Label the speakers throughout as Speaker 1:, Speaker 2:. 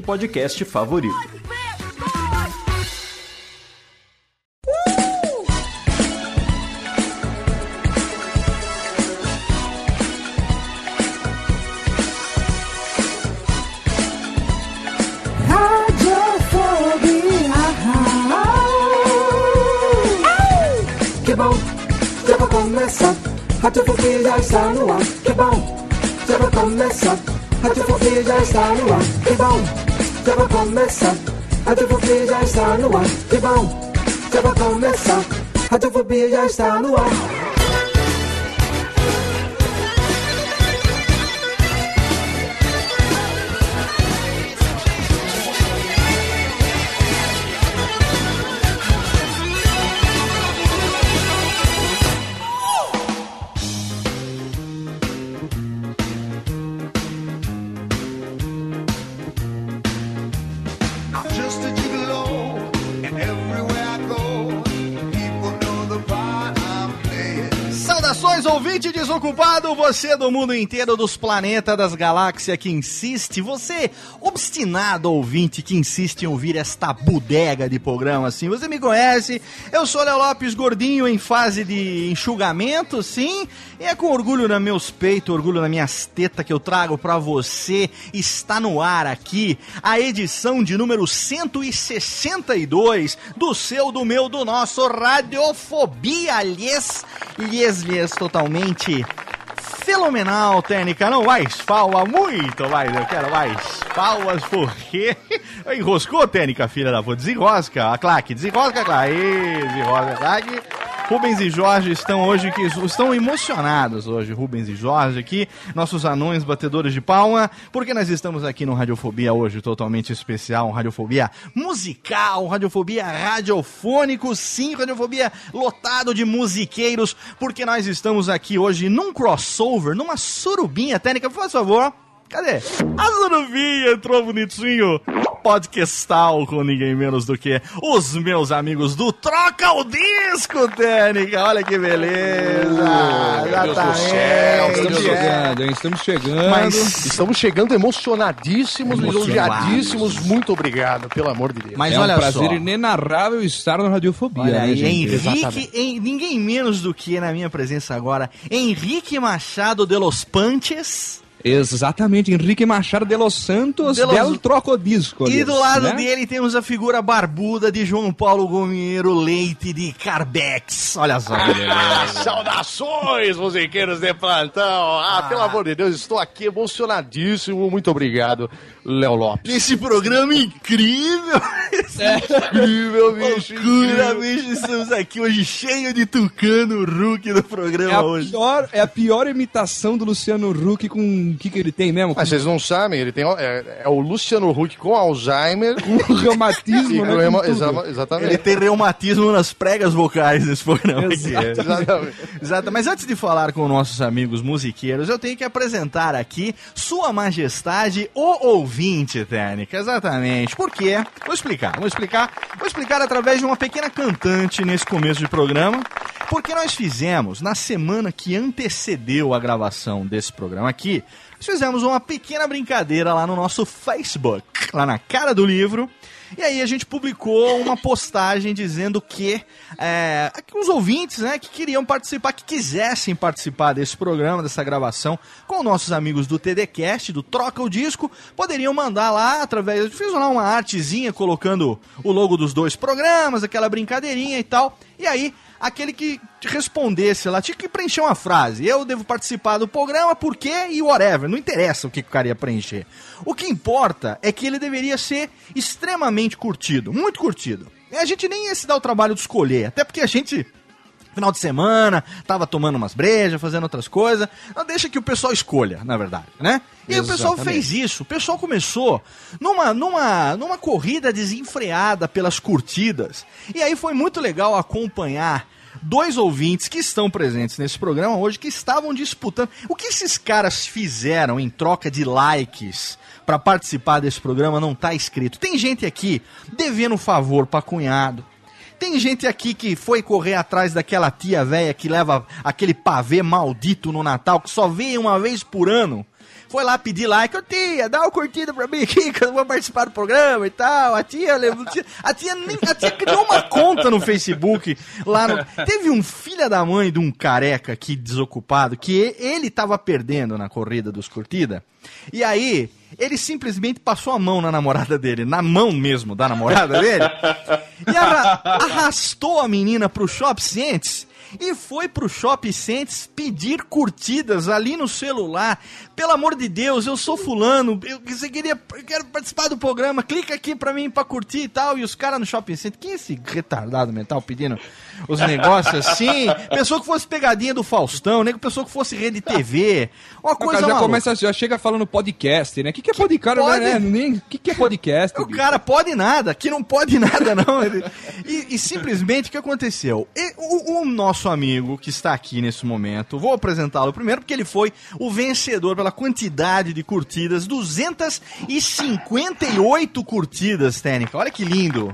Speaker 1: podcast favorito.
Speaker 2: Que bom, já está no ar. Que bom, já vai começar. Radiofobia já está no ar. Que bom, já vai começar. Radiofobia já está no ar. Que bom, já vai começar. Radiofobia já está no ar.
Speaker 3: Desocupado, você do mundo inteiro, dos planetas, das galáxias que insiste, você obstinado ouvinte que insiste em ouvir esta bodega de programa assim, você me conhece, eu sou Léo Lopes Gordinho em fase de enxugamento, sim, e é com orgulho nos meus peitos, orgulho nas minhas tetas que eu trago pra você, está no ar aqui a edição de número 162 do seu, do meu, do nosso Radiofobia, lhes, lhes, lhes, totalmente fenomenal, técnica, não mais palma, muito mais, eu quero mais palmas, porque enroscou, técnica, filha da puta, desenrosca, a claque, desenrosca, a claque, desenrosca, a claque. Rubens e Jorge estão hoje que estão emocionados hoje, Rubens e Jorge aqui, nossos anões batedores de palma, porque nós estamos aqui no Radiofobia hoje totalmente especial, um Radiofobia musical, um Radiofobia radiofônico, sim, Radiofobia lotado de musiqueiros, porque nós estamos aqui hoje num crossover, numa surubinha técnica, por favor. Cadê? A surubinha entrou bonitinho. Podcastal com ninguém menos do que os meus amigos do Troca o Disco, Técnica. Olha que beleza.
Speaker 4: Meu Deus do céu, estamos chegando, hein? Estamos chegando.
Speaker 3: Mas,
Speaker 5: Estamos chegando emocionadíssimos, lisonjeadíssimos. Muito obrigado, pelo amor de Deus.
Speaker 3: mas
Speaker 4: é um
Speaker 3: olha
Speaker 4: prazer
Speaker 3: só.
Speaker 4: inenarrável estar no Radiofobia,
Speaker 3: Olha
Speaker 4: né,
Speaker 3: aí,
Speaker 4: gente?
Speaker 3: Henrique, em- ninguém menos do que na minha presença agora, Henrique Machado de los Panches.
Speaker 4: Exatamente, Henrique Machado de los Santos
Speaker 3: De los-
Speaker 4: del Trocodisco.
Speaker 3: E do lado
Speaker 4: né?
Speaker 3: dele temos a figura barbuda de João Paulo Gomiero Leite de Carbex. Olha só.
Speaker 5: Saudações, musiqueiros de plantão. Ah, pelo amor de Deus, estou aqui emocionadíssimo. Muito obrigado, Léo Lopes.
Speaker 3: Nesse programa incrível!
Speaker 5: Incrível, bicho.
Speaker 3: Loucura, bicho! Estamos aqui hoje cheio de tucano Hulk do programa
Speaker 4: É a,
Speaker 3: hoje.
Speaker 4: pior, é a pior imitação do Luciano Huck com o que, que ele tem mesmo? Com
Speaker 5: Mas vocês não sabem, ele tem é, é o Luciano Huck com Alzheimer.
Speaker 4: o reumatismo, né?
Speaker 5: com
Speaker 4: com tudo.
Speaker 5: exa-
Speaker 3: Ele
Speaker 5: exatamente.
Speaker 3: tem reumatismo nas pregas vocais nesse programa aqui.
Speaker 5: Exatamente.
Speaker 3: Exato, mas antes de falar com nossos amigos musiqueiros, eu tenho que apresentar aqui Sua Majestade, o ouvinte técnica. Exatamente. Por quê? Vou explicar, vou explicar. Vou explicar através de uma pequena cantante nesse começo de programa. Porque nós fizemos, na semana que antecedeu a gravação desse programa aqui, nós fizemos uma pequena brincadeira lá no nosso Facebook, lá na cara do livro. E aí a gente publicou uma postagem dizendo que é, ouvintes, né, que queriam participar, que quisessem participar desse programa, dessa gravação, com nossos amigos do TDcast, do Troca o Disco, poderiam mandar lá através, fiz lá uma artezinha colocando o logo dos dois programas, aquela brincadeirinha e tal. E aí aquele que respondesse lá, tinha que preencher uma frase. Eu devo participar do programa, por quê e whatever. Não interessa o que o cara ia preencher. O que importa é que ele deveria ser extremamente curtido, muito curtido. A gente nem ia se dar o trabalho de escolher, até porque a gente Final de semana, tava tomando umas brejas, fazendo outras coisas. Não deixa que o pessoal escolha, na verdade, né? E aí o pessoal
Speaker 4: Exatamente.
Speaker 3: fez isso. O pessoal começou numa, numa, numa corrida desenfreada pelas curtidas. E aí foi muito legal acompanhar dois ouvintes que estão presentes nesse programa hoje que estavam disputando. O que esses caras fizeram em troca de likes para participar desse programa não tá escrito. Tem gente aqui devendo favor pra cunhado. Tem gente aqui que foi correr atrás daquela tia velha que leva aquele pavê maldito no Natal, que só vem uma vez por ano. Foi lá pedir like, ô tia, dá uma curtida pra mim aqui, que eu vou participar do programa e tal. A tia levou. A tia, nem, a tia criou uma conta no Facebook lá no. Teve um filho da mãe de um careca aqui desocupado que ele tava perdendo na corrida dos curtida. E aí, ele simplesmente passou a mão na namorada dele, na mão mesmo da namorada dele, e arra- arrastou a menina pro Shop Cientes e foi pro Shop Cientes pedir curtidas ali no celular. Pelo amor de Deus, eu sou fulano, eu, você queria, eu quero participar do programa, clica aqui pra mim pra curtir e tal. E os caras no Shopping Center, quem é esse retardado mental pedindo os negócios assim? Pessoa que fosse pegadinha do Faustão, nem que pessoa que fosse rede TV, uma coisa
Speaker 4: cara já começa, já chega falando podcast, né? O que, que é podcast?
Speaker 3: pode?
Speaker 4: Né? Nem, o que, que é podcast?
Speaker 3: O
Speaker 4: bicho?
Speaker 3: cara pode nada, que não pode nada, não. E, e simplesmente o que aconteceu? E o, o nosso amigo que está aqui nesse momento, vou apresentá-lo primeiro, porque ele foi o vencedor pela quantidade de curtidas, 258 curtidas, Técnica. Olha que lindo.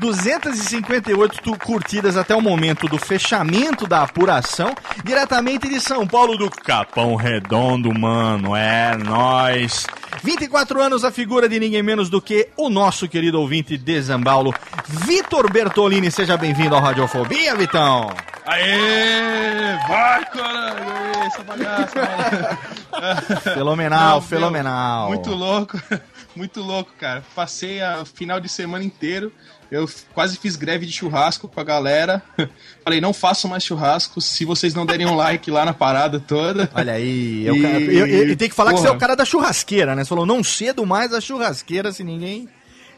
Speaker 3: 258 tu- curtidas até o momento do fechamento da apuração, diretamente de São Paulo do Capão Redondo, mano. É nós. 24 anos a figura de ninguém menos do que o nosso querido ouvinte de Zambaulo, Vitor Bertolini. Seja bem-vindo ao Radiofobia, Vitão.
Speaker 6: Aê! Vai, caralho! Essa bagaça.
Speaker 3: Fenomenal,
Speaker 6: Não,
Speaker 3: fenomenal.
Speaker 6: meu, Muito louco, muito louco, cara. Passei a final de semana inteiro. Eu quase fiz greve de churrasco com a galera. Falei, não façam mais churrasco se vocês não derem um like lá na parada toda.
Speaker 3: Olha aí, eu,
Speaker 6: E-
Speaker 3: cara- eu- eu- e tem que falar que você é o
Speaker 6: porra.
Speaker 3: cara da churrasqueira, né? Você falou, não cedo mais a churrasqueira se ninguém.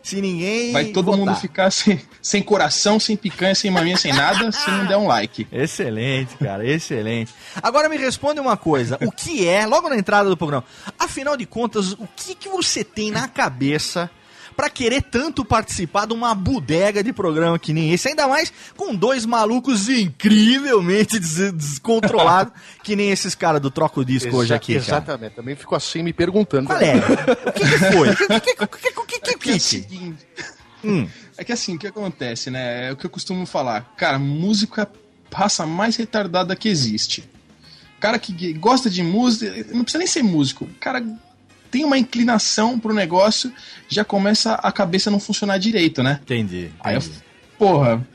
Speaker 3: Se ninguém.
Speaker 6: Vai todo
Speaker 3: votar.
Speaker 6: mundo ficar sem, sem coração, sem picanha, sem maminha, sem nada, se não der um like.
Speaker 3: Excelente, cara, excelente. Agora me responde uma coisa: o que é, logo na entrada do programa, afinal de contas, o que, que você tem na cabeça pra querer tanto participar de uma bodega de programa que nem esse? Ainda mais com dois malucos incrivelmente des- descontrolados, que nem esses caras do Troco Disco hoje
Speaker 5: Exa-
Speaker 3: aqui, cara.
Speaker 5: Exatamente, também fico assim me perguntando.
Speaker 3: Qual é? O que, que foi? O que, que, que, que, que,
Speaker 6: É é.
Speaker 3: Hum.
Speaker 6: É que assim, o que acontece, né? É o que eu costumo falar. Cara, música é a raça mais retardada que existe. Cara que gosta de música, não precisa nem ser músico. Cara tem uma inclinação pro negócio, já começa a cabeça não funcionar direito, né?
Speaker 3: Entendi.
Speaker 6: Aí eu,
Speaker 3: entendi.
Speaker 6: porra,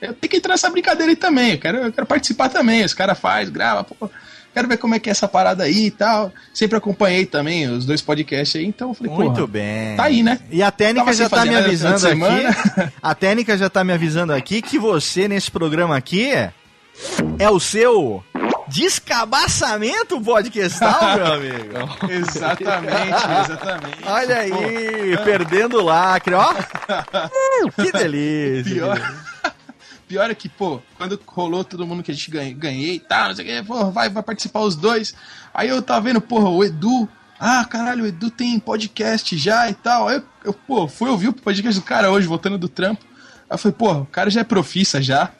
Speaker 6: eu tenho que entrar nessa brincadeira aí também. Eu quero, eu quero participar também. Os caras faz, grava, pô, quero ver como é que é essa parada aí e tal. Sempre acompanhei também os dois podcasts aí, então eu falei,
Speaker 3: Muito bem.
Speaker 6: tá aí, né?
Speaker 3: E a técnica já tá me avisando aqui. A técnica já tá me avisando aqui que você, nesse programa aqui, é o seu descabaçamento podcastal, meu amigo.
Speaker 6: Exatamente, exatamente.
Speaker 3: Olha aí, perdendo o lacre, ó. Que delícia.
Speaker 6: Pior, pior é que, pô, quando rolou todo mundo que a gente ganhei, ganhei e tal, não sei o que, pô, vai, vai participar os dois. Aí eu tava vendo, porra, o Edu. Ah, caralho, o Edu tem podcast já e tal. Aí eu, eu pô, fui ouvir o podcast do cara hoje, voltando do trampo. Aí eu falei, pô, o cara já é profissa já.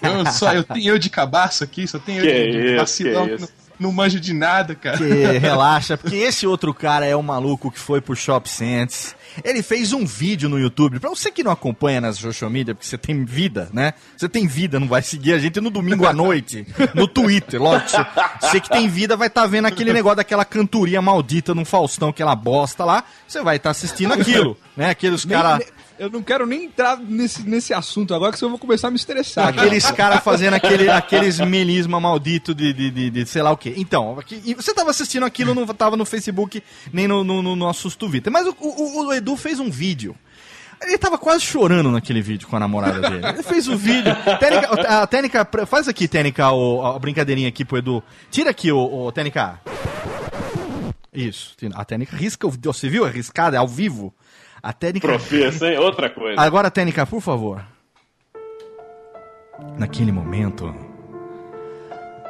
Speaker 6: Eu só, eu tenho eu de cabaço aqui, só tenho
Speaker 7: Que
Speaker 6: eu de, de
Speaker 7: isso,
Speaker 6: vacilão, não, não manjo de nada, cara.
Speaker 3: Que relaxa, porque esse outro cara é o maluco que foi pro Shop Sense. Ele fez um vídeo no YouTube. Pra você que não acompanha nas social media, porque você tem vida, né? Você tem vida, não vai seguir a gente no domingo à noite, no Twitter. Lógico, você, você que tem vida vai estar vendo aquele negócio daquela cantoria maldita no Faustão, aquela bosta lá. Você vai estar assistindo aquilo, né? Aqueles caras.
Speaker 4: Eu não quero nem entrar nesse, nesse assunto agora, que senão eu vou começar a me estressar.
Speaker 3: Aqueles caras fazendo aquele, aqueles melisma maldito de, de, de, de sei lá o quê. Então, aqui- você tava assistindo aquilo, não tava no Facebook, nem no, no, no nosso Twitter. Mas o, o, o Edu fez um vídeo. Ele tava quase chorando naquele vídeo com a namorada dele. Ele fez o vídeo. A Tênica, faz aqui, Tênica, o- a brincadeirinha aqui pro Edu. Tira aqui, o, o Tênica. Isso. A Tênica risca. Você viu? É riscada, é ao vivo. A Tênica.
Speaker 7: Profissa, hein? Outra coisa.
Speaker 3: Agora, Tênica, por favor. naquele momento,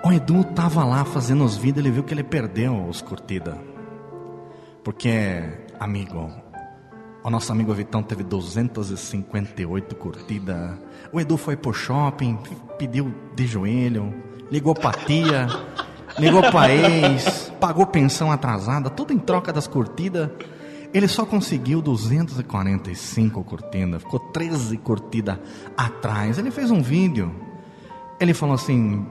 Speaker 3: o Edu tava lá fazendo os vídeos, ele viu que ele perdeu os curtidas. Porque, amigo, o nosso amigo Vitão teve 258 curtidas. O Edu foi pro shopping, pediu de joelho, ligou pra tia, ligou pra ex, pagou pensão atrasada, tudo em troca das curtidas. Ele só conseguiu 245 curtidas, ficou 13 curtidas atrás. Ele fez um vídeo. Ele falou assim: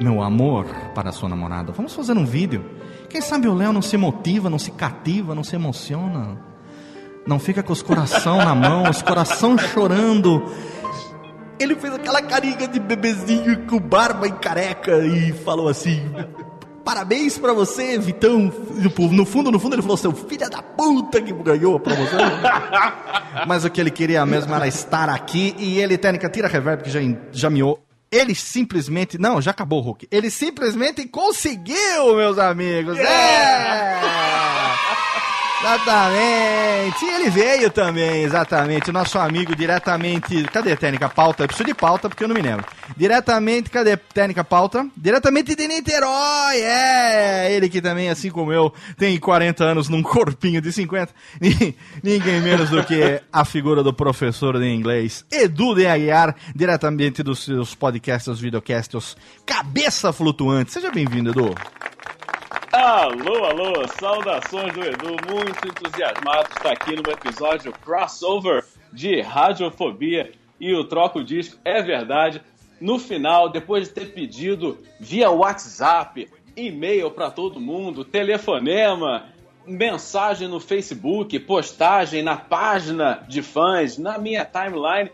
Speaker 3: Meu amor para sua namorada, vamos fazer um vídeo. Quem sabe o Léo não se motiva, não se cativa, não se emociona. Não fica com os coração na mão, os coração chorando. Ele fez aquela carinha de bebezinho com barba e careca e falou assim: Parabéns pra você, Vitão. No fundo, no fundo, ele falou: Seu filho da puta que ganhou a promoção. Mas o que ele queria mesmo era estar aqui. E ele, técnica, tira reverb que já, já miou. Ele simplesmente. Não, já acabou o Hulk. Ele simplesmente conseguiu, meus amigos. É! Exatamente. E ele veio também, exatamente. O nosso amigo diretamente. Cadê técnica pauta? Eu preciso de pauta porque eu não me lembro. Diretamente, cadê técnica pauta? Diretamente de Niterói, é! Ele que também, assim como eu, tem 40 anos num corpinho de 50. Ni- Ninguém menos do que a figura do professor de inglês, Edu de Aguiar, diretamente dos seus podcasts, os videocasts, Cabeça Flutuante. Seja bem-vindo, Edu.
Speaker 7: Alô, alô, saudações do Edu, muito entusiasmado estar aqui no episódio crossover de Radiofobia e o Troco Disco. É verdade, no final, depois de ter pedido via WhatsApp, e-mail para todo mundo, telefonema, mensagem no Facebook, postagem na página de fãs, na minha timeline,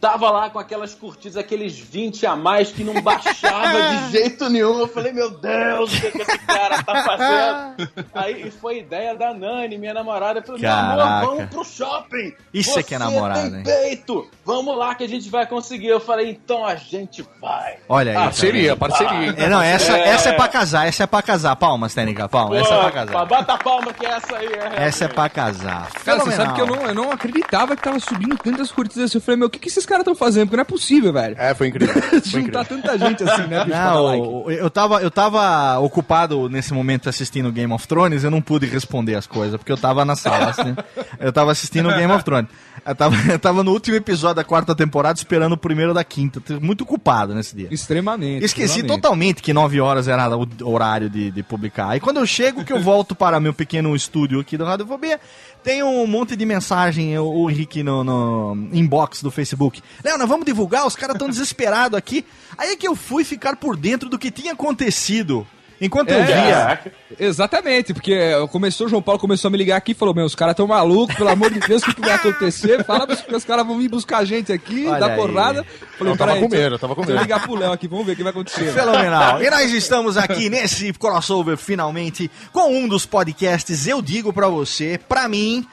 Speaker 7: tava lá com aquelas curtidas, aqueles 20 a mais que não baixava de jeito nenhum. Eu falei, meu Deus, o que, que esse cara tá fazendo? Aí foi ideia da Nani, minha namorada. Eu falei, meu
Speaker 3: Caraca.
Speaker 7: amor, vamos pro shopping.
Speaker 3: Isso é que é namorada,
Speaker 7: tem
Speaker 3: hein?
Speaker 7: peito. Vamos lá que a gente vai conseguir. Eu falei, então a gente vai.
Speaker 3: Olha aí.
Speaker 5: Parceria,
Speaker 7: vai.
Speaker 5: parceria, hein?
Speaker 3: É, não, essa é. Essa é pra casar, essa é pra casar. Palmas, técnica, palmas. Essa é pra
Speaker 7: Pô,
Speaker 3: casar.
Speaker 7: Bata a palma que essa aí é.
Speaker 3: Essa é pra casar.
Speaker 4: Cara, você
Speaker 3: Fenomenal.
Speaker 4: sabe que eu não, eu não acreditava que tava subindo tantas curtidas assim. Eu falei, meu, o que, que esses caras estão fazendo? Porque não é possível, velho.
Speaker 5: É, foi incrível. Foi incrível.
Speaker 4: Juntar tanta gente assim, né, bicho,
Speaker 3: Não,
Speaker 4: like.
Speaker 3: eu tava, eu tava ocupado nesse momento assistindo Game of Thrones, eu não pude responder as coisas, porque eu tava na sala, assim, eu tava assistindo Game of Thrones. Eu tava, eu tava no último episódio da quarta temporada esperando o primeiro da quinta, muito ocupado nesse dia.
Speaker 4: Extremamente.
Speaker 3: Esqueci
Speaker 4: extremamente.
Speaker 3: totalmente que 9 horas era o horário de, de publicar. E quando eu chego, que eu volto para meu pequeno estúdio aqui do Radiofobia, tem um monte de mensagem, o, o Henrique no, no inbox do Facebook. Léo, vamos divulgar, os caras estão desesperados aqui. Aí é que eu fui ficar por dentro do que tinha acontecido. Enquanto eu
Speaker 4: É.
Speaker 3: via.
Speaker 7: Caraca.
Speaker 4: Exatamente, porque começou, o João Paulo começou a me ligar aqui e falou: Meu, os caras tão malucos, pelo amor de Deus, o que, que vai acontecer? Fala que os caras vão vir buscar a gente aqui,
Speaker 3: Olha
Speaker 4: dar
Speaker 3: aí.
Speaker 4: porrada. Falei,
Speaker 5: Eu tava com medo, eu tava com
Speaker 4: eu
Speaker 5: medo.
Speaker 4: ligar pro Léo aqui, vamos ver o que vai acontecer.
Speaker 3: Fenomenal. E nós estamos aqui nesse crossover, finalmente, com um dos podcasts, eu digo pra você, pra mim,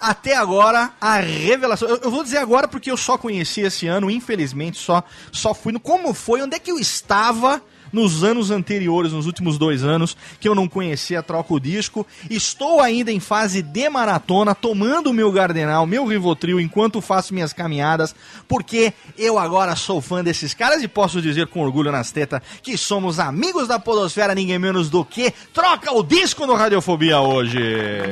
Speaker 3: até agora, a revelação. Eu, eu vou dizer agora porque eu só conheci esse ano, infelizmente, só, só fui no. Como foi? Onde é que eu estava? Nos anos anteriores, nos últimos dois anos, que eu não conhecia Troca o Disco. Estou ainda em fase de maratona, tomando o meu Gardenal, meu Rivotril, enquanto faço minhas caminhadas, porque eu agora sou fã desses caras e posso dizer com orgulho nas tetas que somos amigos da Podosfera, ninguém menos do que Troca o Disco no Radiofobia hoje.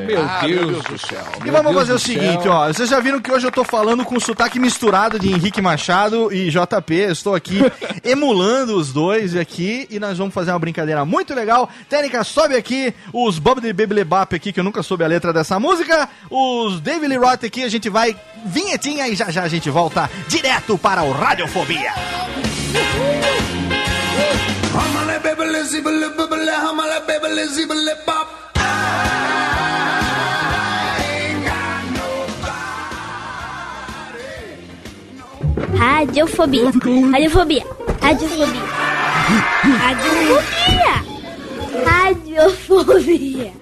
Speaker 4: Meu,
Speaker 5: Ah,
Speaker 4: Deus
Speaker 5: meu Deus do céu.
Speaker 3: E vamos
Speaker 4: Deus
Speaker 3: fazer o seguinte,
Speaker 4: céu.
Speaker 3: ó. Vocês já viram que hoje eu tô falando com sotaque misturado de Henrique Machado e JP. Eu estou aqui emulando os dois aqui e nós vamos fazer uma brincadeira muito legal. Técnica, sobe aqui os Bob de Bebelebap aqui, que eu nunca soube a letra dessa música. Os David Lee Roth aqui, a gente vai vinhetinha e já já a gente volta direto para o Radiofobia.
Speaker 8: Humala
Speaker 9: Radiofobia. Radiofobia. Radiofobia. Radiofobia. Radiofobia.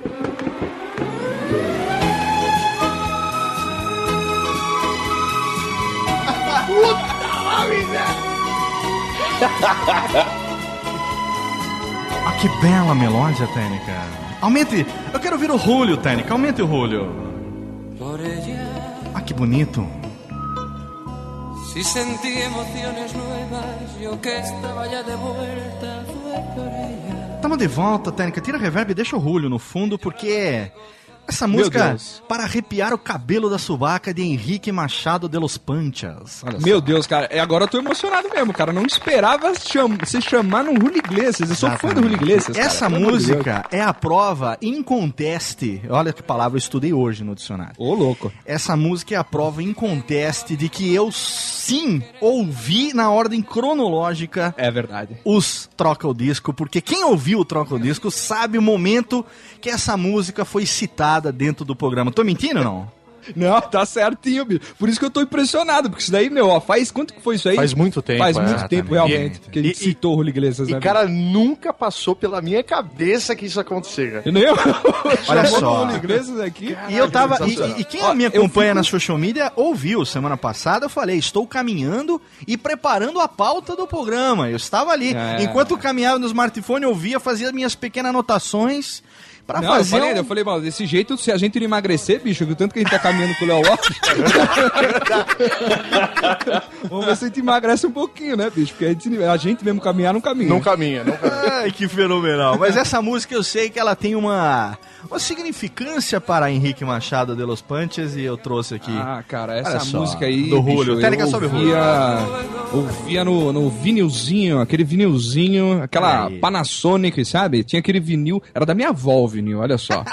Speaker 3: Ah, que bela melódia, Técnica. Aumente. Eu quero ouvir o Julio, Técnica. Aumente o Julio. Ah, que bonito.
Speaker 10: Si sentí emociones nuevas, yo que estaba ya de vuelta, fue por ella.
Speaker 3: Tamo de volta, Técnica. Tira reverb e deixa o rulho no fundo, porque essa música para arrepiar o cabelo da subaca de Henrique Machado de los Panchas. Olha só.
Speaker 4: Meu Deus, cara, é, agora eu tô emocionado mesmo, cara. Não esperava cham se chamar no Julio Iglesias. Eu sou fã do Julio Iglesias.
Speaker 3: Essa música é a prova inconteste. Olha que palavra eu estudei hoje no dicionário.
Speaker 4: Ô, louco.
Speaker 3: Essa música é a prova inconteste de que eu sim ouvi na ordem cronológica
Speaker 4: É verdade.
Speaker 3: os Troca o Disco, porque quem ouviu o Troca o Disco sabe o momento que essa música foi citada dentro do programa. Tô mentindo ou não?
Speaker 4: Não, tá certinho, bicho. Por isso que eu tô impressionado, porque isso daí, meu, ó, faz quanto que foi isso aí?
Speaker 5: Faz muito tempo,
Speaker 4: Faz
Speaker 5: é.
Speaker 4: muito tempo, realmente, que a gente
Speaker 5: E-
Speaker 4: citou o Julio Iglesias,
Speaker 5: E,
Speaker 4: né?
Speaker 5: cara, nunca passou pela minha cabeça que isso ia acontecer, cara.
Speaker 4: Eu nem eu.
Speaker 3: Olha
Speaker 4: Chamou
Speaker 3: só.
Speaker 4: o Iglesias aqui.
Speaker 3: E eu tava. E, e- e quem
Speaker 4: Ó,
Speaker 3: me acompanha
Speaker 4: fico-
Speaker 3: na social media ouviu semana passada, eu falei, estou caminhando e preparando a pauta do programa. Eu estava ali.
Speaker 4: É.
Speaker 3: Enquanto eu caminhava no smartphone, eu via, fazia minhas pequenas anotações pra
Speaker 4: Não, eu
Speaker 3: fazer.
Speaker 4: falei,
Speaker 3: um-
Speaker 4: eu falei, mano, desse jeito, se a gente não emagrecer, bicho, que o tanto que a gente tá caminhando com o Léo Lopes. Vamos ver se a gente emagrece um pouquinho, né, bicho? Porque a gente, a gente mesmo caminhar não caminha.
Speaker 5: Não caminha, não caminha.
Speaker 3: Ai, que fenomenal. Mas essa música eu sei que ela tem uma, uma significância para Henrique Machado de los Panches e eu trouxe aqui.
Speaker 4: Ah, cara, essa
Speaker 3: só,
Speaker 4: música aí.
Speaker 3: do Julio.
Speaker 4: bicho,
Speaker 3: Técnica sobre o
Speaker 4: ouvia, ouvia no, no vinilzinho, aquele vinilzinho, aquela
Speaker 3: Aí.
Speaker 4: Panasonic, sabe? Tinha aquele vinil. Era da minha avó o vinil, olha só.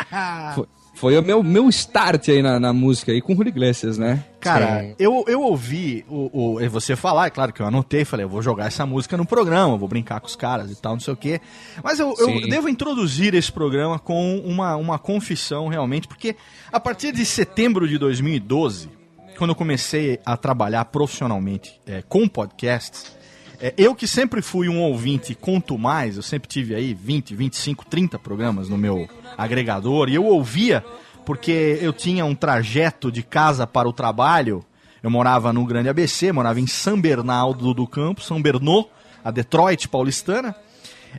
Speaker 4: foi, foi o meu, meu start aí na, na música aí com o Julio Iglesias, né?
Speaker 3: Cara,
Speaker 5: Sim.
Speaker 3: eu, eu ouvi o, o- você falar, é claro que eu anotei, falei, eu vou jogar essa música no programa, vou brincar com os caras e tal, não sei o quê. Mas eu, eu devo introduzir esse programa com uma, uma confissão realmente, porque a partir de setembro de 2012, quando eu comecei a trabalhar profissionalmente é, com podcasts, é, eu que sempre fui um ouvinte conto mais, eu sempre tive aí 20, 25, 30 programas no meu agregador, e eu ouvia porque eu tinha um trajeto de casa para o trabalho. Eu morava no Grande ABC, morava em São Bernardo do Campo, São Bernô, a Detroit paulistana,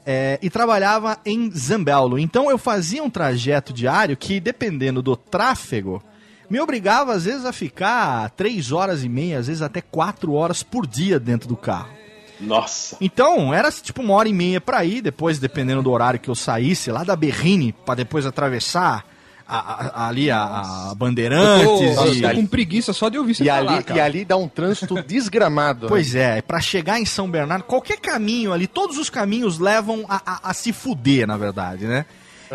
Speaker 3: é, e trabalhava em Zambello. Então eu fazia um trajeto diário que, dependendo do tráfego, me obrigava às vezes a ficar três horas e meia, às vezes até quatro horas por dia dentro do carro.
Speaker 7: Nossa.
Speaker 3: Então, era tipo uma hora e meia pra ir, depois, dependendo do horário que eu saísse, lá da Berrine, pra depois atravessar a- a- ali a, a Bandeirantes.
Speaker 4: eu tô,
Speaker 3: e-
Speaker 4: eu tô com preguiça só de ouvir você
Speaker 5: E
Speaker 4: falar,
Speaker 5: ali,
Speaker 4: cara.
Speaker 5: e ali dá um trânsito desgramado. né?
Speaker 3: Pois é, pra chegar em São Bernardo, qualquer caminho ali, todos os caminhos levam a, a- a se fuder, na verdade, né?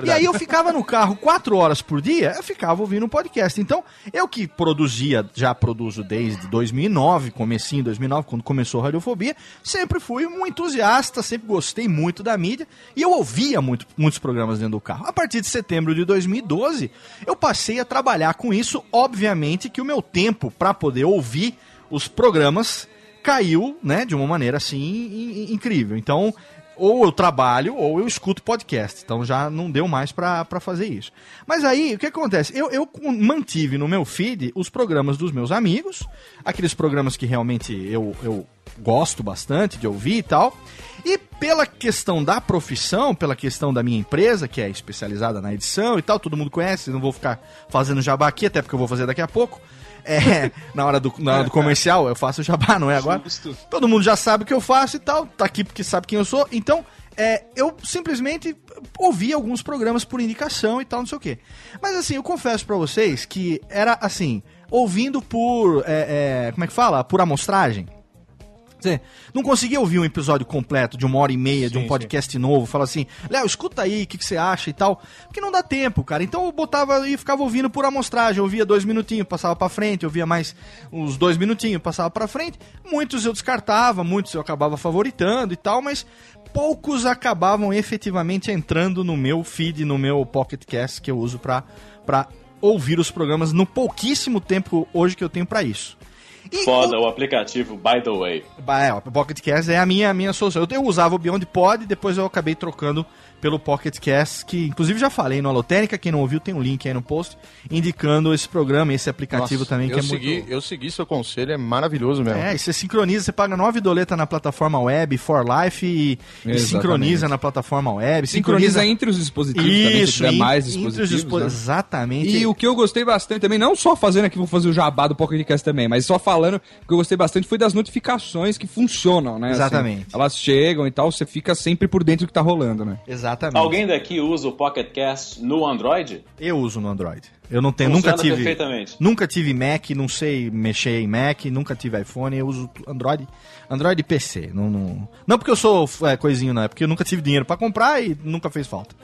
Speaker 3: E aí eu ficava no carro quatro horas por dia, eu ficava ouvindo um podcast. Então, eu que produzia, já produzo desde 2009, comecinho em 2009, quando começou a Radiofobia, sempre fui um entusiasta, sempre gostei muito da mídia e eu ouvia muito, muitos programas dentro do carro. A partir de setembro de 2012, eu passei a trabalhar com isso. Obviamente que o meu tempo para poder ouvir os programas caiu, né, de uma maneira assim in- in- incrível. Então, ou eu trabalho ou eu escuto podcast. Então já não deu mais pra fazer isso. Mas aí, o que acontece? Eu, eu mantive no meu feed os programas dos meus amigos, aqueles programas que realmente eu, eu gosto bastante de ouvir e tal. E pela questão da profissão, pela questão da minha empresa, que é especializada na edição e tal, todo mundo conhece, não vou ficar fazendo jabá aqui, até porque eu vou fazer daqui a pouco. É, na hora do, na hora do comercial eu faço jabá, não é agora?
Speaker 7: Justo.
Speaker 3: Todo mundo já sabe o que eu faço e tal, tá aqui porque sabe quem eu sou. Então, é, eu simplesmente ouvi alguns programas por indicação e tal, não sei o quê. Mas assim, eu confesso pra vocês que era assim, ouvindo por. é, é, como é que fala? Por amostragem. Quer dizer, não conseguia ouvir um episódio completo de uma hora e meia de um podcast novo, fala assim, Léo, escuta aí, o que, que você acha e tal. Porque não dá tempo, cara. Então eu botava e ficava ouvindo por amostragem. Ouvia dois minutinhos, passava pra frente, eu via mais uns dois minutinhos, passava pra frente. Muitos eu descartava, muitos eu acabava favoritando e tal, mas poucos acabavam efetivamente entrando no meu feed, no meu Pocket Cast que eu uso pra, pra ouvir os programas no pouquíssimo tempo hoje que eu tenho pra isso. E
Speaker 7: Foda o aplicativo, by the way.
Speaker 3: É, o Pocket Cast é a minha, a minha solução. Eu, eu usava o Beyond Pod, depois eu acabei trocando pelo Pocket Cast, que inclusive já falei no Alotênica, quem não ouviu tem um link aí no post, indicando esse programa, esse aplicativo
Speaker 5: Nossa,
Speaker 3: também, que
Speaker 5: eu
Speaker 3: é
Speaker 5: segui,
Speaker 3: muito...
Speaker 5: Eu segui seu conselho, é maravilhoso mesmo.
Speaker 3: É, e você sincroniza, você paga 9 doleta na plataforma web, For Life, e, e
Speaker 4: Exatamente.
Speaker 3: sincroniza na plataforma web.
Speaker 4: Sincroniza entre os dispositivos também, se
Speaker 3: Isso,
Speaker 4: tiver
Speaker 3: in-
Speaker 4: mais dispositivos.
Speaker 3: dispo-
Speaker 4: né?
Speaker 3: Exatamente.
Speaker 4: E o que eu gostei bastante também, não só fazendo aqui, vou fazer o jabá do Pocket Cast também, mas só falando, o que eu gostei bastante foi das notificações que funcionam, né? assim.
Speaker 3: Exatamente.
Speaker 4: elas chegam e tal, você fica sempre por dentro do que tá rolando, né?
Speaker 3: Exatamente.
Speaker 7: Alguém daqui usa o Pocket Cast no Android?
Speaker 3: Eu uso no Android. Eu não tenho,
Speaker 7: Funciona
Speaker 3: nunca tive.
Speaker 7: perfeitamente.
Speaker 3: Nunca tive Mac, não sei mexer em Mac, nunca tive iPhone, eu uso Android, Android e PC. Não, não, não porque eu sou é, coisinho, não, é porque eu nunca tive dinheiro pra comprar e nunca fez falta.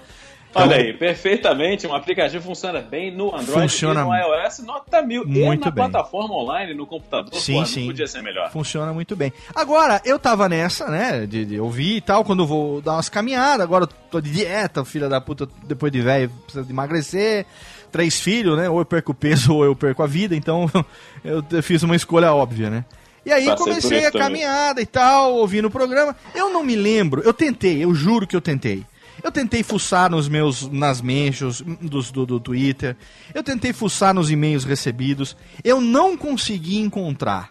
Speaker 7: Olha aí, perfeitamente. Um aplicativo funciona bem no Android
Speaker 3: Funciona
Speaker 7: e no iOS, nota mil. e
Speaker 3: muito
Speaker 7: na
Speaker 3: bem.
Speaker 7: plataforma online, no computador,
Speaker 3: Sim,
Speaker 7: pô,
Speaker 3: sim.
Speaker 7: podia ser melhor.
Speaker 3: Funciona muito bem. Agora, eu tava nessa, né, de, de ouvir e tal, quando eu vou dar umas caminhadas, agora eu tô de dieta, filha da puta, depois de velho, precisa de emagrecer, três filhos, né, ou eu perco peso ou eu perco a vida, então eu, fiz uma escolha óbvia, né. E aí
Speaker 7: Passei
Speaker 3: comecei a
Speaker 7: também.
Speaker 3: caminhada e tal, ouvindo o programa. Eu não me lembro, eu tentei, eu juro que eu tentei. Eu tentei fuçar nos meus, nas mentions dos, do, do Twitter. Eu tentei fuçar nos e-mails recebidos. Eu não consegui encontrar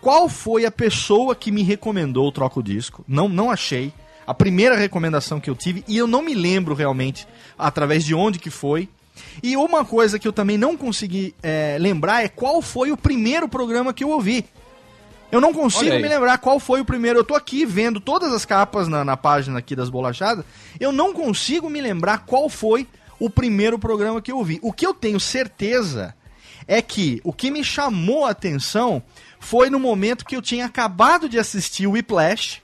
Speaker 3: qual foi a pessoa que me recomendou o Troco Disco. Não, não achei. A primeira recomendação que eu tive, e eu não me lembro realmente através de onde que foi. E uma coisa que eu também não consegui é, lembrar é qual foi o primeiro programa que eu ouvi. Eu não consigo me lembrar qual foi o primeiro. Eu tô aqui vendo todas as capas na, na página aqui das bolachadas. Eu não consigo me lembrar qual foi o primeiro programa que eu ouvi. O que eu tenho certeza é que o que me chamou a atenção foi no momento que eu tinha acabado de assistir o Whiplash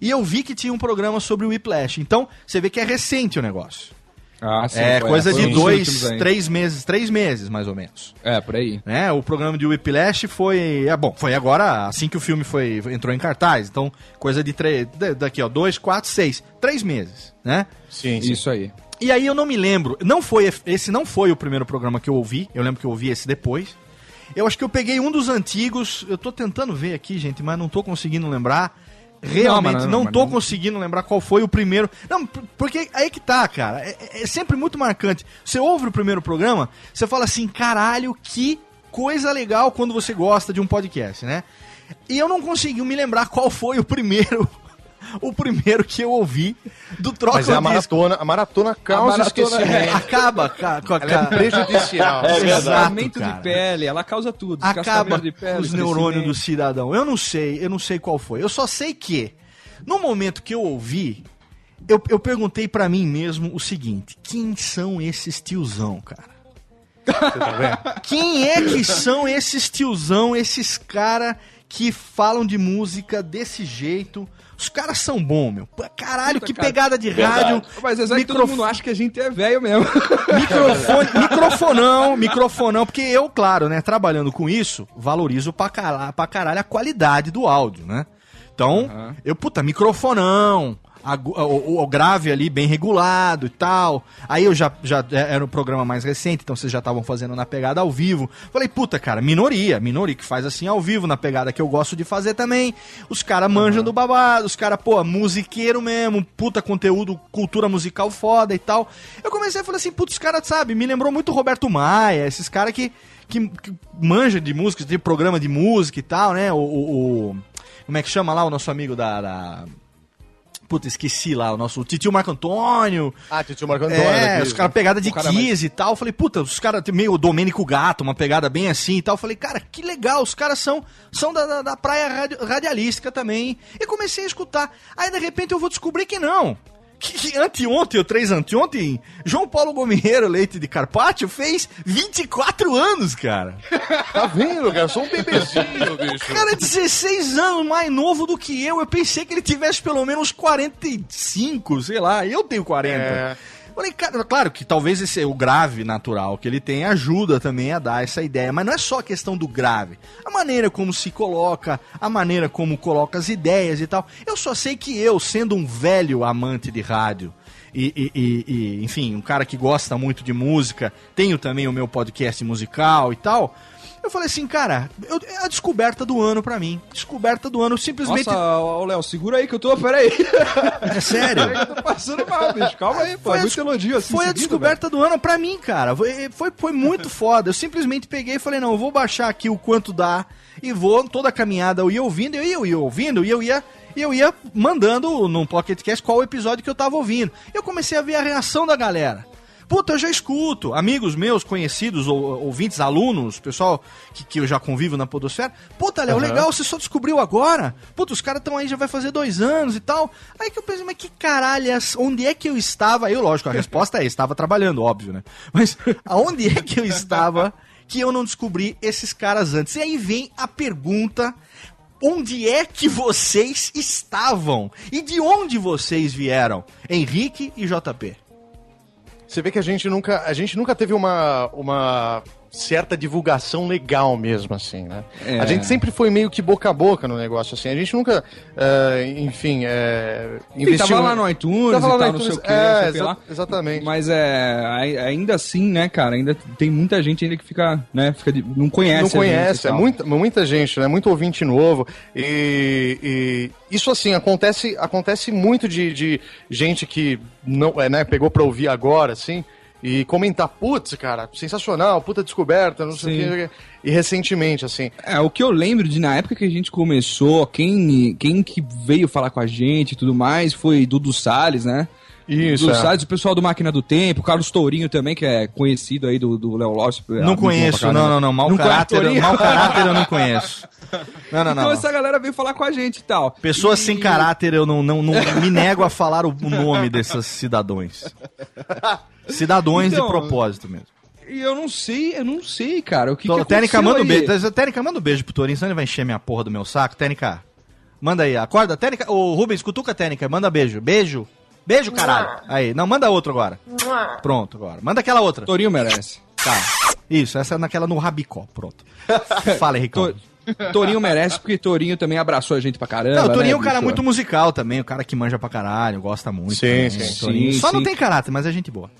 Speaker 3: e eu vi que tinha um programa sobre o Whiplash. Então, você vê que é recente o negócio.
Speaker 4: Ah, sim.
Speaker 3: é
Speaker 4: foi-
Speaker 3: coisa
Speaker 4: foi
Speaker 3: de
Speaker 4: uns
Speaker 3: dois, três meses, três meses mais ou menos.
Speaker 4: É, por aí.
Speaker 3: Né? O programa de Whiplash foi. É bom, foi agora, assim que o filme foi entrou em cartaz. Então, coisa de três. da- Daqui, ó, dois, quatro, seis. Três meses, né?
Speaker 5: Sim, sim.
Speaker 4: Isso aí.
Speaker 3: E aí eu não me lembro. Não foi esse não foi o primeiro programa que eu ouvi. Eu lembro que eu ouvi esse depois. Eu acho que eu peguei um dos antigos. Eu tô tentando ver aqui, gente, mas não tô conseguindo lembrar. Realmente,
Speaker 4: mas
Speaker 3: não,
Speaker 4: não,
Speaker 3: tô
Speaker 4: não.
Speaker 3: conseguindo lembrar qual foi o primeiro. Não, por- porque aí que tá, cara. É, é sempre muito marcante. Você ouve o primeiro programa, você fala assim, caralho, que coisa legal quando você gosta de um podcast, né? E eu não consegui me lembrar qual foi o primeiro. O primeiro que eu ouvi do Troca
Speaker 5: Mas é a
Speaker 3: Disco.
Speaker 5: maratona, a maratona causa
Speaker 4: maratona-
Speaker 3: É,
Speaker 5: esquecimento.
Speaker 3: acaba ca- com a
Speaker 5: é prejudicial.
Speaker 7: É verdade.
Speaker 4: Descascamento
Speaker 3: cara.
Speaker 4: de pele, ela causa tudo.
Speaker 3: acaba
Speaker 4: de pele,
Speaker 3: os neurônios do cidadão. Eu não sei, eu não sei qual foi. Eu só sei que, no momento que eu ouvi, eu, eu perguntei pra mim mesmo o seguinte: quem são esses tiozão, cara? Quem é que são esses tiozão, esses cara que falam de música desse jeito? Os caras são bons, meu. Caralho,
Speaker 4: Puta,
Speaker 3: que
Speaker 4: cara.
Speaker 3: pegada de
Speaker 7: Verdade.
Speaker 3: rádio.
Speaker 4: Mas é que todo
Speaker 3: microf-
Speaker 4: mundo acha que a gente é velho mesmo.
Speaker 3: Microfone, microfonão, microfonão, porque eu, claro, né, trabalhando com isso, valorizo pra caralho, pra caralho a qualidade do áudio, né? Então,
Speaker 4: Aham.
Speaker 3: eu, puta, microfonão, o, grave ali bem regulado e tal. Aí eu já, já é, era um programa mais recente, então vocês já estavam fazendo na pegada ao vivo. Falei, puta, cara, minoria, minoria que faz assim ao vivo, na pegada que eu gosto de fazer também. Os caras manjam do babado, os caras, pô, musiqueiro mesmo, puta conteúdo, cultura musical foda e tal. Eu comecei a falar assim, putz, os caras, sabe, me lembrou muito o Roberto Maia, esses caras que, que, que manjam de música, de programa de música e tal, né? O, o- o- como é que chama lá o nosso amigo da. da... Puta, esqueci lá, o nosso titio Marco Antônio.
Speaker 5: Ah, tio Marco Antônio.
Speaker 3: É, os caras pegada de
Speaker 4: cara
Speaker 3: Kiss e tal. Eu falei, puta, os caras meio Domênico Gato, uma pegada bem assim e tal. Eu falei, cara, que legal, os caras são, são da, da, da praia radialística também. E comecei a escutar. Aí de repente eu vou descobrir que não. Que, que anteontem, ou três anteontem, João Paulo Gomiero Leite de Carpaccio fez 24 anos, cara.
Speaker 5: Tá vendo, cara? Sou um bebezinho, bicho.
Speaker 3: Cara, 16 anos mais novo do que eu. Eu pensei que ele tivesse pelo menos 45, sei lá. Eu tenho 40.
Speaker 5: É.
Speaker 3: Falei, cara, claro que talvez esse o grave natural que ele tem ajuda também a dar essa ideia, mas não é só a questão do grave. A maneira como se coloca, a maneira como coloca as ideias e tal. Eu só sei que eu, sendo um velho amante de rádio, e, e- e- e, enfim, um cara que gosta muito de música, tenho também o meu podcast musical e tal. Eu falei assim, cara, eu- é a descoberta do ano pra mim. Descoberta do ano, simplesmente.
Speaker 4: Nossa, ô Léo, segura aí que eu tô. Pera aí.
Speaker 3: É sério?
Speaker 4: Eu tô passando mal, bicho. Calma aí, pô.
Speaker 3: Foi
Speaker 4: É
Speaker 3: a
Speaker 4: muito elogio assim.
Speaker 3: Foi a
Speaker 4: seguido,
Speaker 3: descoberta do ano pra mim, cara. Foi, foi, foi muito foda. Eu simplesmente peguei e falei, não, eu vou baixar aqui o quanto dá e vou toda a caminhada eu ia ouvindo, eu ia, eu ia ouvindo e eu ia e eu ia mandando num PocketCast qual o episódio que eu tava ouvindo. Eu comecei a ver a reação da galera. Puta, eu já escuto. Amigos meus, conhecidos, ou, ouvintes, alunos, pessoal que, que eu já convivo na Podosfera. Puta, Léo,
Speaker 5: Aham.
Speaker 3: legal, você só descobriu agora? Puta, os caras estão aí, já vai fazer dois anos e tal. Aí que eu pensei, mas que caralhas, onde é que eu estava? Eu, lógico, a resposta é, estava trabalhando, óbvio, né? Mas aonde é que eu estava que eu não descobri esses caras antes? E aí vem a pergunta onde é que vocês estavam? E de onde vocês vieram? Henrique e JP.
Speaker 5: Você vê que a gente nunca, a gente nunca teve uma, uma certa divulgação legal mesmo, assim, né?
Speaker 4: É.
Speaker 5: A gente sempre foi meio que boca a boca no negócio, assim. A gente nunca, eh, enfim, é,
Speaker 4: Sim, tava lá no iTunes
Speaker 5: Tava
Speaker 4: e
Speaker 5: lá
Speaker 4: tal,
Speaker 5: no
Speaker 4: não sei
Speaker 5: iTunes,
Speaker 4: o que,
Speaker 5: é,
Speaker 4: sei
Speaker 5: exa-
Speaker 4: lá.
Speaker 5: Exatamente.
Speaker 4: Mas é, ai- ainda assim, né, cara, ainda tem muita gente ainda que fica, né, fica de- não conhece.
Speaker 5: não conhece, é muita, muita gente, né? Muito ouvinte novo. E, e isso assim, acontece, acontece muito de, de gente que não, é, né, pegou pra ouvir agora, assim, e comentar, putz, cara, sensacional, puta descoberta, não sei o quê. E recentemente, assim.
Speaker 4: É, o que eu lembro de na época que a gente começou, quem, quem que veio falar com a gente e tudo mais foi Dudu Salles, né?
Speaker 5: Isso,
Speaker 4: Dudu
Speaker 5: é.
Speaker 4: Salles, o pessoal do Máquina do Tempo, Carlos Tourinho também, que é conhecido aí do, do Léo Lopes.
Speaker 3: Não conheço, não, não, não. Mau
Speaker 4: conhece
Speaker 3: caráter,
Speaker 4: Tourinho?
Speaker 3: mau caráter eu não conheço. Não, não, não.
Speaker 4: Então
Speaker 3: não.
Speaker 4: essa galera veio falar com a gente e tal.
Speaker 3: Pessoas sem caráter, eu não, não, não me nego a falar o nome desses cidadãos. Cidadãos
Speaker 4: Então,
Speaker 3: de propósito mesmo.
Speaker 4: E eu não sei, eu não sei, cara. O que, que
Speaker 3: Tô, Técnica,
Speaker 4: aconteceu
Speaker 3: manda um beijo. Técnica, manda um beijo pro Torinho, senão ele vai encher minha porra do meu saco. Técnica, manda aí. Acorda, Técnica. Ô, Rubens, cutuca a Técnica, manda beijo. Beijo. Beijo, caralho. Aí, não, manda outro agora. Pronto, agora. Manda aquela outra.
Speaker 4: Torinho merece.
Speaker 3: Tá. Isso, essa é naquela no rabicó. Pronto. Fala, Henricão.
Speaker 4: To- Torinho merece, porque Torinho também abraçou a gente pra caramba.
Speaker 3: Não, o Torinho é
Speaker 4: né,
Speaker 3: um cara
Speaker 4: bicho?
Speaker 3: muito musical também, o cara que manja pra caralho, gosta muito.
Speaker 5: Sim,
Speaker 3: também,
Speaker 5: sim.
Speaker 3: Torinho.
Speaker 4: Sim,
Speaker 3: Só não
Speaker 4: sim.
Speaker 3: tem caráter, mas é gente boa.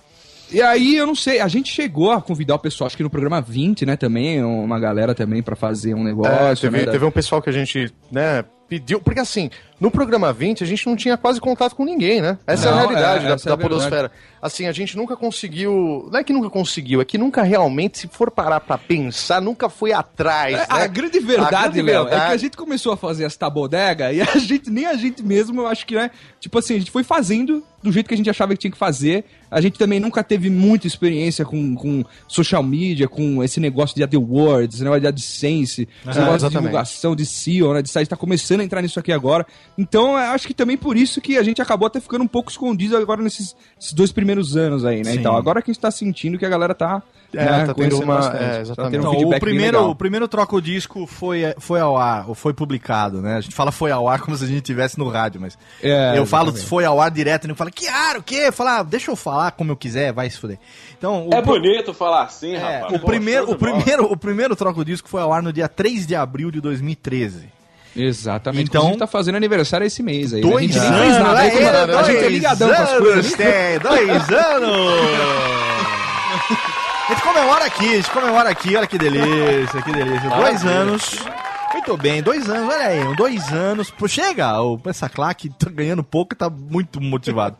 Speaker 4: E aí, eu não sei, a gente chegou a convidar o pessoal, acho que no programa 20, né, também, uma galera também pra fazer um negócio.
Speaker 5: É, teve,
Speaker 4: né, da-
Speaker 5: teve um pessoal que a gente, né, pediu. Porque assim, no programa 20 a gente não tinha quase contato com ninguém, né? Essa
Speaker 4: Não,
Speaker 5: é a realidade
Speaker 4: é,
Speaker 5: da,
Speaker 4: é
Speaker 5: da
Speaker 4: a verdade.
Speaker 5: Podosfera. Assim, a gente nunca conseguiu. Não é que nunca conseguiu, é que nunca realmente, se for parar pra pensar, nunca foi atrás.
Speaker 4: É,
Speaker 5: né?
Speaker 4: A grande verdade,
Speaker 5: A grande
Speaker 4: Léo, é que a gente começou a fazer essa bodega e a gente, nem a gente mesmo, eu acho que, né? Tipo assim, a gente foi fazendo do jeito que a gente achava que tinha que fazer. A gente também nunca teve muita experiência com, com social media, com esse negócio de AdWords, esse negócio de AdSense, esse
Speaker 5: É,
Speaker 4: negócio de
Speaker 5: exatamente.
Speaker 4: divulgação, de SEO, né? De site, tá começando a entrar nisso aqui agora. Então, eu acho que também por isso que a gente acabou até ficando um pouco escondido agora nesses esses dois primeiros anos aí, né?
Speaker 3: Sim.
Speaker 4: Então, agora que a gente tá sentindo que a galera tá.
Speaker 5: É,
Speaker 4: né,
Speaker 5: tá tendo uma-
Speaker 4: bastante.
Speaker 5: é,
Speaker 4: Tá tendo um
Speaker 3: Então,
Speaker 4: feedback
Speaker 3: o primeiro, o primeiro troca o disco foi, foi ao ar, ou foi publicado, né? A gente fala foi ao ar como se a gente estivesse no rádio, mas
Speaker 4: É,
Speaker 3: eu falo
Speaker 4: exatamente.
Speaker 3: foi ao ar direto e não fala, que ar, o quê? Falar, deixa eu falar como eu quiser, vai se fuder. Então, o,
Speaker 7: É bonito falar assim,
Speaker 3: é,
Speaker 7: rapaz.
Speaker 3: o
Speaker 7: Pô,
Speaker 3: primeiro, o primeiro, o primeiro troca o disco foi ao ar no dia 3 de abril de 2013.
Speaker 4: Exatamente.
Speaker 3: Então-
Speaker 4: a gente tá fazendo aniversário esse mês aí. né?
Speaker 3: Dois
Speaker 4: nem
Speaker 3: anos,
Speaker 4: nada.
Speaker 3: é,
Speaker 4: aí,
Speaker 3: é,
Speaker 4: a gente é
Speaker 3: dois
Speaker 4: ligadão com as
Speaker 3: anos,
Speaker 4: coisas.
Speaker 3: tem, dois anos! A gente comemora aqui, a gente comemora aqui, olha que delícia, que delícia. Dois anos. Muito bem, dois anos, olha aí, dois anos. Pô, chega, o essa claque tá ganhando pouco e tá muito motivado.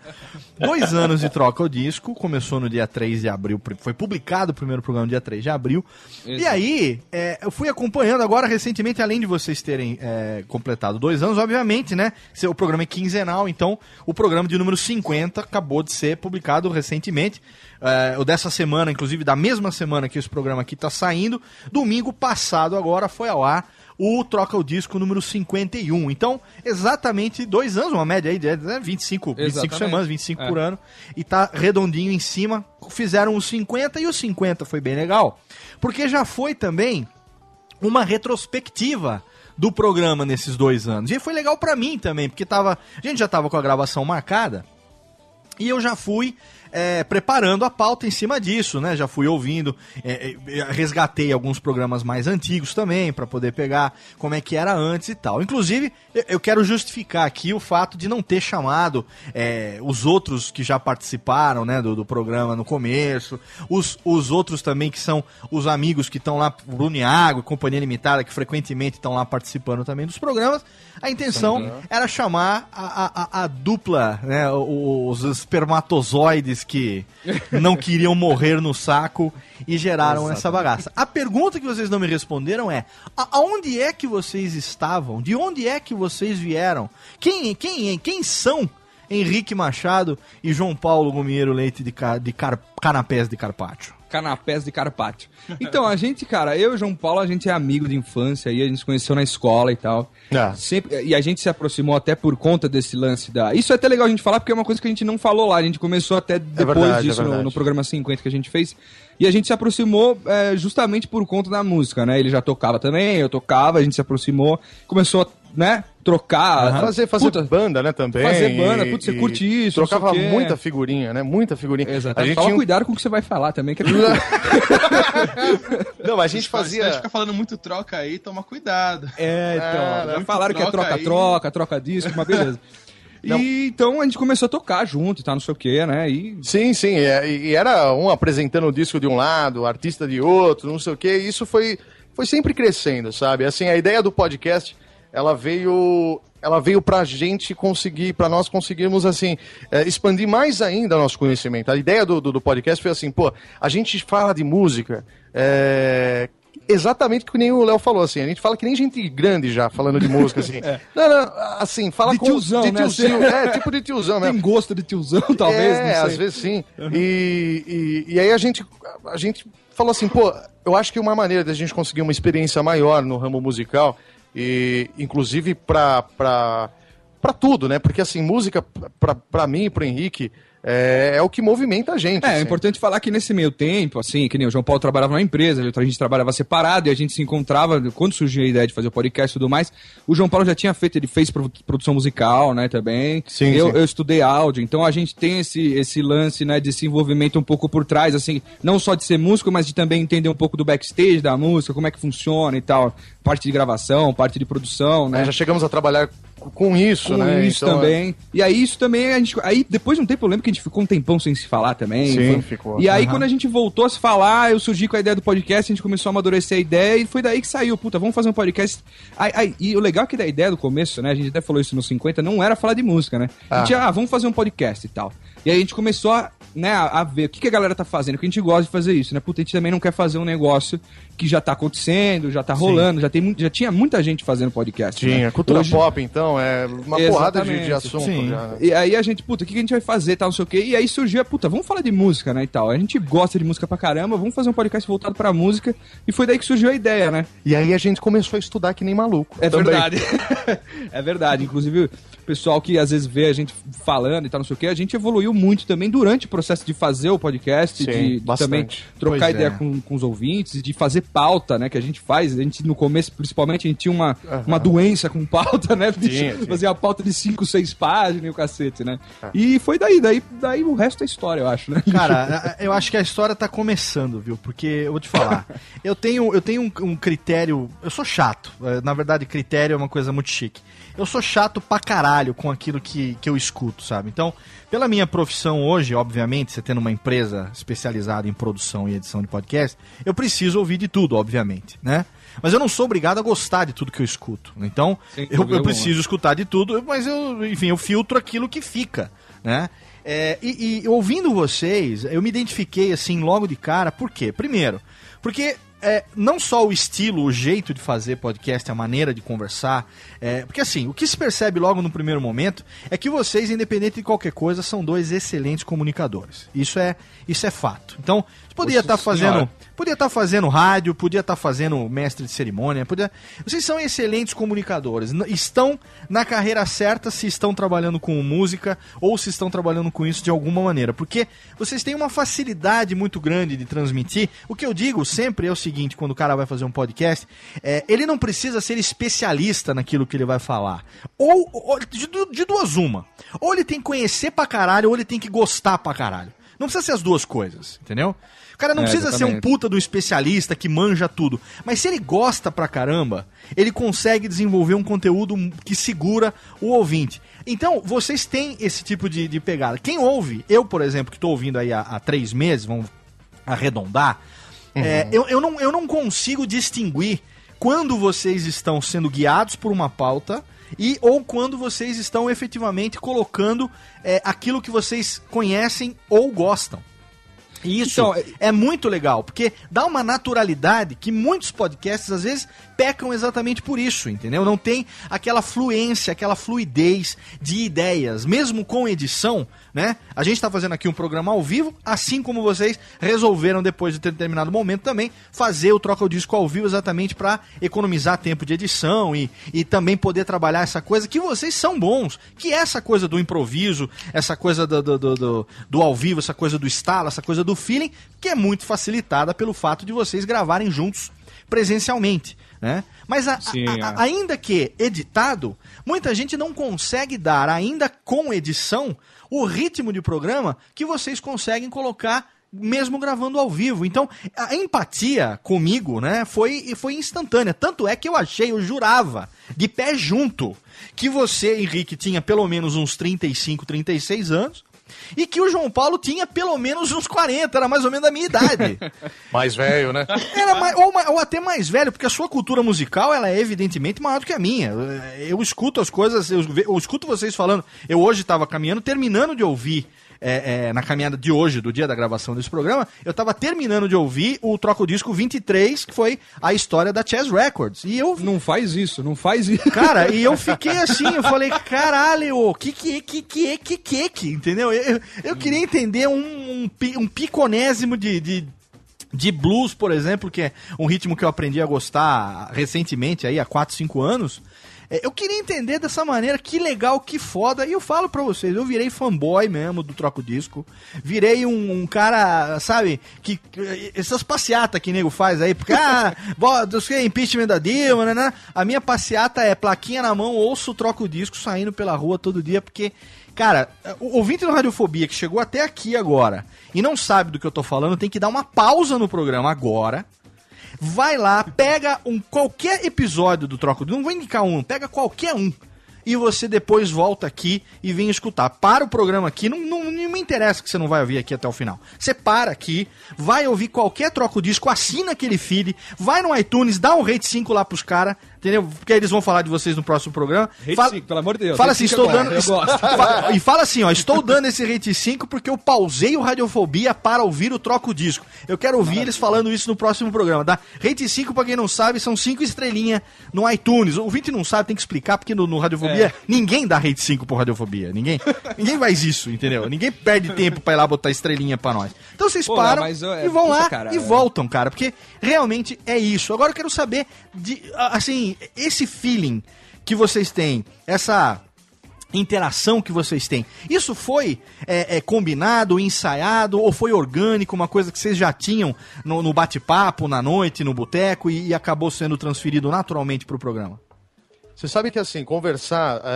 Speaker 3: Dois anos de troca o disco, começou no dia 3 de abril, foi publicado o primeiro programa no dia 3 de abril. E
Speaker 4: Exato.
Speaker 3: aí, é, eu fui acompanhando agora recentemente, além de vocês terem é, completado dois anos, obviamente, né? O programa é quinzenal, então o programa de número 50 acabou de ser publicado recentemente. É, o dessa semana, inclusive, da mesma semana que esse programa aqui tá saindo, domingo passado agora foi ao ar o Troca o Disco número 51. Então, exatamente dois anos, uma média aí de né, 25, 25
Speaker 4: Exatamente.
Speaker 3: semanas, 25
Speaker 4: É.
Speaker 3: por ano. E tá redondinho em cima. Fizeram os 50 e os 50 foi bem legal. Porque já foi também uma retrospectiva do programa nesses dois anos. E foi legal pra mim também, porque tava, a gente já tava com a gravação marcada. E eu já fui é, preparando a pauta em cima disso, né? Já fui ouvindo, é, é, resgatei alguns programas mais antigos também, para poder pegar como é que era antes e tal. Inclusive, eu, quero justificar aqui o fato de não ter chamado é, os outros que já participaram, né, do, do programa no começo, os, os outros também que são os amigos que estão lá, Bruno Iago, Companhia Limitada, que frequentemente estão lá participando também dos programas. A intenção era chamar a, a, a- dupla, né, os espermatozoides que não queriam morrer no saco e geraram essa bagaça. A pergunta que vocês não me responderam é: aonde é que vocês estavam? De onde é que vocês vieram? Quem, quem, quem são Henrique Machado e João Paulo Gomieiro Leite de, ca- de car- canapés de carpaccio.
Speaker 4: Canapés de Carpaccio. Então, a gente, cara, eu e o João Paulo, a gente é amigo de infância aí, a gente se conheceu na escola e tal.
Speaker 5: Ah.
Speaker 4: Sempre, e a gente se aproximou até por conta desse lance da. Isso é até legal a gente falar, porque é uma coisa que a gente não falou lá. A gente começou até depois
Speaker 5: verdade,
Speaker 4: disso
Speaker 5: é
Speaker 4: no, no programa 50 que a gente fez. E a gente se aproximou é, justamente por conta da música, né? Ele já tocava também, eu tocava, a gente se aproximou, começou a, né, trocar.
Speaker 5: Fazer, fazer
Speaker 4: Puta,
Speaker 5: banda, né, também.
Speaker 4: Fazer banda,
Speaker 5: e-
Speaker 4: putz, você curte isso, não
Speaker 5: Trocava
Speaker 4: o quê.
Speaker 5: muita figurinha, né? Muita figurinha.
Speaker 4: Exato.
Speaker 5: A gente
Speaker 4: Toma
Speaker 5: tinha
Speaker 4: cuidado com o que você vai falar também, que é
Speaker 5: Não, a gente
Speaker 6: Se você
Speaker 5: fazia...
Speaker 6: fica falando muito troca aí, toma cuidado.
Speaker 4: É, então.
Speaker 5: Ah,
Speaker 4: já
Speaker 6: muito
Speaker 4: falaram que é
Speaker 6: troca
Speaker 4: troca-troca, troca-disco, mas beleza. E então a gente começou a tocar junto e tal, não sei o que, né? E
Speaker 5: Sim, sim, é, e, e era um apresentando o disco de um lado, artista de outro, não sei o que, e isso foi, foi sempre crescendo, sabe? Assim, a ideia do podcast, ela veio, ela veio pra gente conseguir, pra nós conseguirmos, assim, é, expandir mais ainda o nosso conhecimento. A ideia do, do, do podcast foi assim, pô, a gente fala de música, é, Exatamente que nem o Léo falou, assim. A gente fala que nem gente grande já, falando de música, assim. Não, não, assim, fala
Speaker 4: De
Speaker 5: com...
Speaker 4: tiozão,
Speaker 5: de
Speaker 4: né?
Speaker 5: tiozinho, É, tipo de tiozão mesmo.
Speaker 4: tem gosto de tiozão, talvez,
Speaker 5: É, às vezes sim. E, e, e aí a gente, a gente falou assim, pô, eu acho que uma maneira da gente conseguir uma experiência maior no ramo musical, e inclusive pra tudo, né? Porque assim, música, pra mim e pro Henrique, é, é o que movimenta a gente.
Speaker 4: É, é
Speaker 5: assim.
Speaker 4: importante falar que nesse meio tempo, assim, que nem o João Paulo trabalhava numa empresa, a gente trabalhava separado e a gente se encontrava, quando surgiu a ideia de fazer o podcast e tudo mais, o João Paulo já tinha feito, ele fez produ- produção musical, né, também.
Speaker 5: Sim,
Speaker 4: eu,
Speaker 5: sim.
Speaker 4: eu estudei áudio, então a gente tem esse, esse lance, né, desse envolvimento um pouco por trás, assim, não só de ser músico, mas de também entender um pouco do backstage da música, como é que funciona e tal, parte de gravação, parte de produção, né.
Speaker 5: É, já chegamos a trabalhar com isso,
Speaker 4: com
Speaker 5: né?
Speaker 4: isso
Speaker 5: Então,
Speaker 4: também. E aí isso também a gente. Aí depois de um tempo eu lembro que a gente ficou um tempão sem se falar também.
Speaker 5: Sim,
Speaker 4: Foi-
Speaker 5: ficou.
Speaker 4: E aí
Speaker 5: Aham.
Speaker 4: quando a gente voltou a se falar, eu surgi com a ideia do podcast, a gente começou a amadurecer a ideia e foi daí que saiu, puta, vamos fazer um podcast. Aí, aí- e o legal é que da ideia do começo, né? A gente até falou isso nos 50, não era falar de música, né? A gente, ah, vamos fazer um podcast e tal. E aí a gente começou a, né, a, ver o que, que a galera tá fazendo, que a gente gosta de fazer isso, né? Puta, a gente também não quer fazer um negócio que já tá acontecendo, já tá rolando, já, tem, já tinha muita gente fazendo podcast. né?
Speaker 5: Tinha, cultura
Speaker 4: Hoje-
Speaker 5: pop, então, é uma porrada de, de
Speaker 4: Exatamente.
Speaker 5: assunto
Speaker 3: Sim.
Speaker 5: já. né?
Speaker 4: E aí a gente, puta, o que que a gente vai fazer, tal, não sei o quê. E aí surgiu, a, puta, vamos falar de música, né, e tal. A gente gosta de música pra caramba, vamos fazer um podcast voltado pra música. E foi daí que surgiu a ideia, né?
Speaker 5: E aí a gente começou a estudar que nem maluco.
Speaker 4: É
Speaker 5: também.
Speaker 4: verdade. é verdade. Inclusive, pessoal que às vezes vê a gente falando e tal, não sei o quê, a gente evoluiu muito também durante o processo de fazer o podcast,
Speaker 5: Sim,
Speaker 4: de, de também trocar
Speaker 5: Pois
Speaker 4: ideia
Speaker 5: é.
Speaker 4: com, com os ouvintes, de fazer pauta, né, que a gente faz. A gente, no começo, principalmente, a gente tinha uma, uma doença com pauta, né?
Speaker 5: Tinha, tinha.
Speaker 4: Fazia a pauta de 5, 6 páginas e o cacete, né? E foi daí, daí, daí o resto é história, eu acho, né?
Speaker 3: Cara, eu acho que a história tá começando, viu? Porque eu vou te falar. eu tenho, eu tenho um, um critério. Eu sou chato. Eh, Na verdade, critério é uma coisa muito chique. Eu sou chato pra caralho com aquilo que, que eu escuto, sabe? Então, pela minha profissão hoje, obviamente, você tendo uma empresa especializada em produção e edição de podcast, eu preciso ouvir de tudo, obviamente, né? Mas eu não sou obrigado a gostar de tudo que eu escuto. Então, eu, eu preciso escutar de tudo, mas eu, enfim, eu filtro aquilo que fica, né? É, e, e ouvindo vocês, eu me identifiquei assim logo de cara, por quê? Primeiro, porque é, não só o estilo, o jeito de fazer podcast, a maneira de conversar, é, porque assim, o que se percebe logo no primeiro momento é que vocês, independente de qualquer coisa, são dois excelentes comunicadores. Isso é, isso é fato. Então, poderia estar fazendo,
Speaker 4: Senhora.
Speaker 3: podia estar fazendo rádio, podia estar fazendo mestre de cerimônia, podia... vocês são excelentes comunicadores. Estão na carreira certa se estão trabalhando com música ou se estão trabalhando com isso de alguma maneira, porque vocês têm uma facilidade muito grande de transmitir. O que eu digo sempre é o seguinte, quando o cara vai fazer um podcast, é, ele não precisa ser especialista naquilo que ele vai falar. Ou, ou- de, de duas uma. Ou ele tem que conhecer pra caralho, ou ele tem que gostar pra caralho. Não precisa ser as duas coisas, entendeu? O cara não
Speaker 4: É,
Speaker 3: precisa ser um
Speaker 4: exatamente.
Speaker 3: puta do especialista que manja tudo. Mas se ele gosta pra caramba, ele consegue desenvolver um conteúdo que segura o ouvinte. Então, vocês têm esse tipo de, de pegada. Quem ouve, eu, por exemplo, que tô ouvindo aí há, há três meses, vamos arredondar, é, eu, eu, não, eu não consigo distinguir quando vocês estão sendo guiados por uma pauta e ou quando vocês estão efetivamente colocando é, aquilo que vocês conhecem ou gostam. Isso
Speaker 4: Então,
Speaker 3: é muito legal, porque dá uma naturalidade que muitos podcasts às vezes pecam exatamente por isso, entendeu? Não tem aquela fluência, aquela fluidez de ideias, mesmo com edição, né? A gente tá fazendo aqui um programa ao vivo, assim como vocês resolveram depois de ter determinado momento também fazer o troca o disco ao vivo exatamente para economizar tempo de edição e, e também poder trabalhar essa coisa que vocês são bons, que é essa coisa do improviso, essa coisa do, do, do, do- do ao vivo, essa coisa do estalo, essa coisa do feeling, que é muito facilitada pelo fato de vocês gravarem juntos presencialmente. Né? Mas a-
Speaker 4: Sim,
Speaker 3: a-
Speaker 4: é.
Speaker 3: a- ainda que editado, muita gente não consegue dar, ainda com edição, o ritmo de programa que vocês conseguem colocar mesmo gravando ao vivo. Então, a empatia comigo, né, foi, foi instantânea. Tanto é que eu achei, eu jurava, de pé junto, que você, Henrique, tinha pelo menos uns 35, 36 anos. E que o João Paulo tinha pelo menos uns 40, era mais ou menos da minha idade.
Speaker 5: Mais velho, né?
Speaker 3: Era mais, ou, ou até mais velho, porque a sua cultura musical ela é evidentemente maior do que a minha. Eu, escuto as coisas, eu, eu escuto vocês falando. Eu hoje estava caminhando, terminando de ouvir. É, é, na caminhada de hoje, do dia da gravação desse programa, eu estava terminando de ouvir o Troco Disco 23, que foi a história da Chess Records. E eu.
Speaker 4: Não faz isso, não faz isso.
Speaker 3: Cara, e eu fiquei assim, eu falei, caralho, que que é, que que é, que que que, entendeu? Eu, eu- queria entender um, um, um piconésimo de, de, de blues, por exemplo, que é um ritmo que eu aprendi a gostar recentemente, aí há 4, 5 anos. É, Eu queria entender dessa maneira, que legal, que foda. E eu falo pra vocês, eu virei fanboy mesmo do Troco Disco. Virei um, um cara, sabe, que, que- essas passeatas que nego faz aí, porque, ah, bota, eu sei, impeachment da Dilma, né, né? A minha passeata é plaquinha na mão, ouço o Troco Disco saindo pela rua todo dia, porque, cara, o ouvinte do Radiofobia que chegou até aqui agora e não sabe do que eu tô falando, tem que dar uma pausa no programa agora vai lá, pega um qualquer episódio do Troco, não vou indicar um, pega qualquer um. E você depois volta aqui e vem escutar. Para o programa aqui, não, não, não me interessa que você não vai ouvir aqui até o final. Você para aqui, vai ouvir qualquer troco disco, assina aquele feed, vai no iTunes, dá um rate 5 lá pros caras, entendeu? Porque eles vão falar de vocês no próximo programa.
Speaker 4: Rate
Speaker 3: Fala-
Speaker 4: 5, pelo amor de Deus.
Speaker 3: Fala assim,
Speaker 4: 5
Speaker 3: estou
Speaker 4: é bom,
Speaker 3: dando. E fala assim, ó, estou dando esse rate 5 porque eu pausei o Radiofobia para ouvir o Troco Disco. Eu quero ouvir eles falando isso no próximo programa, tá? Rate 5, pra quem não sabe, são 5 estrelinhas no iTunes. O ouvinte não sabe, tem que explicar, porque no, no Radiofobia
Speaker 4: É.
Speaker 3: ninguém dá rate 5 pro Radiofobia. Ninguém, ninguém faz isso, entendeu? Ninguém perde tempo pra ir lá botar estrelinha pra nós. Então vocês
Speaker 4: Pô,
Speaker 3: param
Speaker 4: mas, é,
Speaker 3: e vão
Speaker 4: puta,
Speaker 3: lá
Speaker 4: cara,
Speaker 3: e
Speaker 4: é.
Speaker 3: voltam, cara, porque realmente é isso. Agora eu quero saber de, a- assim, esse feeling que vocês têm, essa interação que vocês têm. Isso foi é, é, combinado, ensaiado ou foi orgânico, uma coisa que vocês já tinham no, no bate-papo, na noite, no boteco e, e acabou sendo transferido naturalmente pro programa?
Speaker 5: Você sabe que, assim, conversar, é,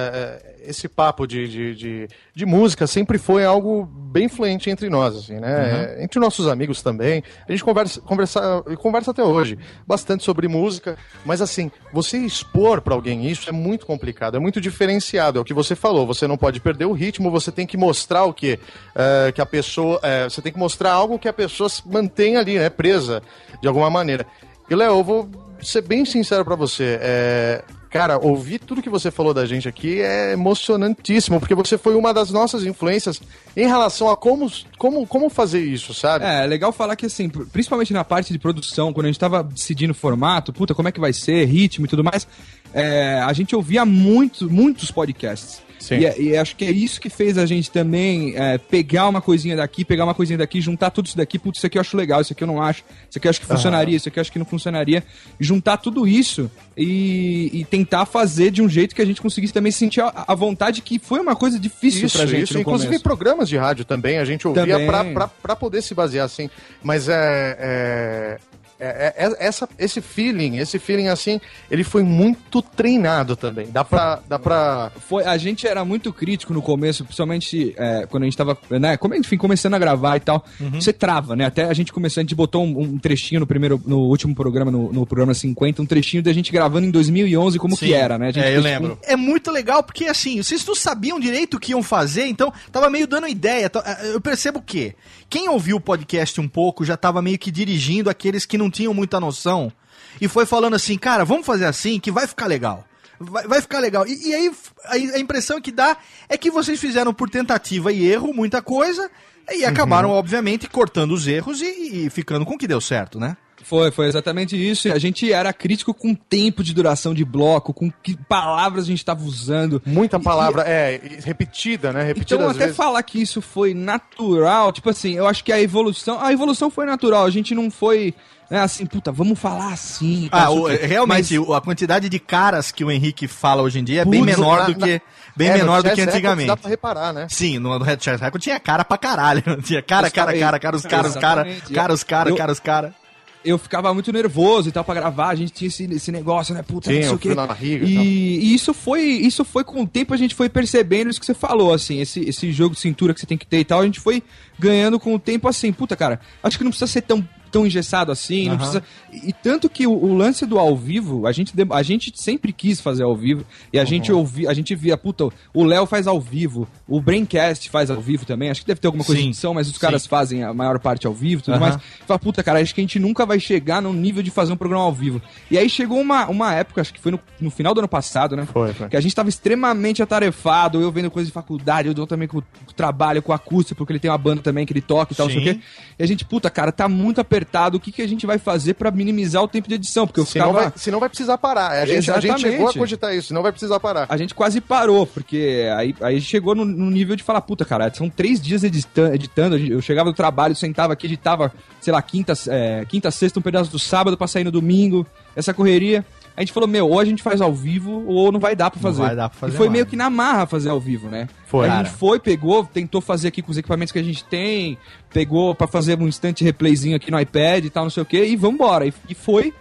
Speaker 5: é, esse papo de, de, de, de música sempre foi algo bem fluente entre nós, assim, né? É, Entre nossos amigos também. A gente conversa, conversa, conversa até hoje bastante sobre música, mas, assim, você expor pra alguém isso é muito complicado, é muito diferenciado. É o que você falou, você não pode perder o ritmo, você tem que mostrar o quê? É, que a pessoa. é, você tem que mostrar algo que a pessoa se mantém ali, né? Presa, de alguma maneira. E, Léo, eu vou ser bem sincero pra você. É, cara, ouvir tudo que você falou da gente aqui é emocionantíssimo, porque você foi uma das nossas influências em relação a como, como, como fazer isso, sabe?
Speaker 4: É, é legal falar que assim, pr- principalmente na parte de produção, quando a gente tava decidindo o formato, puta, como é que vai ser, ritmo e tudo mais, é, a gente ouvia muito, muitos podcasts. E, é- e acho que é isso que fez a gente também é, pegar uma coisinha daqui, pegar uma coisinha daqui, juntar tudo isso daqui, putz, isso aqui eu acho legal, isso aqui eu não acho, isso aqui eu acho que funcionaria, isso aqui eu acho que não funcionaria. Juntar tudo isso e, e tentar fazer de um jeito que a gente conseguisse também sentir a, a vontade que foi uma coisa difícil
Speaker 5: Isso,
Speaker 4: pra gente
Speaker 5: isso. Inclusive
Speaker 4: começo.
Speaker 5: programas de rádio também, a gente ouvia
Speaker 4: Também.
Speaker 5: pra, pra, pra poder se basear assim. Mas é. é... é- é- essa, esse feeling, esse feeling assim, ele foi muito treinado também. Dá pra. Dá pra...
Speaker 4: foi, a gente era muito crítico no começo, principalmente é, quando a gente tava, né, como, enfim, começando a gravar e tal. Você trava, né? Até a gente começou, a gente botou um, um trechinho no primeiro, no último programa, no, no programa 50, um trechinho da gente gravando em 2011, como que era, né? A gente
Speaker 3: é, eu
Speaker 4: fez,
Speaker 3: lembro. É muito legal porque, assim, vocês não sabiam direito o que iam fazer, então tava meio dando ideia. Tá- Eu percebo que quem ouviu o podcast um pouco já tava meio que dirigindo aqueles que não tinham muita noção e foi falando assim, cara, vamos fazer assim que vai ficar legal. Vai, vai ficar legal. E, e aí a, a impressão que dá é que vocês fizeram por tentativa e erro muita coisa, E acabaram, obviamente, cortando os erros e, e ficando com o que deu certo, né?
Speaker 4: Foi, foi exatamente isso. A gente era crítico com tempo de duração de bloco, com que palavras a gente estava usando.
Speaker 5: Muita palavra, é, e repetida, né? Repetida
Speaker 4: Então,
Speaker 5: às
Speaker 4: até
Speaker 5: vezes.
Speaker 4: falar que isso foi natural, tipo assim, eu acho que a evolução. A evolução foi natural, a gente não foi. Né, assim, puta, vamos falar assim.
Speaker 3: Ah, o- realmente, o- a quantidade de caras que o Henrique fala hoje em dia é bem
Speaker 5: Putz,
Speaker 3: menor
Speaker 5: na-
Speaker 3: do que,
Speaker 5: na-
Speaker 3: bem
Speaker 5: É, no
Speaker 3: menor do que antigamente.
Speaker 5: Dá pra reparar, né?
Speaker 3: Sim, no, no Red Chess Record tinha cara pra caralho. Tinha cara,
Speaker 4: Os
Speaker 3: cara,
Speaker 4: cara-
Speaker 3: cara, cara, os caras, os cara, cara, os cara,
Speaker 4: Eu-
Speaker 3: cara, os cara.
Speaker 4: Eu ficava muito nervoso e tal pra gravar, a gente tinha esse, esse negócio, né? Puta,
Speaker 5: Sim,
Speaker 4: não sei
Speaker 5: o
Speaker 4: quê.
Speaker 5: na barriga e
Speaker 4: e isso foi, isso foi com o tempo a gente foi percebendo isso que você falou, assim, esse, esse jogo de cintura que você tem que ter e tal, a gente foi ganhando com o tempo assim, puta, cara, acho que não precisa ser tão tão engessado assim, não precisa. E e tanto que o, o lance do ao vivo, a gente, a gente sempre quis fazer ao vivo, e a gente ouvi, a gente via, puta, o Léo faz ao vivo, o Braincast faz ao vivo também, acho que deve ter alguma coisa
Speaker 3: Sim.
Speaker 4: de edição, mas os caras fazem a maior parte ao vivo e tudo
Speaker 3: Aham.
Speaker 4: mais. Fala, puta, cara, acho que a gente nunca vai chegar no nível de fazer um programa ao vivo. E aí chegou uma, uma época, acho que foi no, no final do ano passado, né?
Speaker 5: Foi, foi.
Speaker 4: Que a gente tava extremamente atarefado, eu vendo coisa de faculdade, eu também com, o trabalho, com o acústico, porque ele tem uma banda também que ele toca e tal, não sei o
Speaker 3: Sim.
Speaker 4: quê. E a gente, puta, cara, tá muito apertado, o que, que a gente vai fazer pra minimizar o tempo de edição? Porque eu
Speaker 5: Senão
Speaker 4: ficava...
Speaker 5: vai, senão vai precisar parar. A gente, a gente chegou a cogitar isso, senão vai precisar parar.
Speaker 4: A gente quase parou, porque aí, aí chegou no, no nível de falar, puta, cara, são três dias edita- editando. Eu chegava do trabalho, sentava aqui, editava, sei lá, quinta, é, quinta, sexta, um pedaço do sábado pra sair no domingo, essa correria. A gente falou, meu, ou a gente faz ao vivo, ou não vai dar pra
Speaker 3: Não
Speaker 4: fazer.
Speaker 3: vai dar pra fazer
Speaker 4: e foi
Speaker 3: mais.
Speaker 4: meio que na marra fazer ao vivo, né?
Speaker 5: Foi.
Speaker 4: Aí a gente foi, pegou, tentou fazer aqui com os equipamentos que a gente tem, pegou pra fazer um instante replayzinho aqui no iPad e tal, não sei o quê, e vambora. E, e foi.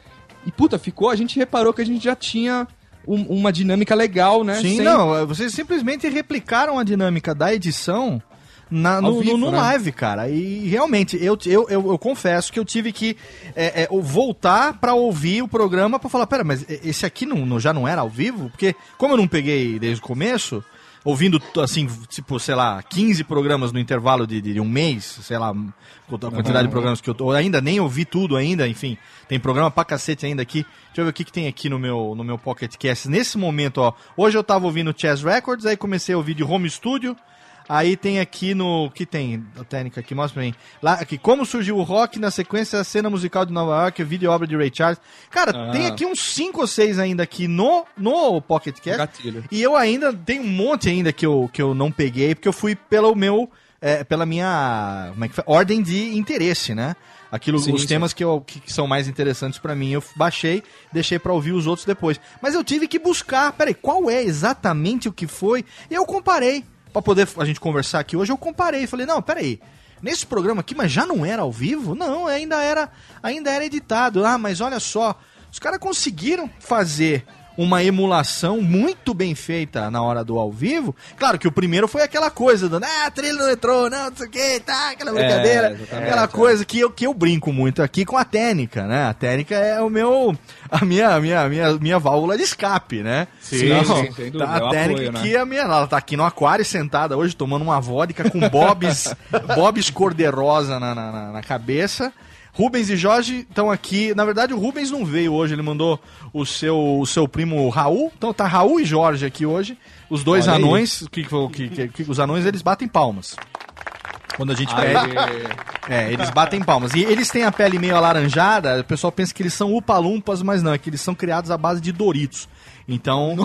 Speaker 4: E puta, ficou, a gente reparou que a gente já tinha um- uma dinâmica legal, né?
Speaker 3: Sim,
Speaker 4: Sem-
Speaker 3: não, vocês simplesmente replicaram a dinâmica da edição na, no,
Speaker 4: vivo,
Speaker 3: no- no
Speaker 4: né?
Speaker 3: live, cara. E realmente, eu, eu, eu, eu confesso que eu tive que é, é, voltar pra ouvir o programa pra falar, pera, mas esse aqui não, não- já não era ao vivo? Porque como eu não peguei desde o começo, ouvindo, assim, tipo, sei lá, 15 programas no intervalo de, de um mês, sei lá, a quantidade de programas que eu tô, ainda nem ouvi tudo ainda, enfim, tem programa pra cacete ainda aqui. Deixa eu ver o que, que tem aqui no meu, no meu Pocket Cast. Nesse momento, ó, hoje eu tava ouvindo Chess Records, aí comecei a ouvir de Home Studio, Aí tem aqui no. que tem? A técnica aqui, mostra pra mim. Lá, aqui, como surgiu o rock na sequência da cena musical de Nova York, vídeo obra de Ray Charles. Cara,
Speaker 4: Ah.
Speaker 3: tem aqui uns 5 ou 6 ainda aqui no, no Pocket Cast.
Speaker 4: Gatilho.
Speaker 3: E eu ainda tenho um monte ainda que eu, que eu não peguei, porque eu fui pelo meu. é, pela minha como é que foi? ordem de interesse, né? Aquilo,
Speaker 4: Sim,
Speaker 3: os
Speaker 4: sim.
Speaker 3: temas que, eu, que, que são mais interessantes pra mim, eu baixei, deixei pra ouvir os outros depois. Mas eu tive que buscar, peraí, qual é exatamente o que foi? E eu comparei. Pra poder a gente conversar aqui hoje, eu comparei. Falei, não, peraí. Nesse programa aqui, mas já não era ao vivo? Não, ainda era, ainda era editado. Ah, mas olha só, os caras conseguiram fazer uma emulação muito bem feita na hora do ao vivo. Claro que o primeiro foi aquela coisa do, ah, trilha não entrou, não, não sei o que, tá, aquela brincadeira.
Speaker 4: exatamente.
Speaker 3: aquela coisa que eu, que eu brinco muito aqui com a técnica, né? A técnica é o meu, a minha, a minha, a minha, minha válvula de escape, né?
Speaker 4: Sim,
Speaker 3: Então,
Speaker 4: sim, dúvida,
Speaker 3: tá,
Speaker 4: é
Speaker 3: a técnica
Speaker 4: apoio, né?
Speaker 3: aqui, a minha, ela tá aqui no aquário sentada hoje, tomando uma vodka com bobs, bobs cor-de-rosa na, na- na cabeça. Rubens e Jorge estão aqui. Na verdade, o Rubens não veio hoje, ele mandou o seu, o seu primo Raul. Então tá Raul e Jorge aqui hoje. Os dois
Speaker 4: Olha
Speaker 3: anões, que, que, que, que- os anões eles batem palmas. Quando a gente pede. É, eles batem palmas. E eles têm a pele meio alaranjada, o pessoal pensa que eles são upalumpas, mas não, é que eles são criados à base de Doritos. Então,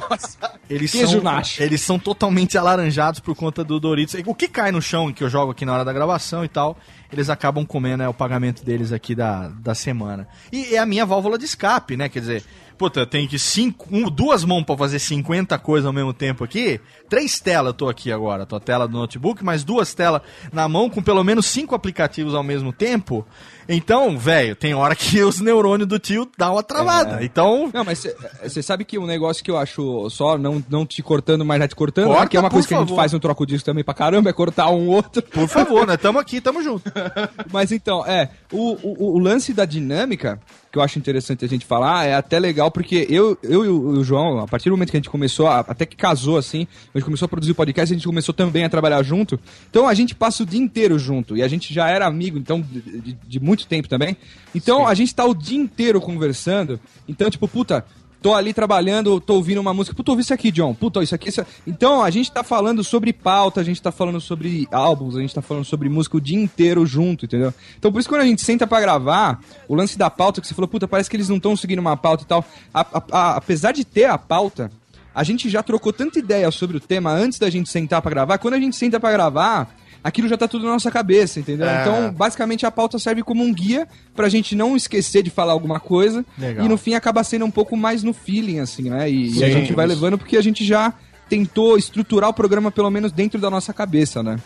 Speaker 3: eles
Speaker 4: Queijo
Speaker 3: são,
Speaker 4: Nacho.
Speaker 3: eles são totalmente alaranjados por conta do Doritos. O que cai no chão, que eu jogo aqui na hora da gravação e tal, eles acabam comendo, é o pagamento deles aqui da, da semana. E é a minha válvula de escape, né? Quer dizer, puta, eu tenho que cinco, um, duas mãos pra fazer 50 coisas ao mesmo tempo aqui. Três telas eu tô aqui agora. Tô a tela do notebook, mais duas telas na mão com pelo menos cinco aplicativos ao mesmo tempo. Então, velho, tem hora que os neurônios do tio dão uma travada. Então,
Speaker 4: Não, mas você sabe que um negócio que eu acho, só não, não te cortando, mas já te cortando,
Speaker 3: Corta,
Speaker 4: né, que é uma coisa que a gente
Speaker 3: favor.
Speaker 4: faz no Troco Disco também pra caramba, é cortar um outro.
Speaker 3: por favor, né? Tamo aqui, tamo junto.
Speaker 4: Mas então, é, o, o, o lance da dinâmica, que eu acho interessante a gente falar, é até legal, porque eu, eu e o, João, a partir do momento que a gente começou, a- até que casou assim, a gente começou a produzir o podcast, a gente começou também a trabalhar junto. Então a gente passa o dia inteiro junto, e a gente já era amigo, então, de, de- de muito tempo também. Então a gente tá o dia inteiro conversando. Então, tipo, puta. Tô ali trabalhando, tô ouvindo uma música. Puta, ouvi isso aqui, John. Puta, isso aqui. Isso... Então, a gente tá falando sobre pauta, a gente tá falando sobre álbuns, a gente tá falando sobre música o dia inteiro junto, entendeu? Então, por isso, quando a gente senta pra gravar, o lance da pauta que você falou, puta, parece que eles não estão seguindo uma pauta e tal. A- a- a- apesar de ter a pauta, a gente já trocou tanta ideia sobre o tema antes da gente sentar pra gravar. Quando a gente senta pra gravar, aquilo já tá tudo na nossa cabeça, entendeu?
Speaker 5: É.
Speaker 4: Então, basicamente, a pauta serve como um guia pra gente não esquecer de falar alguma coisa.
Speaker 3: Legal.
Speaker 4: E no fim acaba sendo um pouco mais no feeling, assim, né? E, e a
Speaker 5: Sim,
Speaker 4: gente vai levando porque a gente já tentou estruturar o programa pelo menos dentro da nossa cabeça, né?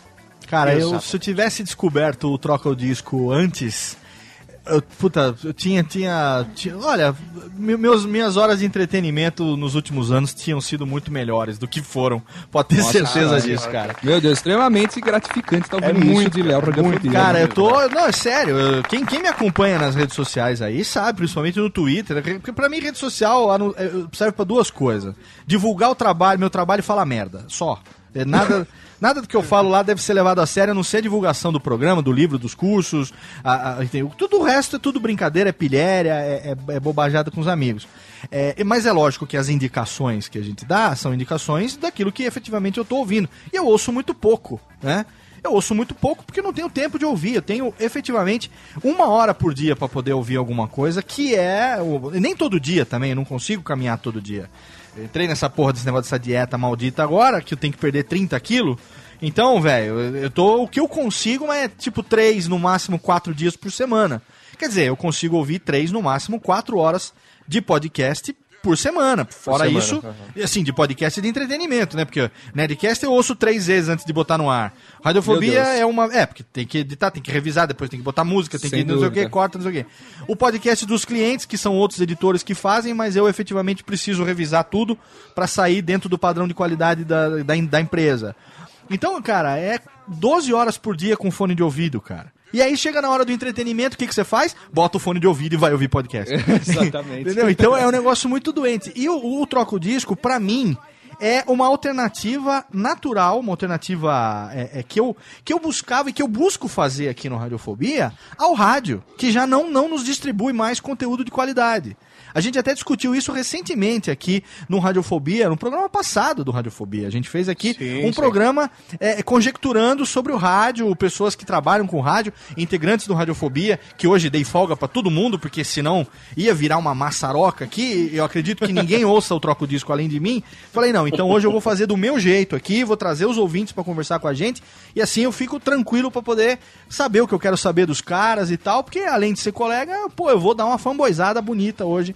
Speaker 3: Cara, eu, se eu tivesse descoberto o Troca o Disco antes, eu, puta, eu tinha, tinha, tinha- olha, me- meus, minhas horas de entretenimento nos últimos anos tinham sido muito melhores do que foram. Pode ter
Speaker 4: Nossa
Speaker 3: certeza
Speaker 4: senhora,
Speaker 3: disso, cara.
Speaker 4: Meu Deus, extremamente gratificante estar ouvindo
Speaker 3: É muito,
Speaker 4: de Léo Radiofobia.
Speaker 3: Cara, eu tô. Não, é sério. eu- Quem, quem me acompanha nas redes sociais aí sabe, principalmente no Twitter, porque pra mim rede social é, serve pra duas coisas: divulgar o trabalho, meu trabalho e falar merda. Só. É nada. Nada do que eu falo lá deve ser levado a sério, a não ser a divulgação do programa, do livro, dos cursos. a- a- tudo o resto é tudo brincadeira, é pilhéria, é, é, é bobajada com os amigos. É, mas é lógico que as indicações que a gente dá são indicações daquilo que efetivamente eu tô ouvindo. E eu ouço muito pouco, né? Eu ouço muito pouco porque não tenho tempo de ouvir. Eu tenho efetivamente uma hora por dia para poder ouvir alguma coisa, que é. Nem todo dia também, eu não consigo caminhar todo dia. Entrei nessa porra desse negócio dessa dieta maldita agora, que eu tenho que perder 30 quilos. Então, velho, eu- tô. O que eu consigo é tipo três, no máximo quatro dias por semana. Quer dizer, eu consigo ouvir três, no máximo quatro horas de podcast por semana. Fora
Speaker 5: semana,
Speaker 3: isso, e assim, de podcast de entretenimento, né? Porque Nerdcast eu ouço três vezes antes de botar no ar. Radiofobia é uma. É, porque tem que editar, tem que revisar, depois tem que botar música, tem
Speaker 4: Sem
Speaker 3: que não sei o que, corta, não sei o que. O podcast dos clientes, que são outros editores que fazem, mas eu efetivamente preciso revisar tudo pra sair dentro do padrão de qualidade da, da, da empresa. Então, cara, é 12 horas por dia com fone de ouvido, cara. E aí chega na hora do entretenimento, o que, que você faz? Bota o fone de ouvido e vai ouvir podcast.
Speaker 4: Exatamente.
Speaker 3: Entendeu? Então é um negócio muito doente. E o, o troco disco, pra mim, é uma alternativa natural, uma alternativa é, é, que, eu, que eu buscava e que eu busco fazer aqui no Radiofobia ao rádio, que já não, não nos distribui mais conteúdo de qualidade. A gente até discutiu isso recentemente aqui no Radiofobia, no programa passado do Radiofobia. A gente fez aqui
Speaker 5: Sim,
Speaker 3: um
Speaker 5: sim.
Speaker 3: programa é, conjecturando sobre o rádio, pessoas que trabalham com rádio, integrantes do Radiofobia, que hoje dei folga pra todo mundo, porque senão ia virar uma maçaroca aqui. Eu acredito que ninguém ouça o Troco Disco além de mim. Falei, não, então hoje eu vou fazer do meu jeito aqui, vou trazer os ouvintes pra conversar com a gente, e assim eu fico tranquilo pra poder saber o que eu quero saber dos caras e tal, porque além de ser colega, pô, eu vou dar uma fanboizada bonita hoje.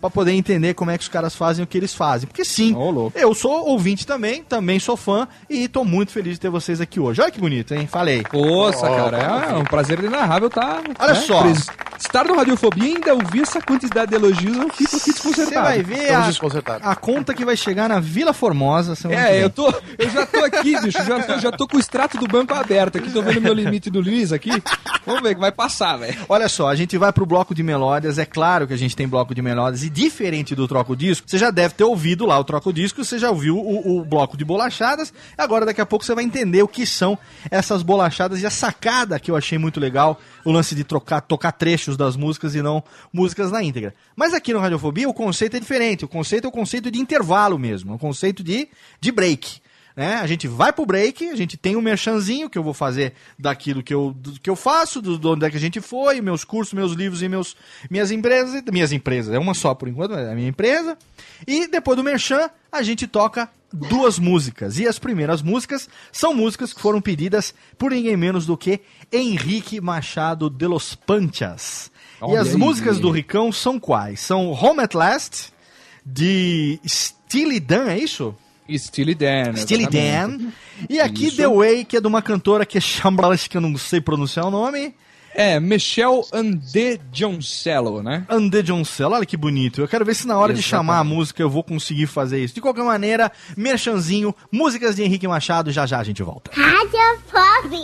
Speaker 3: Pra poder entender como é que os caras fazem o que eles fazem. Porque sim,
Speaker 4: louco.
Speaker 3: eu sou ouvinte também, também sou fã e tô muito feliz de ter vocês aqui hoje. Olha que bonito, hein? Falei.
Speaker 4: Poxa, cara, é um prazer inenarrável tá.
Speaker 3: Olha só.
Speaker 4: pres- Estar no Radiofobia e ainda ouvir essa quantidade de elogios, eu fico aqui
Speaker 3: Você
Speaker 4: desconcertado.
Speaker 3: vai ver a, a conta que vai chegar na Vila Formosa.
Speaker 4: É, eu, tô, eu já tô aqui, bicho. Já tô, já tô com o extrato do banco aberto aqui. Tô vendo meu limite do Luiz aqui. Vamos ver que vai passar, velho.
Speaker 3: Olha só, a gente vai pro bloco de melódias. É claro que a gente tem bloco de melódias. E diferente do Troco Disco, você já deve ter ouvido lá o Troco Disco. Você já ouviu o, o bloco de bolachadas. Agora, daqui a pouco, você vai entender o que são essas bolachadas. E a sacada que eu achei muito legal. O lance de trocar, tocar trechos das músicas e não músicas na íntegra. Mas aqui no Radiofobia, o conceito é diferente. O conceito é o conceito de intervalo mesmo. É o conceito de, de break. Né? A gente vai pro break, a gente tem um merchanzinho que eu vou fazer daquilo que eu, do que eu faço, do, do onde é que a gente foi, meus cursos, meus livros e meus, minhas empresas. Minhas empresas, é uma só por enquanto, é a minha empresa. E depois do merchan, a gente toca duas músicas. E as primeiras músicas são músicas que foram pedidas por ninguém menos do que Henrique Machado de los Panchas. e
Speaker 4: Olha
Speaker 3: as
Speaker 4: aí.
Speaker 3: músicas do Ricão são quais? São Home at Last, de Steely Dan, é isso?
Speaker 4: Steely Dan.
Speaker 3: Steely
Speaker 4: exatamente.
Speaker 3: Dan. E aqui
Speaker 4: Isso.
Speaker 3: The Way, que é de uma cantora que é Chambralash, que eu não sei pronunciar o nome.
Speaker 4: É, Michelle Ande Joncello, né?
Speaker 3: Ande Joncel, olha que bonito. Eu quero ver se na hora de chamar a
Speaker 4: Exatamente.
Speaker 3: música eu vou conseguir fazer isso. De qualquer maneira, merchanzinho, músicas de Henrique Machado, já já a gente volta.
Speaker 9: Radiofobia.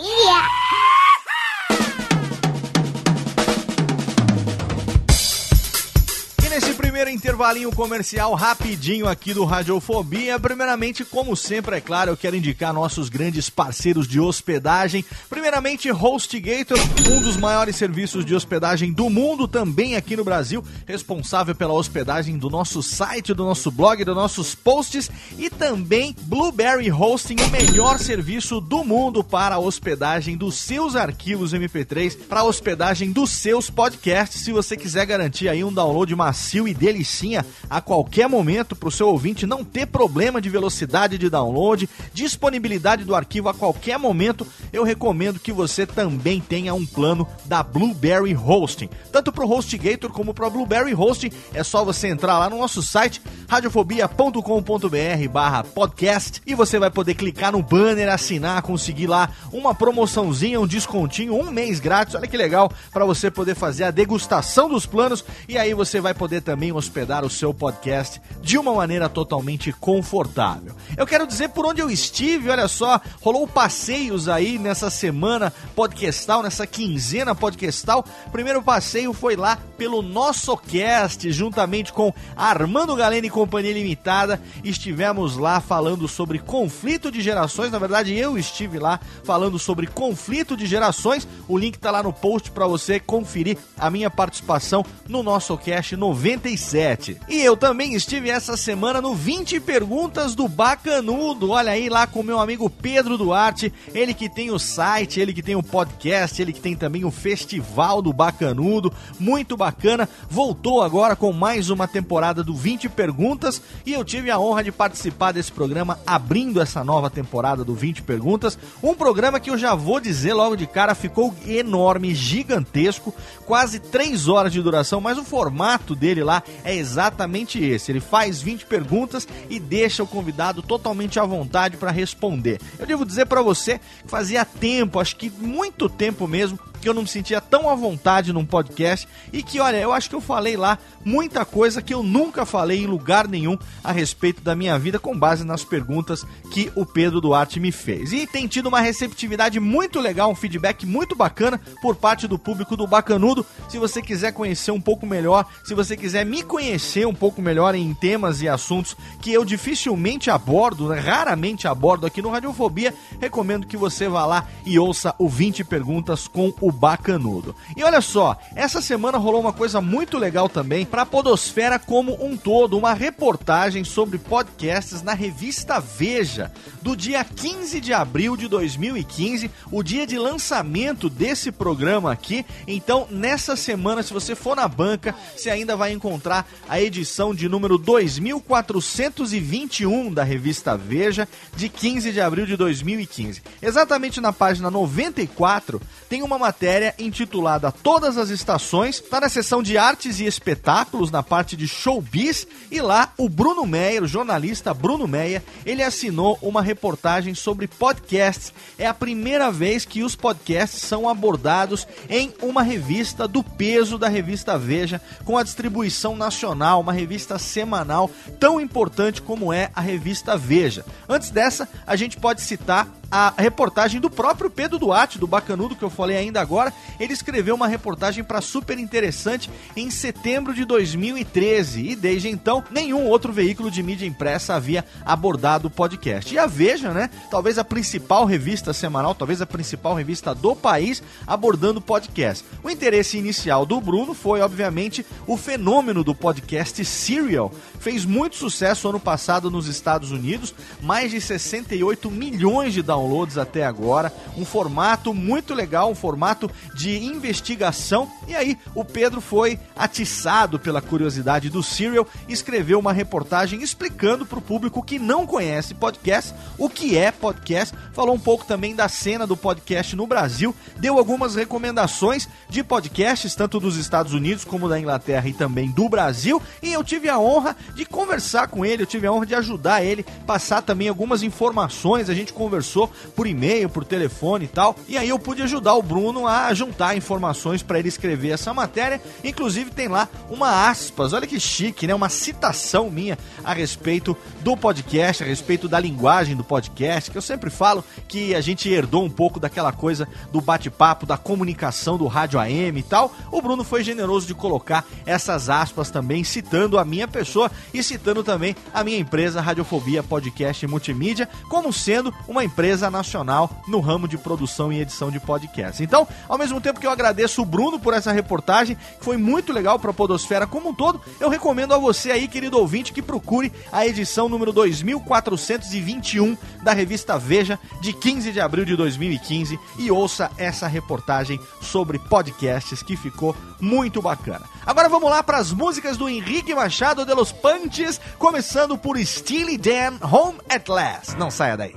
Speaker 3: Nesse primeiro intervalinho comercial rapidinho aqui do Radiofobia, primeiramente, como sempre, é claro, eu quero indicar nossos grandes parceiros de hospedagem. Primeiramente, HostGator, um dos maiores serviços de hospedagem do mundo, também aqui no Brasil, responsável pela hospedagem do nosso site, do nosso blog, dos nossos posts e também Blueberry Hosting, o melhor serviço do mundo para a hospedagem dos seus arquivos MP3, para a hospedagem dos seus podcasts. Se você quiser garantir aí um download macio e delicinha a qualquer momento para o seu ouvinte não ter problema de velocidade de download, disponibilidade do arquivo a qualquer momento, eu recomendo que você também tenha um plano da Blueberry Hosting. Tanto para o HostGator como para a Blueberry Hosting, é só você entrar lá no nosso site radiofobia.com.br barra podcast e você vai poder clicar no banner, assinar, conseguir lá uma promoçãozinha, um descontinho, um mês grátis, olha que legal, para você poder fazer a degustação dos planos e aí você vai poder também hospedar o seu podcast de uma maneira totalmente confortável. Eu quero dizer por onde eu estive, olha só, rolou passeios aí nessa semana podcastal, nessa quinzena podcastal. Primeiro passeio foi lá pelo nosso cast, juntamente com Armando Galeno e Companhia Limitada. Estivemos lá falando sobre conflito de gerações. Na verdade, eu estive lá falando sobre conflito de gerações. O link tá lá no post para você conferir a minha participação no nosso cast 97. E eu também estive essa semana no 20 perguntas do Bacanudo. Olha aí lá com meu amigo Pedro Duarte, ele que tem o site, ele que tem o podcast, ele que tem também o Festival do Bacanudo. Muito bacana. Voltou agora com mais uma temporada do 20 perguntas e eu tive a honra de participar desse programa abrindo essa nova temporada do 20 perguntas. Um programa que eu já vou dizer logo de cara ficou enorme, gigantesco, quase 3 horas de duração, mas o formato dele lá é exatamente esse. Ele faz 20 perguntas e deixa o convidado totalmente à vontade para responder. Eu devo dizer para você que fazia tempo, acho que muito tempo mesmo, que eu não me sentia tão à vontade num podcast e que, olha, eu acho que eu falei lá muita coisa que eu nunca falei em lugar nenhum a respeito da minha vida com base nas perguntas que o Pedro Duarte me fez. E tem tido uma receptividade muito legal, um feedback muito bacana por parte do público do Bacanudo. Se você quiser conhecer um pouco melhor, se você quiser me conhecer um pouco melhor em temas e assuntos que eu dificilmente abordo, né, raramente abordo aqui no Radiofobia, recomendo que você vá lá e ouça o 20 perguntas com o Bacanudo. E olha só, essa semana rolou uma coisa muito legal também para a Podosfera como um todo, uma reportagem sobre podcasts na revista Veja, do dia 15 de abril de 2015, o dia de lançamento desse programa aqui. Então, nessa semana, se você for na banca, você ainda vai encontrar a edição de número 2421 da revista Veja, de 15 de abril de 2015. Exatamente na página 94, tem uma matéria intitulada Todas as Estações, está na seção de artes e espetáculos, na parte de showbiz, e lá o Bruno Meyer, o jornalista Bruno Meyer, ele assinou uma reportagem sobre podcasts. É a primeira vez que os podcasts são abordados em uma revista do peso da revista Veja, com a distribuição nacional, uma revista semanal tão importante como é a revista Veja. Antes dessa, a gente pode citar a reportagem do próprio Pedro Duarte, do Bacanudo, que eu falei ainda agora. Ele escreveu uma reportagem para super interessante em setembro de 2013 e desde então nenhum outro veículo de mídia impressa havia abordado o podcast. E a Veja, né? Talvez a principal revista semanal, talvez a principal revista do país abordando podcast. O interesse inicial do Bruno foi, obviamente, o fenômeno do podcast Serial. Fez muito sucesso ano passado nos Estados Unidos, mais de 68 milhões de downloads até agora, um formato muito legal, um formato de investigação. E aí, o Pedro foi atiçado pela curiosidade do Serial e escreveu uma reportagem explicando para o público que não conhece podcast o que é podcast. Falou um pouco também da cena do podcast no Brasil, deu algumas recomendações de podcasts, tanto dos Estados Unidos como da Inglaterra e também do Brasil. E eu tive a honra de conversar com ele, eu tive a honra de ajudar ele, passar também algumas informações. A gente conversou mandou por e-mail, por telefone e tal. E aí eu pude ajudar o Bruno a juntar informações para ele escrever essa matéria. Inclusive tem lá uma aspas, olha que chique, né? Uma citação minha a respeito do podcast, a respeito da linguagem do podcast, que eu sempre falo que a gente herdou um pouco daquela coisa do bate-papo, da comunicação do rádio AM e tal. O Bruno foi generoso de colocar essas aspas também, citando a minha pessoa e citando também a minha empresa Radiofobia Podcast Multimídia, como sendo uma empresa nacional no ramo de produção e edição de podcasts. Então, ao mesmo tempo que eu agradeço o Bruno por essa reportagem, que foi muito legal para a Podosfera como um todo, eu recomendo a você aí, querido ouvinte, que procure a edição número 2421 da revista Veja, de 15 de abril de 2015, e ouça essa reportagem sobre podcasts que ficou muito bacana. Agora vamos lá para as músicas do Henrique Machado de los Panches, começando por Steely Dan Home at Last. Não saia daí.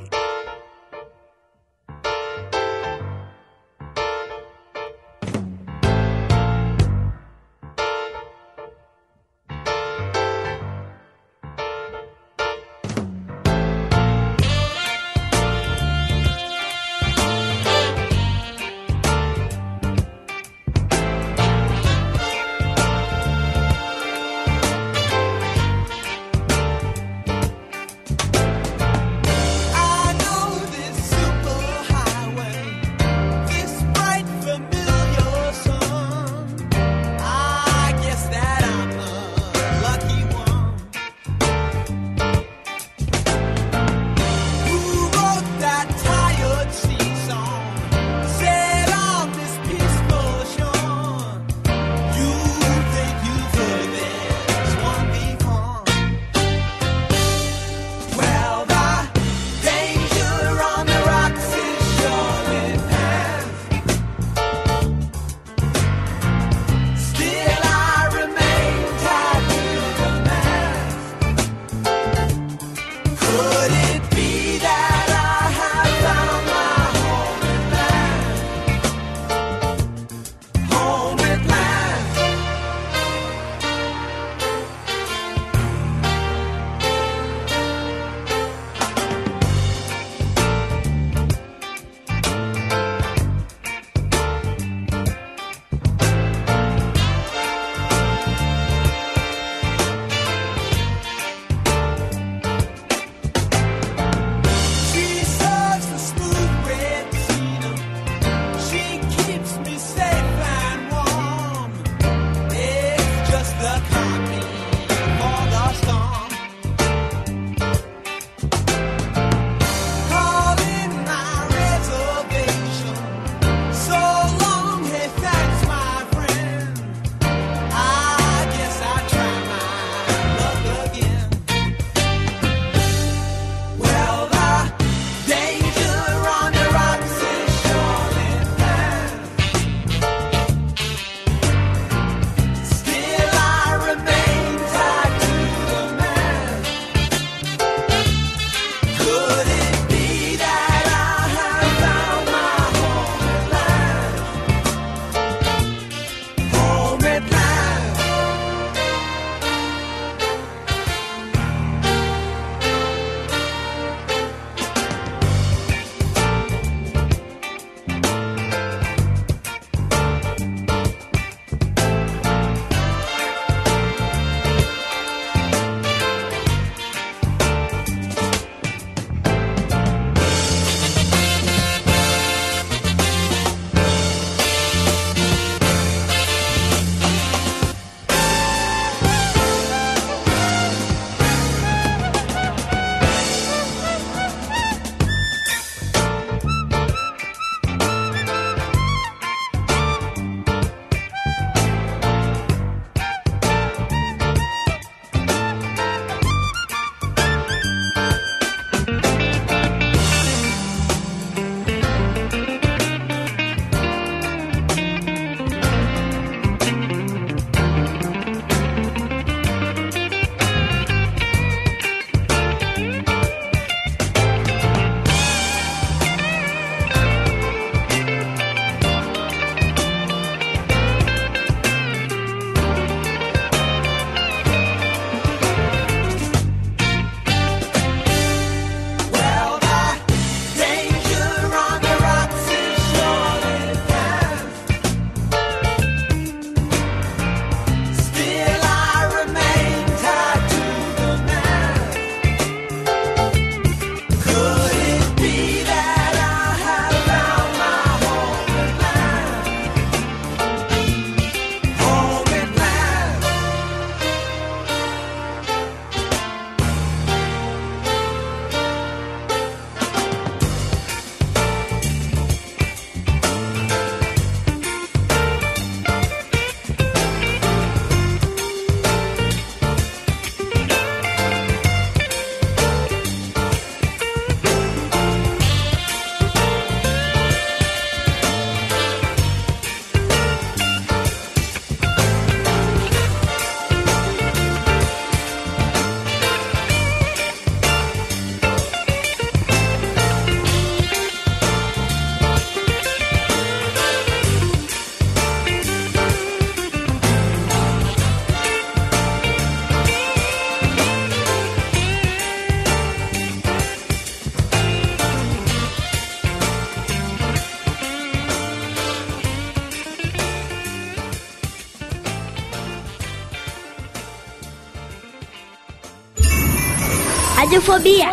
Speaker 9: Radiofobia.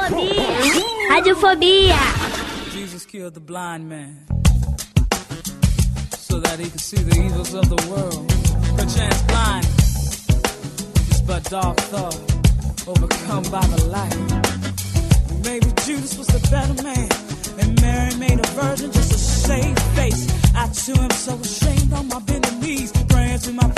Speaker 9: Radiofobia.
Speaker 10: Jesus killed the blind man so that he could see the evils of the world. Perchance but dark thought overcome by the light. Maybe Judas was the better man, and Mary made a virgin just save face. I too am so ashamed on my bending knees, praying to my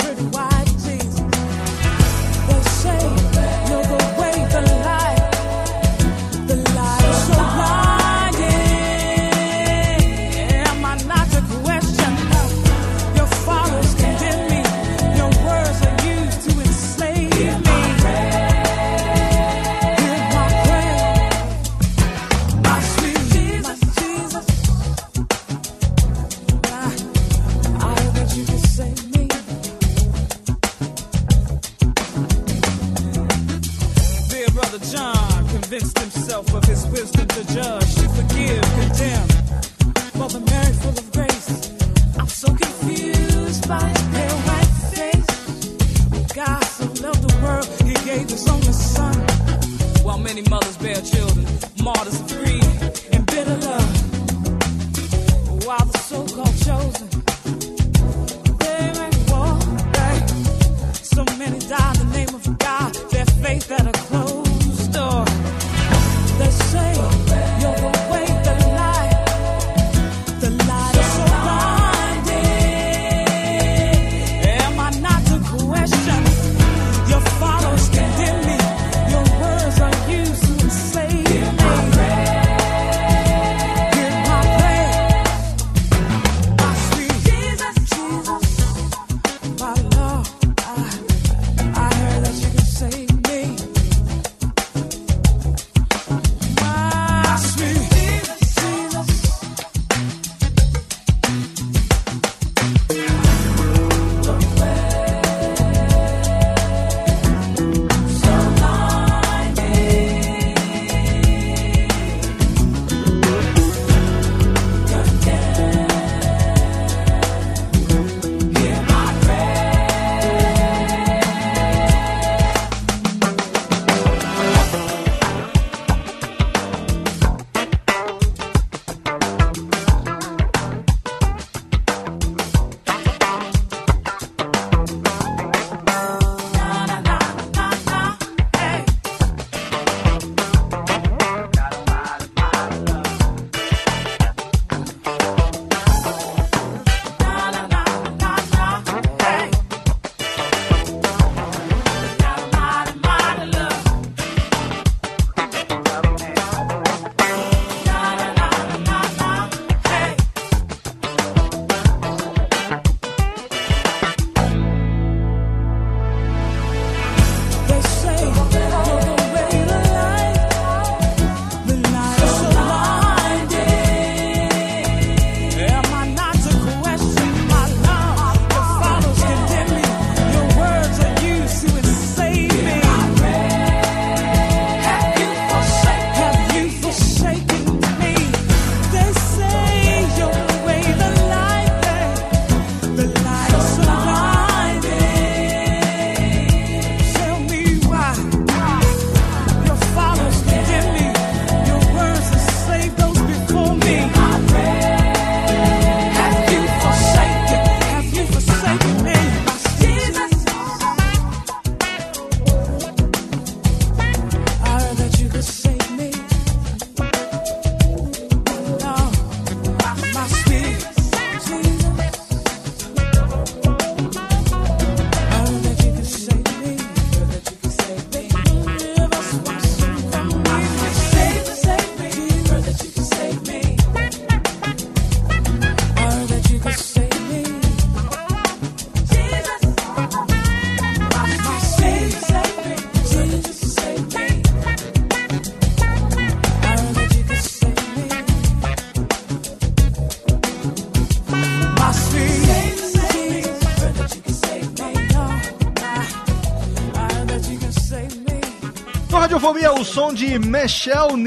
Speaker 3: o som de Michelle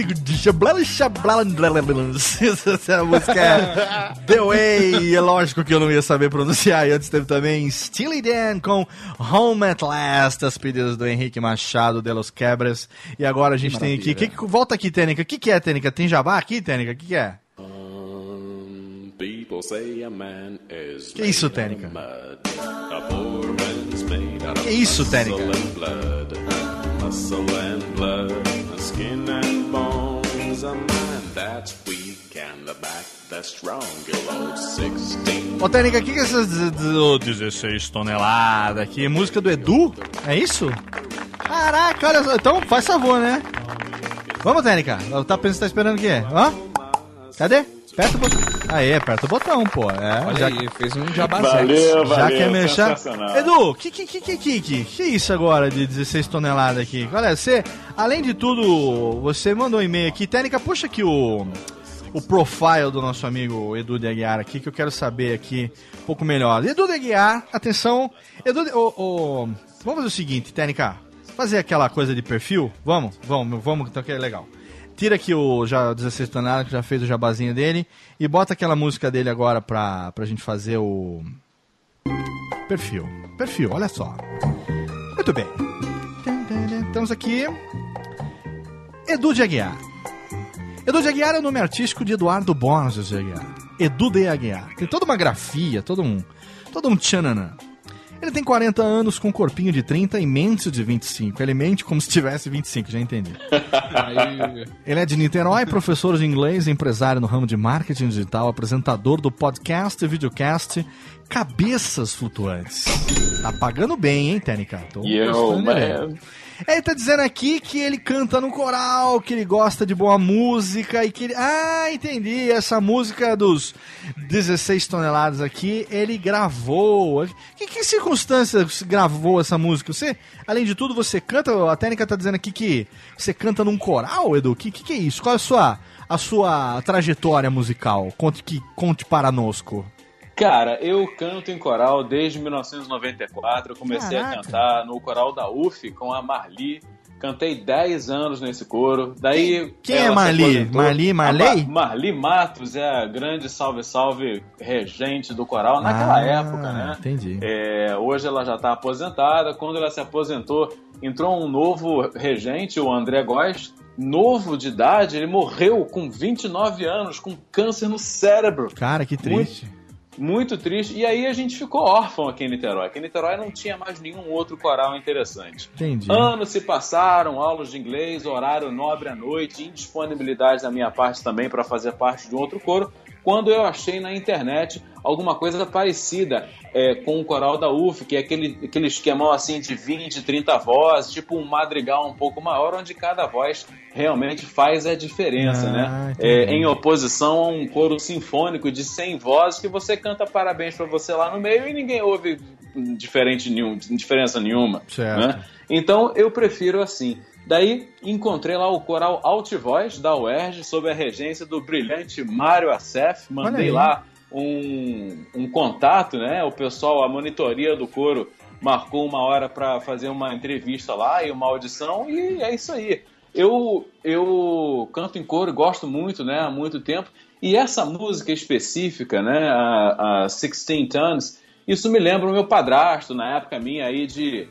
Speaker 3: Essa música é The Way. E é lógico que eu não ia saber pronunciar. E antes teve também Steely Dan com Home at Last, as pedidas do Henrique Machado de Los Quebras. E agora a gente tem aqui. Que, que- volta aqui, Tênica. O que, que é, Tênica? Tem jabá aqui, Tênica? O que, que é?
Speaker 11: People say a man is
Speaker 3: Que isso,
Speaker 11: made
Speaker 3: Tênica?
Speaker 11: of mud. A poor man's made out of
Speaker 3: Que isso, Tênica?
Speaker 11: Muscle and blood, skin and bones. A man that's weak and the back that's strong. Load 16
Speaker 3: Ô, Tênica, o que, que é essas d- d- 16 toneladas aqui? Música do Edu? É isso? Caraca, olha só. Então faz favor, né? Vamos, Tênica. Tá pensando, tá esperando o quê? Hã? Cadê? Aperta o botão. Aê, aperta o botão, pô. É,
Speaker 4: Olha
Speaker 3: já,
Speaker 4: aí, fez um jabazex.
Speaker 7: Valeu,
Speaker 3: já
Speaker 7: valeu.
Speaker 3: quer mexer. Edu, que que, que, que, que, que, que é isso agora de 16 toneladas aqui? Olha, você, além de tudo, você mandou um e-mail aqui. Técnica, puxa aqui o, o profile do nosso amigo Edu de Aguiar aqui, que eu quero saber aqui um pouco melhor. Edu de Aguiar, atenção. Edu de, ô, ô, vamos fazer o seguinte, Técnica. Fazer aquela coisa de perfil? Vamos, vamos, vamos, então que é legal. Tira aqui o já 16 toneladas, que já fez o jabazinho dele, e bota aquela música dele agora pra, pra gente fazer o. Perfil. Perfil, olha só. Muito bem. Estamos aqui. Edu de Aguiar. Edu de Aguiar é o nome artístico de Eduardo Borges de Aguiar. Edu de Aguiar. Tem toda uma grafia, todo um. Todo um tchananã. Ele tem 40 anos com um corpinho de 30 e mente de 25. Ele mente como se tivesse 25, já entendi. Ele é de Niterói, professor de inglês, empresário no ramo de marketing digital, apresentador do podcast e videocast Cabeças Flutuantes. Tá pagando bem, hein, Técnica? Tô
Speaker 7: Yo,
Speaker 3: gostando
Speaker 7: man.
Speaker 3: dele. Ele tá dizendo aqui que ele canta no coral, que ele gosta de boa música e que ele... Ah, entendi. Essa música dos 16 toneladas aqui, ele gravou. Que, que circunstância você gravou essa música? Você, além de tudo, você canta... A técnica tá dizendo aqui que você canta num coral, Edu? Que que, que é isso? Qual é a sua, a sua trajetória musical? Conte, que, conte para nosco.
Speaker 7: Cara, eu canto em coral desde 1994. Eu comecei
Speaker 3: Caraca.
Speaker 7: a cantar no coral da UF com a Marli. Cantei 10 anos nesse coro. Daí.
Speaker 3: Quem é Marli? Marli, Marley?
Speaker 7: Ma- Marli Matos é a grande salve salve regente do coral naquela
Speaker 3: Ah,
Speaker 7: época, né?
Speaker 3: Entendi.
Speaker 7: É, hoje ela já está aposentada. Quando ela se aposentou, entrou um novo regente, o André Góes, novo de idade. Ele morreu com 29 anos, com câncer no cérebro.
Speaker 3: Cara, que triste.
Speaker 7: Muito triste. E aí a gente ficou órfão aqui em Niterói. Aqui em Niterói não tinha mais nenhum outro coral interessante.
Speaker 3: Entendi.
Speaker 7: Anos se passaram, aulas de inglês, horário nobre à noite, indisponibilidade da minha parte também para fazer parte de um outro coro. Quando eu achei na internet alguma coisa parecida é, com o coral da UF, que é aquele, aquele esquemão assim de 20, 30 vozes, tipo um madrigal um pouco maior, onde cada voz realmente faz a diferença,
Speaker 3: Ah,
Speaker 7: né? É, em oposição a um coro sinfônico de 100 vozes que você canta parabéns para você lá no meio e ninguém ouve diferente nenhum, diferença nenhuma. Né? Então eu prefiro assim. Daí encontrei lá o coral Altivoz da UERJ, sob a regência do brilhante Mário Assef. Mandei lá um, um contato, né? O pessoal, a monitoria do coro, marcou uma hora para fazer uma entrevista lá e uma audição, e é isso aí. Eu, eu canto em coro, gosto muito, né? Há muito tempo. E essa música específica, né? A, a 16 Tons, isso me lembra o meu padrasto, na época minha aí de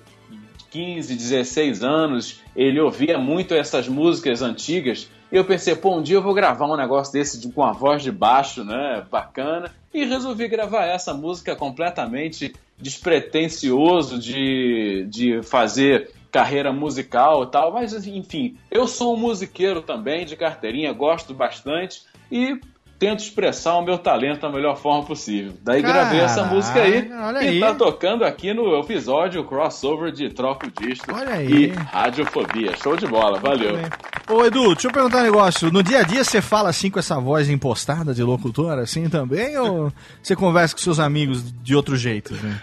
Speaker 7: 15, 16 anos, ele ouvia muito essas músicas antigas. E eu pensei, pô, um dia eu vou gravar um negócio desse de- com a voz de baixo, né? Bacana. E resolvi gravar essa música completamente despretensioso de, de fazer carreira musical e tal. Mas, enfim, eu sou um musiqueiro também, de carteirinha, gosto bastante. E tento expressar o meu talento da melhor forma possível. Daí gravei essa música aí e
Speaker 3: aí.
Speaker 7: tá tocando aqui no episódio crossover de Troca o Disco
Speaker 3: Olha aí.
Speaker 7: e Radiofobia. Show de bola, valeu.
Speaker 3: Ô, Edu, deixa eu perguntar um negócio. No dia a dia você fala assim com essa voz impostada de locutor, assim também? ou você conversa com seus amigos de outro jeito? Assim?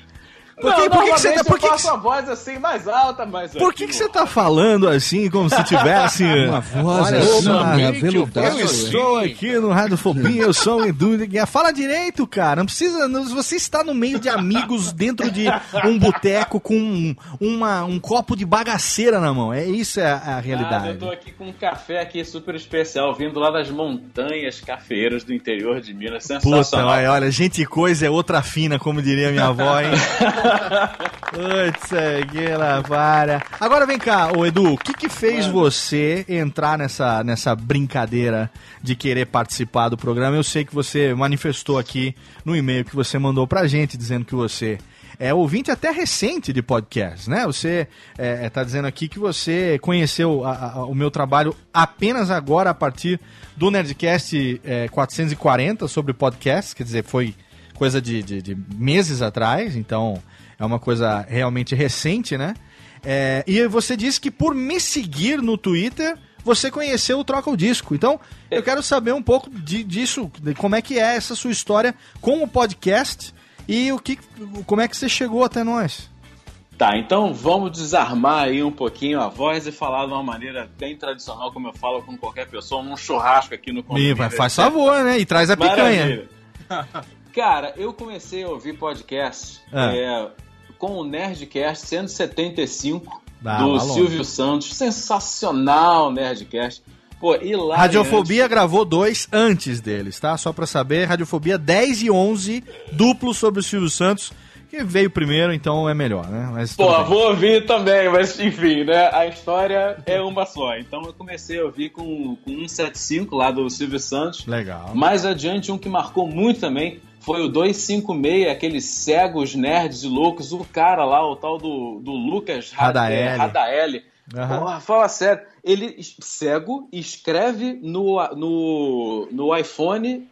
Speaker 3: Por que, por que, que você tá, por que,
Speaker 7: eu
Speaker 3: que,
Speaker 7: a voz assim mais alta, mais
Speaker 3: por que, que você tá falando assim, como se tivesse.
Speaker 4: Uma voz
Speaker 3: Olha
Speaker 4: assim, aveludada.
Speaker 3: Eu estou aqui no Radiofobia, eu sou o Edu. Fala direito, cara. Não precisa. não- Você está no meio de amigos dentro de um boteco com um, uma- um copo de bagaceira na mão. É isso é a, a
Speaker 7: Nada, eu
Speaker 3: realidade.
Speaker 7: tô aqui com um café aqui super especial, vindo lá das montanhas cafeeiras do interior de Minas.
Speaker 3: Puta,
Speaker 7: Sensacional.
Speaker 3: olha, olha, gente coisa é outra fina, como diria minha avó, hein? Putz, lá, para. Agora vem cá, ô Edu, o que que fez você entrar nessa, nessa brincadeira de querer participar do programa? Eu sei que você manifestou aqui no e-mail que você mandou pra gente, dizendo que você é ouvinte até recente de podcast, né? Você é, é, tá dizendo aqui que você conheceu a- a- o meu trabalho apenas agora a partir do Nerdcast é, 440 sobre podcast, quer dizer, foi coisa de, de- de meses atrás, então é uma coisa realmente recente, né? É, e você disse que por me seguir no Twitter você conheceu o Troca o Disco. Então, eu quero saber um pouco de- disso, de como é que é essa sua história com o podcast e o que, como é que você chegou até nós.
Speaker 7: Tá, então vamos desarmar aí um pouquinho a voz e falar de uma maneira bem tradicional, como eu falo com qualquer pessoa, num churrasco aqui no condomínio.
Speaker 3: vai- faz favor, né? E traz a picanha.
Speaker 7: Maravilha. Cara, eu comecei a ouvir podcast
Speaker 3: Ah.
Speaker 7: é, com o Nerdcast 175
Speaker 3: Ah,
Speaker 7: do
Speaker 3: longe.
Speaker 7: Silvio Santos. Sensacional Nerdcast. Pô, e lá
Speaker 3: Radiofobia gravou dois antes deles, tá? Só pra saber, Radiofobia 10 e 11, duplo sobre o Silvio Santos, que veio primeiro, então é melhor, né? Mas
Speaker 7: Pô, vou ouvir também, mas enfim, né? A história é uma só. Então eu comecei a ouvir com, com 175 lá do Silvio Santos.
Speaker 3: Legal.
Speaker 7: Mais adiante, um que marcou muito também foi o 256, aqueles cegos, nerds e loucos. O cara lá, o tal do, do Lucas
Speaker 3: Radaeli.
Speaker 7: é, Radaeli.
Speaker 3: Aham.
Speaker 7: Porra, fala sério. Ele, cego, escreve no, no, no iPhone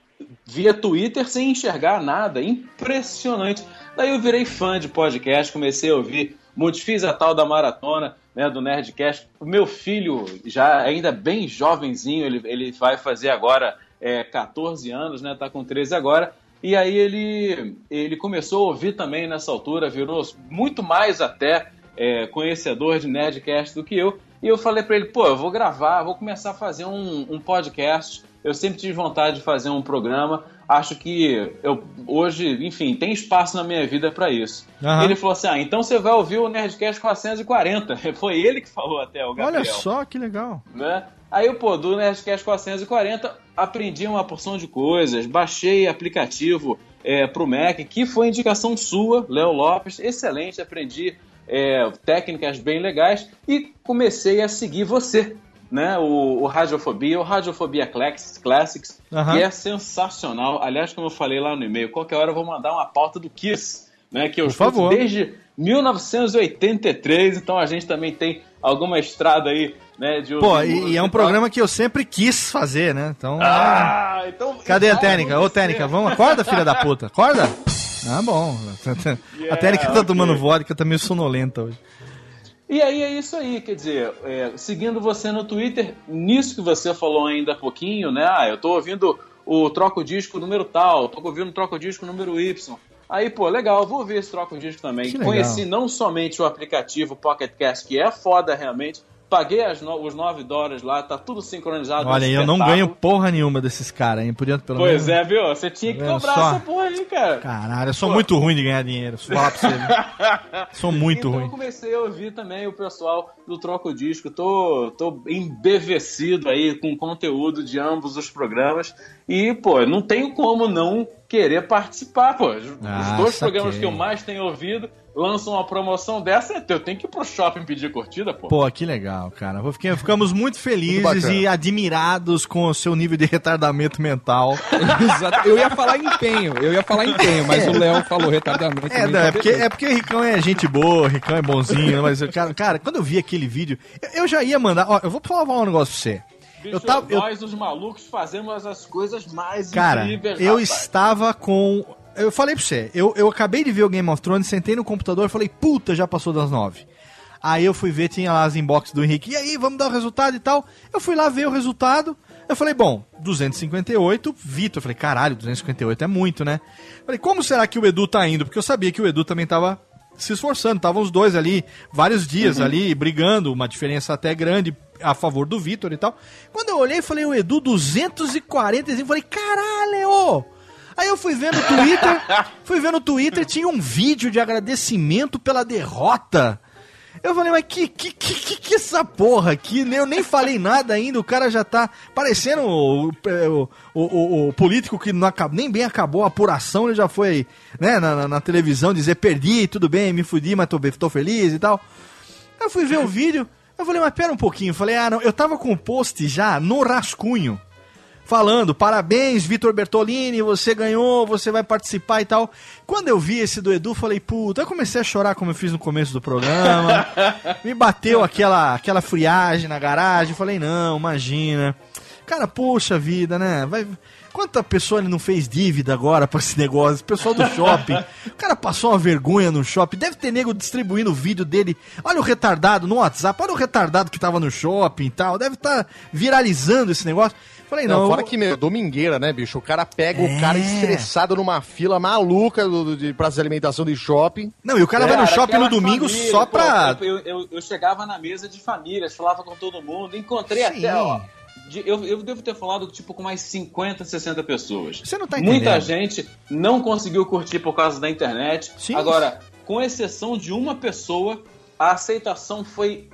Speaker 7: via Twitter sem enxergar nada. Impressionante. Daí eu virei fã de podcast, comecei a ouvir, muito- fiz a tal da maratona né, do Nerdcast. O meu filho, já ainda bem jovenzinho, ele, ele vai fazer agora é, 14 anos, né? Tá com 13 agora. E aí ele, ele começou a ouvir também nessa altura, virou muito mais até é, conhecedor de Nerdcast do que eu. E eu falei pra ele, pô, eu vou gravar, vou começar a fazer um, um podcast. Eu sempre tive vontade de fazer um programa. Acho que eu hoje, enfim, tem espaço na minha vida pra isso. E ele falou assim: ah, então você vai ouvir o Nerdcast 440. Foi ele que falou até, o Gabriel
Speaker 3: Olha só que legal.
Speaker 7: né? Aí eu, pô, do Nerdcast 440, aprendi uma porção de coisas, baixei aplicativo é, pro Mac, que foi indicação sua, Léo Lopes, excelente, aprendi é, técnicas bem legais e comecei a seguir você, né? O, o Radiofobia, o Radiofobia Classics, Classics
Speaker 3: Aham.
Speaker 7: que é sensacional. Aliás, como eu falei lá no e-mail, qualquer hora eu vou mandar uma pauta do Kiss, né? Que eu
Speaker 3: Por
Speaker 7: escuto
Speaker 3: favor.
Speaker 7: desde 1983, então a gente também tem alguma estrada aí, né? De
Speaker 3: Pô, e, e é um programa que eu sempre quis fazer, né? Então.
Speaker 7: Ah, então.
Speaker 3: Cadê a
Speaker 7: vai
Speaker 3: técnica? Ô, técnica, vamos, acorda, filha da puta. Acorda? Ah, bom. a técnica tá tomando vodka, tá meio sonolenta hoje.
Speaker 7: E aí é isso aí, quer dizer, é, seguindo você no Twitter, nisso que você falou ainda há pouquinho, né? Ah, eu tô ouvindo o Troco Disco número tal, tô ouvindo o Troco Disco número Y. Aí, pô, legal, vou ver esse Troco Disco também. Conheci não somente o aplicativo Pocket Cast, que é foda realmente, paguei no- os 9 dólares lá, tá tudo sincronizado.
Speaker 3: Olha, eu não ganho porra nenhuma desses caras, hein? Podia pelo
Speaker 7: Pois
Speaker 3: menos.
Speaker 7: é, viu? Você tinha que
Speaker 3: Tá vendo
Speaker 7: cobrar
Speaker 3: só?
Speaker 7: essa porra aí, cara.
Speaker 3: Caralho, eu sou muito ruim de ganhar dinheiro. Falar pra você. Sou muito
Speaker 7: então
Speaker 3: ruim.
Speaker 7: eu comecei a ouvir também o pessoal do Troco Disco. Tô, tô embevecido aí com conteúdo de ambos os programas. E, pô, não tenho como não querer participar, pô. Os
Speaker 3: Ah,
Speaker 7: dois
Speaker 3: saquei.
Speaker 7: programas que eu mais tenho ouvido lançam uma promoção dessa. Eu tenho que ir pro shopping pedir curtida, pô.
Speaker 3: Pô, que legal, cara. Ficamos muito felizes
Speaker 5: bacana.
Speaker 3: e admirados com o seu nível de retardamento mental.
Speaker 4: Exato. Eu ia falar empenho, eu ia falar empenho, mas o Léo falou retardamento.
Speaker 3: É, não, é, porque, é porque Ricão é gente boa, Ricão é bonzinho, mas, cara, cara, quando eu vi aquele vídeo, eu, eu já ia mandar. Ó, eu vou falar um negócio pra você.
Speaker 7: Bicho,
Speaker 3: eu tava- eu-
Speaker 7: nós, os malucos, fazemos as coisas mais
Speaker 3: Cara,
Speaker 7: incríveis,
Speaker 3: eu
Speaker 7: rapaz.
Speaker 3: estava com. Eu falei pra você, eu, eu acabei de ver o Game of Thrones, sentei no computador e falei, puta, já passou das nove. Aí eu fui ver, tinha lá as inbox do Henrique, e aí, vamos dar o resultado e tal. Eu fui lá ver o resultado, eu falei, bom, 258, Vitor. Eu falei, caralho, 258 é muito, né? Falei, como será que o Edu tá indo? Porque eu sabia que o Edu também tava se esforçando. Estavam os dois ali, vários dias ali, brigando, uma diferença até grande a favor do Vitor e tal. Quando eu olhei, falei, o Edu, 245, falei, caralho! Aí eu fui ver no Twitter, fui ver no Twitter, tinha um vídeo de agradecimento pela derrota. Eu falei, mas que que, que, que, que essa porra aqui? Eu nem falei nada ainda, o cara já tá parecendo o, o, o, o- o político que não nem bem acabou a apuração, ele já foi né, na, televisão dizer perdi, tudo bem, me fudi, mas tô, tô feliz e tal. Eu fui ver o vídeo, eu falei, mas pera um pouquinho. Eu falei, ah, não, eu tava com o post já no rascunho, falando, parabéns, Vitor Bertolini, você ganhou, você vai participar e tal. Quando eu vi esse do Edu, falei, puta, eu comecei a chorar como eu fiz no começo do programa. Me bateu aquela, aquela friagem na garagem, falei, não, imagina. Cara, poxa vida, né? Vai... Quanta pessoa ele não fez dívida agora pra esse negócio? O pessoal do shopping. O cara passou uma vergonha no shopping. Deve ter nego distribuindo o vídeo dele. Olha o retardado no WhatsApp. Olha o retardado que tava no shopping e tal. Deve estar viralizando esse negócio. Falei, não.
Speaker 5: Não, fora
Speaker 3: eu-
Speaker 5: que, meu, domingueira, né, bicho? O cara pega
Speaker 3: É.
Speaker 5: o cara estressado numa fila maluca do, do, de praça de alimentação de shopping.
Speaker 3: Não, e o cara vai no shopping no domingo
Speaker 7: família,
Speaker 3: só
Speaker 7: pô,
Speaker 3: pra.
Speaker 7: Eu, eu, eu chegava na mesa de famílias, falava com todo mundo, encontrei
Speaker 3: Sim.
Speaker 7: até, ó. de- eu, eu devo ter falado tipo com mais 50, 60 pessoas.
Speaker 3: Você não tá
Speaker 7: Muita
Speaker 3: entendendo.
Speaker 7: gente não conseguiu curtir por causa da internet.
Speaker 3: Sim.
Speaker 7: Agora, com exceção de uma pessoa, a aceitação foi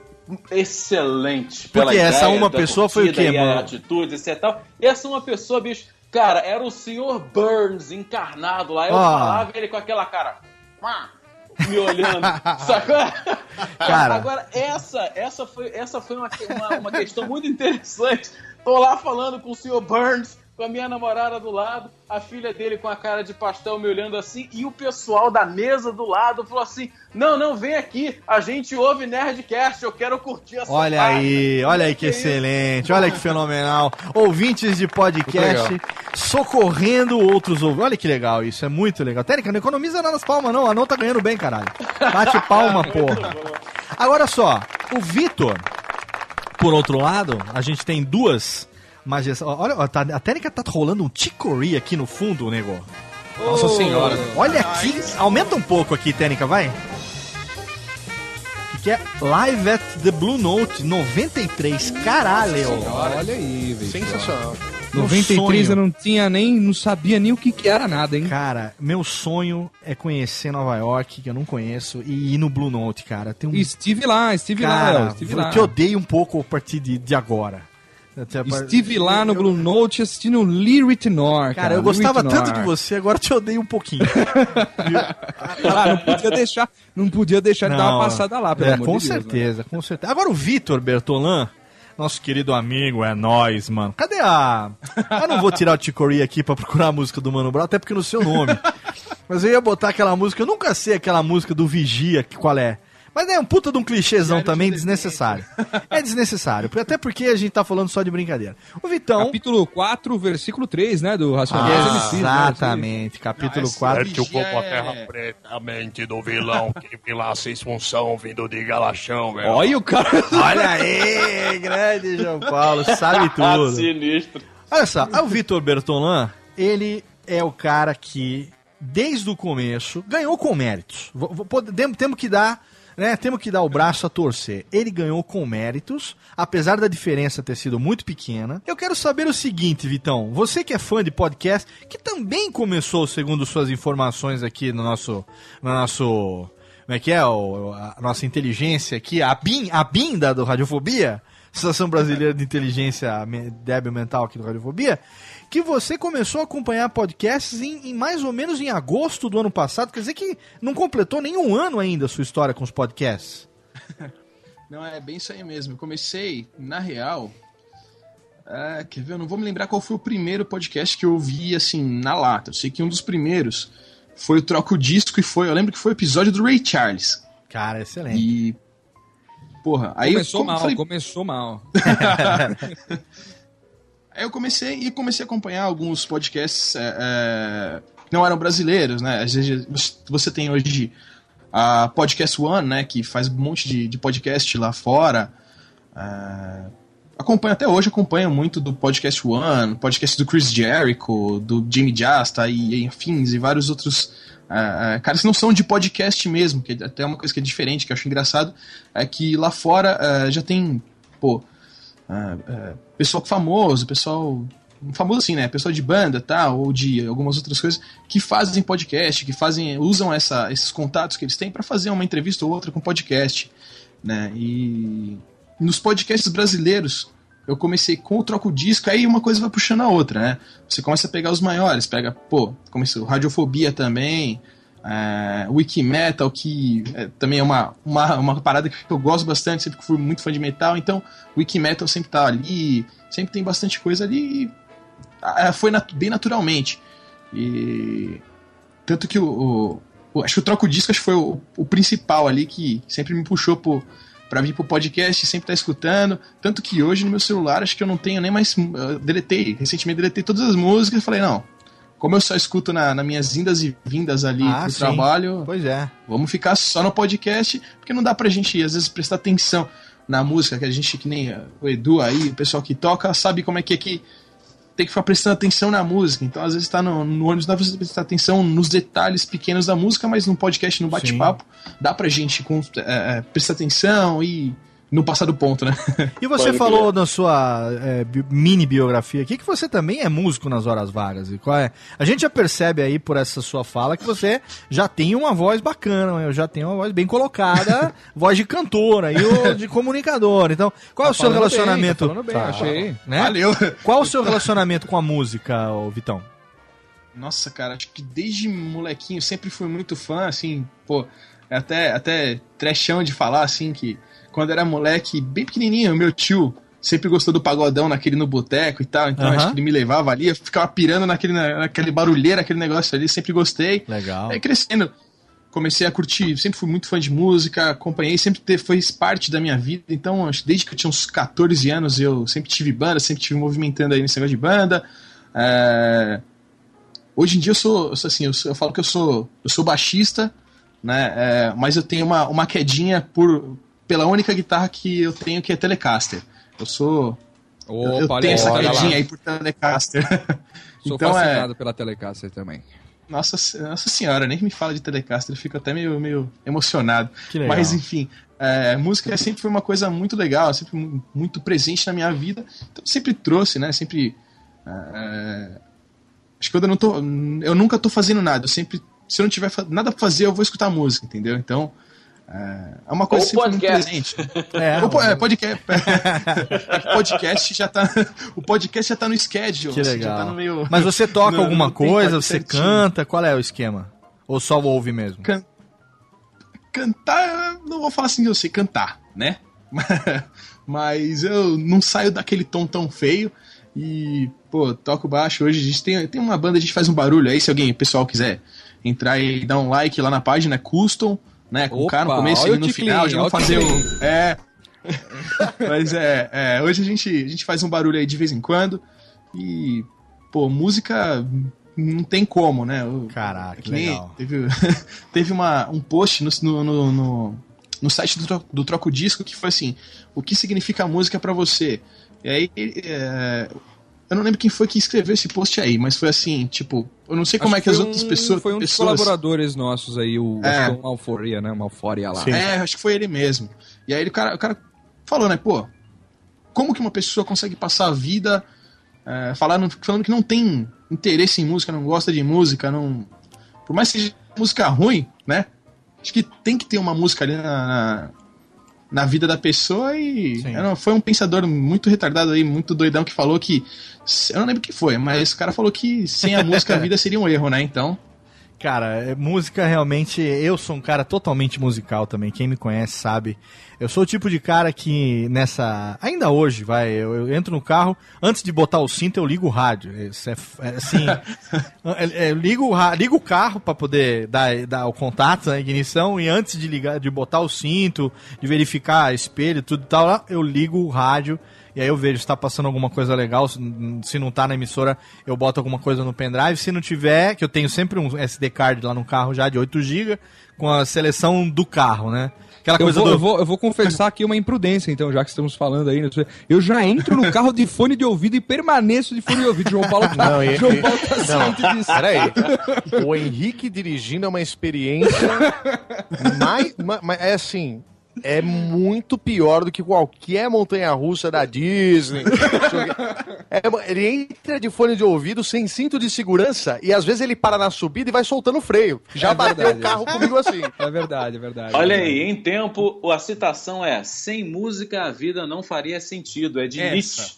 Speaker 7: excelente.
Speaker 3: Porque essa uma pessoa foi o quê,
Speaker 7: e
Speaker 3: mano?
Speaker 7: atitude, etc. e tal. Essa uma pessoa, bicho, cara, era o Sr. Burns encarnado lá. Eu
Speaker 3: Ó.
Speaker 7: falava ele com aquela cara. Me olhando, sacou?
Speaker 3: Cara.
Speaker 7: Agora, essa, essa foi, essa foi uma, uma, uma questão muito interessante. Tô lá falando com o Sr. Burns, com a minha namorada do lado, a filha dele com a cara de pastel me olhando assim, e o pessoal da mesa do lado falou assim: Não, não, vem aqui, a gente ouve Nerdcast, eu quero curtir essa
Speaker 3: Olha
Speaker 7: página."
Speaker 3: aí, olha aí que
Speaker 7: isso?
Speaker 3: excelente, olha que fenomenal. Ouvintes de podcast socorrendo outros ouvintes. Olha que legal isso, é muito legal. Térica, não economiza nada nas palmas, não. A não tá ganhando bem, caralho. Bate palma, porra. Agora só, o Vitor, por outro lado, a gente tem duas majestades. Olha, ó, tá- a Térica tá rolando um chicory aqui no fundo, nego.
Speaker 4: Nossa senhora.
Speaker 3: Olha aqui, aumenta um pouco aqui, Tênica, vai. Que é Live at the Blue Note 93. Caralho.
Speaker 4: Olha aí, velho.
Speaker 5: Sensacional.
Speaker 3: Meu
Speaker 4: 93
Speaker 3: sonho.
Speaker 4: eu não tinha nem, não sabia nem o que, que era nada, hein?
Speaker 3: Cara, meu sonho é conhecer Nova York, que eu não conheço, e ir no Blue Note, cara. Tem um
Speaker 4: Estive lá, estive lá,
Speaker 3: cara,
Speaker 4: Léo, estive
Speaker 3: eu
Speaker 4: lá.
Speaker 3: te odeio um pouco a partir de, de agora.
Speaker 4: Estive lá no Blue Note assistindo Lee Ritenour,
Speaker 3: Cara, eu gostava tanto de você, agora te odeio um pouquinho.
Speaker 4: Ah, não podia deixar, não podia deixar de dar uma passada lá, pelo
Speaker 3: é,
Speaker 4: amor
Speaker 3: com
Speaker 4: de Deus. né?
Speaker 3: certeza, com certeza. Agora o Vitor Bertolan, nosso querido amigo, é nóis, mano. Cadê a. Eu não vou tirar o Ticori aqui pra procurar a música do Mano Brown, até porque no seu nome. Mas eu ia botar aquela música, eu nunca sei aquela música do Vigia, que qual é. Mas é um puta de um clichêzão também, desnecessário. É desnecessário, até porque a gente tá falando só de brincadeira. O Vitão.
Speaker 4: Capítulo 4, versículo 3, né, do Racionais
Speaker 3: Ah,
Speaker 4: MCs, né?
Speaker 3: exatamente, capítulo 4.
Speaker 5: Certe o corpo a terra preta, a mente do vilão que vilaça expulsão vindo de galachão, velho.
Speaker 4: Olha o cara.
Speaker 3: Olha aí, grande João Paulo, sabe tudo.
Speaker 7: Sinistro.
Speaker 3: Olha só, o Vitor Bertolan, ele é o cara que, desde o começo, ganhou com méritos. Podemos- Temos que dar. Né, temos que dar o braço a torcer. Ele ganhou com méritos, apesar da diferença ter sido muito pequena. Eu quero saber o seguinte, Vitão. Você que é fã de podcast, que também começou, segundo suas informações aqui no nosso. No nosso como é que é? O, a nossa inteligência aqui, a BIM, a BIM da do Radiofobia, Associação Brasileira de Inteligência Débil Mental aqui do Radiofobia, que você começou a acompanhar podcasts em, em mais ou menos em agosto do ano passado, quer dizer que não completou nenhum ano ainda a sua história com os podcasts.
Speaker 6: Não, é bem isso aí mesmo. Eu comecei, na real. ah, quer ver? Eu não vou me lembrar qual foi o primeiro podcast que eu ouvi, assim, na lata. Eu sei que um dos primeiros foi o Troco Disco e foi. Eu lembro que foi o episódio do Ray Charles.
Speaker 3: Cara, excelente.
Speaker 6: E. Porra, aí
Speaker 4: começou
Speaker 6: eu
Speaker 4: mal,
Speaker 6: falei-
Speaker 4: começou mal.
Speaker 6: Aí eu comecei e comecei a acompanhar alguns podcasts é, é, que não eram brasileiros, né? Às vezes você tem hoje a Podcast One, né? Que faz um monte de, de podcast lá fora. É, acompanho até hoje, acompanho muito do Podcast One, podcast do Chris Jericho, do Jimmy Jasta e enfins, e vários outros ah, caras que não são de podcast mesmo, que é até uma coisa que é diferente, que eu acho engraçado, é que lá fora ah, já tem, pô, ah, ah, pessoal famoso, pessoal famoso assim, né? Pessoal de banda, tá, ou de algumas outras coisas que fazem podcast, que fazem, usam essa, esses contatos que eles têm para fazer uma entrevista ou outra com podcast, né? E nos podcasts brasileiros eu comecei com o troco disco, aí uma coisa vai puxando a outra, né? Você começa a pegar os maiores, pega, pô, começou Radiofobia também, é, Wikimetal, que é, também é uma, uma, uma parada que eu gosto bastante, sempre fui muito fã de metal, então Wikimetal sempre tá ali, sempre tem bastante coisa ali, e ah, foi nat- bem naturalmente. E tanto que o, o- acho que o troco disco acho foi o, o principal ali que sempre me puxou pro, pra vir pro podcast, sempre tá escutando. Tanto que hoje no meu celular acho que eu não tenho nem mais. deletei, recentemente deletei todas as músicas e falei, não. Como eu só escuto na, nas minhas indas e vindas ali
Speaker 3: Ah,
Speaker 6: pro
Speaker 3: sim.
Speaker 6: trabalho,
Speaker 3: Pois é.
Speaker 6: vamos ficar só no podcast, porque não dá pra gente, às vezes, prestar atenção na música, que a gente, que nem o Edu aí, o pessoal que toca, sabe como é que é que tem que ficar prestando atenção na música. Então, às vezes, tá no, no ônibus, dá pra você prestar atenção nos detalhes pequenos da música, mas no podcast, no bate-papo, dá pra gente eh, eh, prestar atenção e não passar do ponto, né?
Speaker 3: E você falou na sua é, mini biografia aqui que você também é músico nas horas vagas. E qual é? A gente já percebe aí por essa sua fala que você já tem uma voz bacana, né? já tem uma voz bem colocada, voz de cantor aí, ou de comunicador. Então, qual é o
Speaker 4: Tá
Speaker 3: seu
Speaker 4: falando bem,
Speaker 3: relacionamento?
Speaker 4: tá bem, achei.
Speaker 3: Né?
Speaker 6: Valeu.
Speaker 3: Qual o seu relacionamento com a música, ô Vitão?
Speaker 6: Nossa, cara, acho que desde molequinho sempre fui muito fã, assim, pô, é até, até trechão de falar, assim, que quando era moleque, bem pequenininho, meu tio sempre gostou do pagodão naquele no boteco e tal, então
Speaker 3: Aham.
Speaker 6: acho que ele me levava ali, eu ficava pirando naquele, naquele barulheiro, aquele negócio ali, sempre gostei.
Speaker 3: Legal.
Speaker 6: Aí crescendo, comecei a curtir, sempre fui muito fã de música, acompanhei, sempre foi parte da minha vida, então acho desde que eu tinha uns 14 anos eu sempre tive banda, sempre tive movimentando aí nesse negócio de banda. É, Hoje em dia eu sou, eu sou assim, eu, sou- eu falo que eu sou, eu sou baixista, né? é, mas eu tenho uma, uma quedinha por, pela única guitarra que eu tenho que é Telecaster. Eu sou. eu- eu
Speaker 4: Opa, olha
Speaker 6: tenho essa quedinha aí por Telecaster.
Speaker 4: Sou
Speaker 6: então é.
Speaker 4: fascinado pela Telecaster também.
Speaker 6: Nossa, nossa senhora, nem me fala de Telecaster, eu fico até meio, meio emocionado.
Speaker 3: Que legal.
Speaker 6: Mas enfim, é, música sempre foi uma coisa muito legal, sempre mu- muito presente na minha vida. Então sempre trouxe, né? Sempre. é, acho que eu não tô. Eu nunca tô fazendo nada. Eu sempre. Se eu não tiver nada pra fazer, eu vou escutar música, entendeu? Então. É é uma coisa
Speaker 7: Ou
Speaker 6: sempre muito
Speaker 7: podcast.
Speaker 6: presente.
Speaker 3: É,
Speaker 6: O po- é, podcast. É, podcast já tá. O podcast já tá no schedule.
Speaker 3: Que
Speaker 6: assim,
Speaker 3: legal.
Speaker 6: Já tá no meio,
Speaker 3: Mas você toca
Speaker 6: no-
Speaker 3: alguma coisa, você
Speaker 6: certinho.
Speaker 3: canta, qual é o esquema? Ou só ouve mesmo?
Speaker 6: Can- Cantar, não vou falar assim eu sei cantar, né? Mas eu não saio daquele tom tão feio. E, pô, toco baixo hoje. A gente tem, tem uma banda, a gente faz um barulho aí. Se alguém, pessoal, quiser entrar e dar um like lá na página, é Custom, né? Com o cara no começo e no final. Já vamos fazer o. É. Mas é, é, hoje a gente, a gente faz um barulho aí de vez em quando. E, pô, música não tem como, né? O-
Speaker 3: Caraca,
Speaker 6: que nem
Speaker 3: legal.
Speaker 6: Teve, teve uma, um post no, no, no, no, site do, Tro- do Troco Disco que foi assim: o que significa música pra você? E aí, é, eu não lembro quem foi que escreveu esse post aí, mas foi assim: tipo, eu não sei como
Speaker 4: Acho
Speaker 6: é que as
Speaker 4: foi
Speaker 6: outras
Speaker 4: um-
Speaker 6: pessoas.
Speaker 4: Foi um dos
Speaker 6: pessoas
Speaker 4: colaboradores nossos aí, o
Speaker 6: É.
Speaker 4: o Malforia, né? Malforia lá.
Speaker 6: É, acho que foi ele mesmo. E aí o cara, o cara falou, né, pô, como que uma pessoa consegue passar a vida é, falando, falando que não tem interesse em música, não gosta de música, não. Por mais que seja música ruim, né? Acho que tem que ter uma música ali na, na, na vida da pessoa e. Não- foi um pensador muito retardado aí, muito doidão, que falou que. Eu não lembro o que foi, mas o cara falou que sem a música a vida seria um erro, né? Então.
Speaker 3: Cara, é, música realmente. Eu sou um cara totalmente musical também. Quem me conhece sabe. Eu sou o tipo de cara que nessa. Ainda hoje, vai. Eu, eu entro no carro, antes de botar o cinto, eu ligo o rádio. Isso é, é assim. é- é, eu ligo, o ligo o carro pra poder dar, dar o contato, a ignição, e antes de ligar, de botar o cinto, de verificar espelho e tudo e tal, eu ligo o rádio. E aí eu vejo se tá passando alguma coisa legal, se, não tá na emissora, eu boto alguma coisa no pendrive. Se não tiver, que eu tenho sempre um SD card lá no carro já de 8 GB, com a seleção do carro, né? Aquela
Speaker 4: eu
Speaker 3: coisa
Speaker 4: vou,
Speaker 3: do-
Speaker 4: eu, vou, eu vou confessar aqui uma imprudência, então, já que estamos falando aí. né? Eu já entro no carro de fone de ouvido e permaneço de fone de ouvido. João Paulo tá,
Speaker 5: Não, e-
Speaker 4: João Paulo tá
Speaker 5: não,
Speaker 4: disso.
Speaker 5: peraí. O Henrique dirigindo é uma experiência mais, ma- ma- é assim, é muito pior do que qualquer montanha-russa da Disney. É, ele entra de fone de ouvido sem cinto de segurança e às vezes ele para na subida e vai soltando o freio. Já
Speaker 4: É
Speaker 5: bateu
Speaker 4: verdade,
Speaker 5: o carro
Speaker 4: é.
Speaker 5: comigo assim.
Speaker 4: É verdade, é verdade.
Speaker 7: Olha
Speaker 4: é verdade.
Speaker 7: aí, em tempo, a citação é: sem música a vida não faria sentido. É de
Speaker 6: Essa.
Speaker 7: Nietzsche.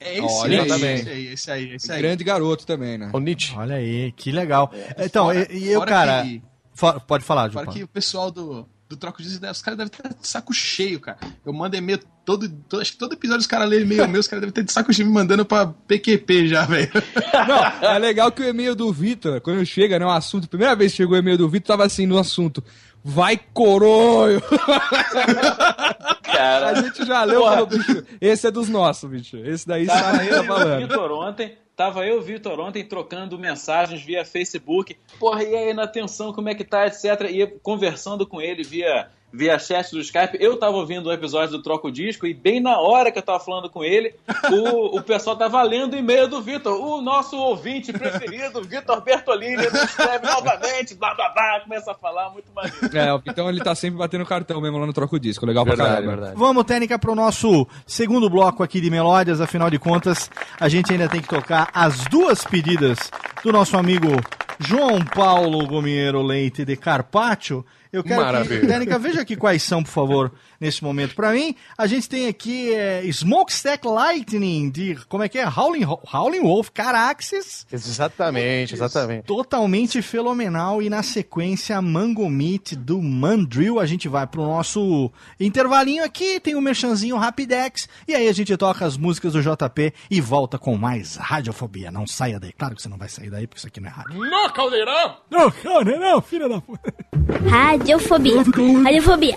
Speaker 6: É esse
Speaker 4: Olha
Speaker 6: aí,
Speaker 4: também.
Speaker 6: esse aí, esse aí, esse aí.
Speaker 4: Grande garoto também, né?
Speaker 5: O Nietzsche.
Speaker 3: Olha aí, que legal. então,
Speaker 6: Fora-
Speaker 3: e, e eu,
Speaker 6: fora
Speaker 3: cara.
Speaker 6: que-
Speaker 3: fa- pode falar, João
Speaker 6: Fora
Speaker 3: Paulo.
Speaker 6: que o pessoal do, do Troco de Ideias, os caras devem estar de saco cheio, cara. Eu mando e-mail todo, todo- Acho que todo episódio os caras lêem e-mail meu, os caras devem estar de saco cheio me mandando pra PQP já, velho.
Speaker 4: Não, é legal que o e-mail do Vitor, quando chega, né, o assunto, primeira vez que chegou o e-mail do Vitor, tava assim no assunto. Vai coronho!
Speaker 7: Cara,
Speaker 4: A gente já leu falou, bicho, esse é dos nossos, bicho. Esse daí que
Speaker 7: eu
Speaker 4: tá
Speaker 7: e o
Speaker 4: falando.
Speaker 7: Vitor ontem, tava eu Vitor ontem trocando mensagens via Facebook. Porra, e aí na atenção, como é que tá, etc. E conversando com ele via, via chat do Skype. Eu tava ouvindo o episódio do Troco Disco e bem na hora que eu tava falando com ele, o, o pessoal tava lendo o e-mail do Vitor. O nosso ouvinte preferido, Vitor Bertolini, nos escreve novamente, blá blá blá, começa a falar, muito maneiro.
Speaker 4: É, então ele tá sempre batendo cartão mesmo lá no troco disco. Legal pra
Speaker 5: Verdade,
Speaker 4: caramba.
Speaker 5: verdade.
Speaker 3: Vamos, Técnica, pro nosso segundo bloco aqui de melódias. Afinal de contas, a gente ainda tem que tocar as duas pedidas do nosso amigo João Paulo Gomiero Leite de Carpaccio. Eu quero que,
Speaker 5: Maravilha.
Speaker 3: Técnica, veja aqui quais são, por favor, nesse momento. Pra mim, a gente tem aqui é, Smokestack Lightning, de, como é que é? Howling, Howling Wolf, Caraxes.
Speaker 5: Exatamente, exatamente.
Speaker 3: Totalmente fenomenal. E na sequência, Mango Meat do Mandrill. A gente vai pro nosso intervalinho aqui. Tem o merchanzinho Rapidex. E aí a gente toca as músicas do JP e volta com mais Radiofobia. Não saia daí. Claro que você não vai sair daí, porque isso aqui não é rádio.
Speaker 5: No caldeirão!
Speaker 3: Não, não, filha da puta.
Speaker 9: Radiofobia. Radiofobia.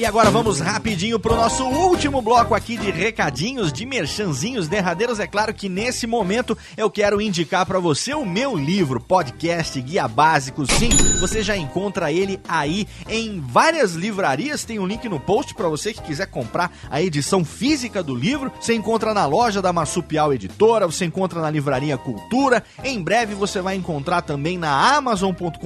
Speaker 3: E agora vamos rapidinho pro nosso último bloco aqui de recadinhos, de merchanzinhos derradeiros. É claro que nesse momento eu quero indicar pra você o meu livro, podcast Guia Básico. Sim, você já encontra ele aí em várias livrarias. Tem um link no post pra você que quiser comprar a edição física do livro. Você encontra na loja da Marsupial Editora, você encontra na livraria Cultura. Em breve você vai encontrar também na amazon.com.br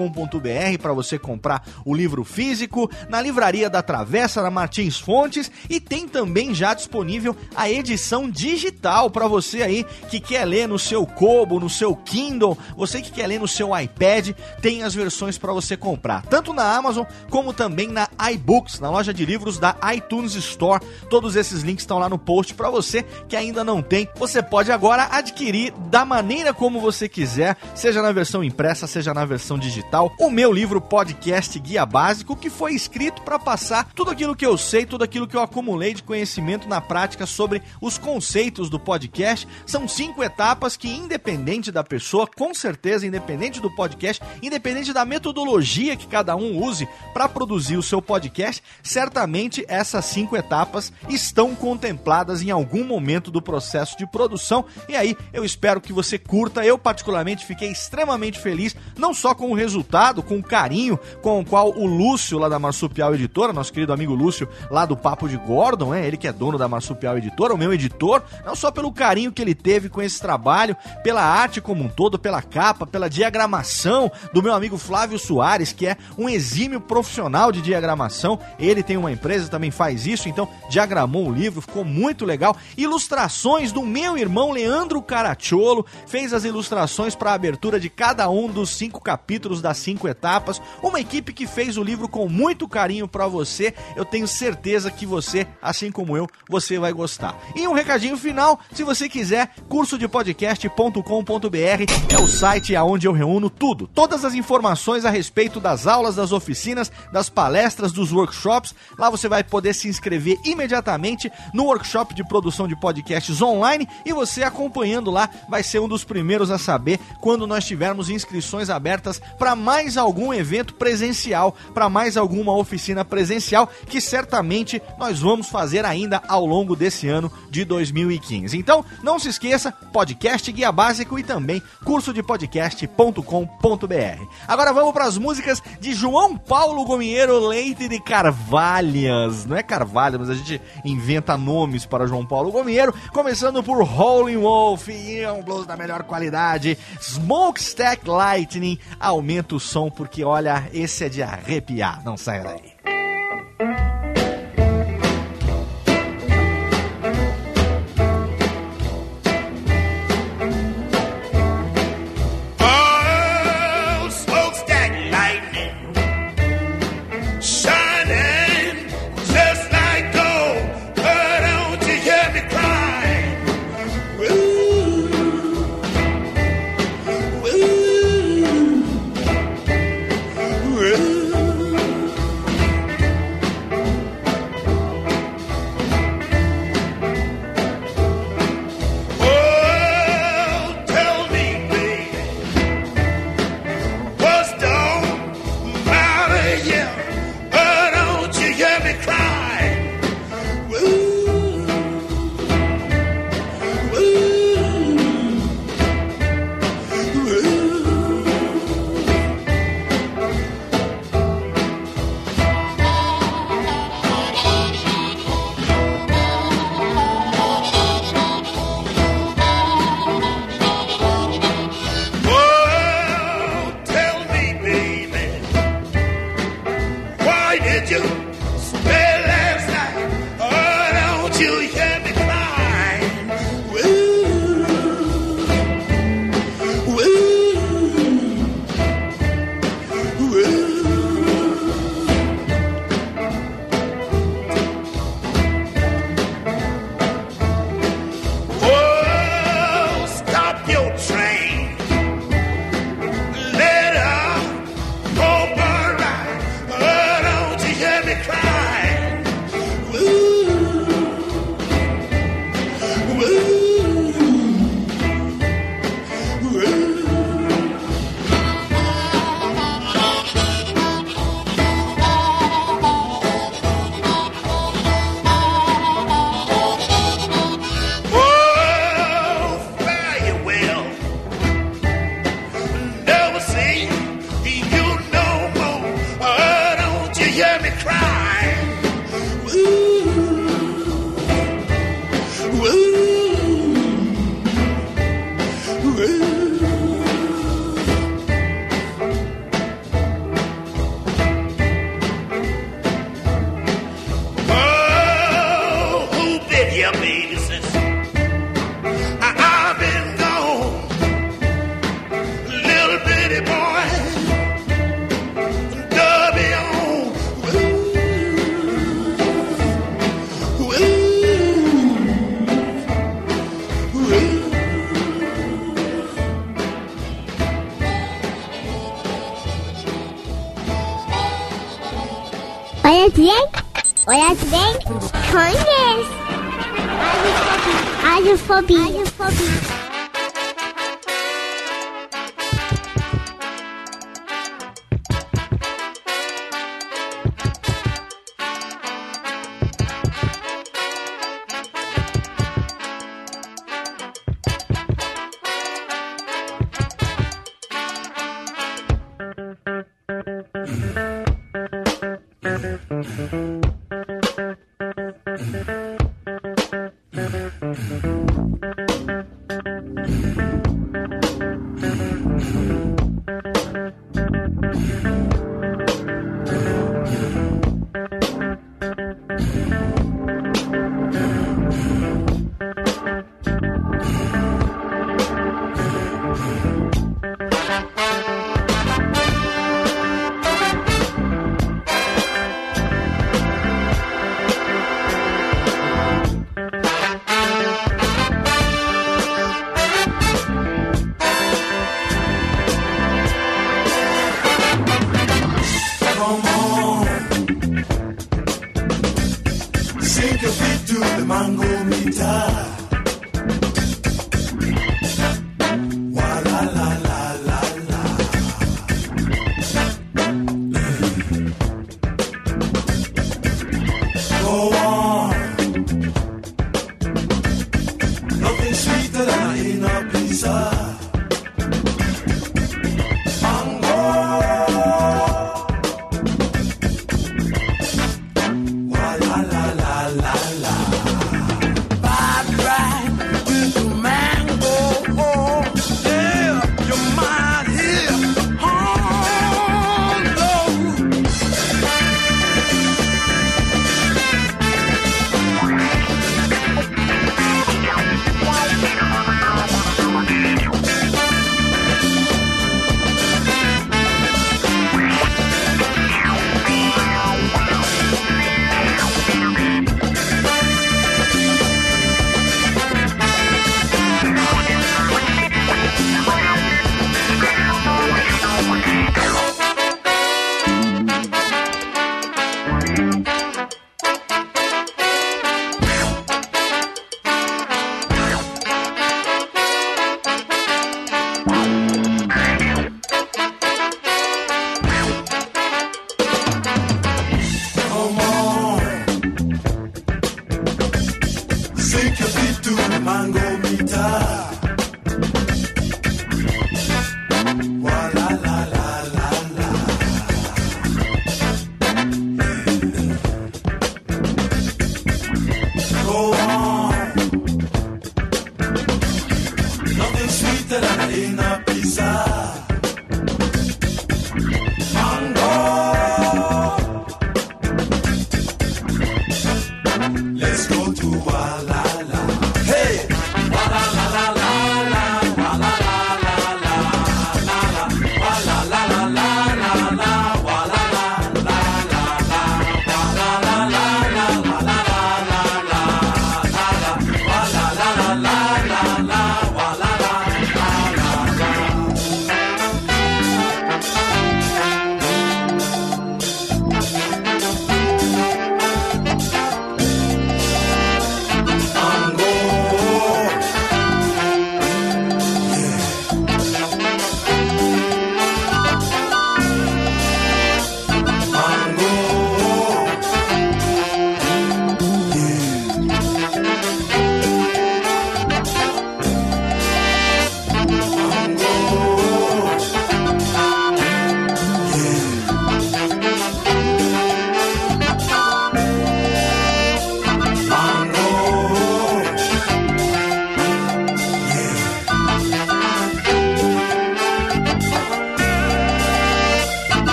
Speaker 3: para você comprar o livro físico, na livraria da Travessa, na Martins Fontes e tem também já disponível a edição digital para você aí que quer ler no seu Kobo, no seu Kindle, você que quer ler no seu iPad, tem as versões para você comprar, tanto na Amazon como também na iBooks, na loja de livros da iTunes Store. Todos esses links estão lá no post para você que ainda não tem. Você pode agora adquirir da maneira como você quiser, seja na versão impressa, seja na versão digital, o meu livro podcast Guia Básico, que foi escrito para passar tudo aquilo que eu sei, tudo aquilo que eu acumulei de conhecimento na prática sobre os conceitos do podcast. São cinco etapas que, independente da pessoa, com certeza, independente do podcast, independente da metodologia que cada um use para produzir o seu podcast, certamente essas cinco etapas estão contempladas em algum momento do processo de produção. E aí eu espero que você curta. Eu, particularmente, fiquei extremamente feliz, não só com o resultado, com o carinho com o qual o Lúcio, lá da Marsupial Editora, nosso querido amigo Lúcio, lá do Papo de Gordon, é ele que é dono da Marsupial Editora, o meu editor, não só pelo carinho que ele teve com esse trabalho, pela arte como um todo, pela capa, pela diagramação do meu amigo Flávio Soares, que é um exímio profissional de diagramação. Ele tem uma empresa, também faz isso, então diagramou o livro, ficou muito legal. Ilustrações do meu irmão Leandro Caracciolo, fez as ilustrações para a abertura de cada um dos cinco capítulos das cinco etapas. Uma equipe que fez o livro com muito carinho para você. Eu tenho certeza que você, assim como eu, você vai gostar. E um recadinho final, se você quiser, cursodepodcast.com.br é o site aonde eu reúno tudo, todas as informações a respeito das aulas, das oficinas, das palestras, dos workshops. Lá você vai poder se inscrever imediatamente no workshop de produção de podcasts online e você acompanhando lá vai ser um dos primeiros a saber quando nós tivermos inscrições abertas para mais algum evento presencial, para mais alguma oficina presencial que certamente nós vamos fazer ainda ao longo desse ano de 2015. Então, não se esqueça, podcast Guia Básico e também curso de podcast.com.br. Agora vamos para as músicas de João Paulo Gomieiro Leite de Carvalhas. Não é Carvalho, mas a gente inventa nomes para João Paulo Gomieiro, começando por Howling Wolf, e é um blues da melhor qualidade. Smokestack Lightning, aumenta o som porque olha, esse é de arrepiar, não sai daí.
Speaker 8: Oh,
Speaker 9: Olha bem, olha bem, conhece. Radiofobia.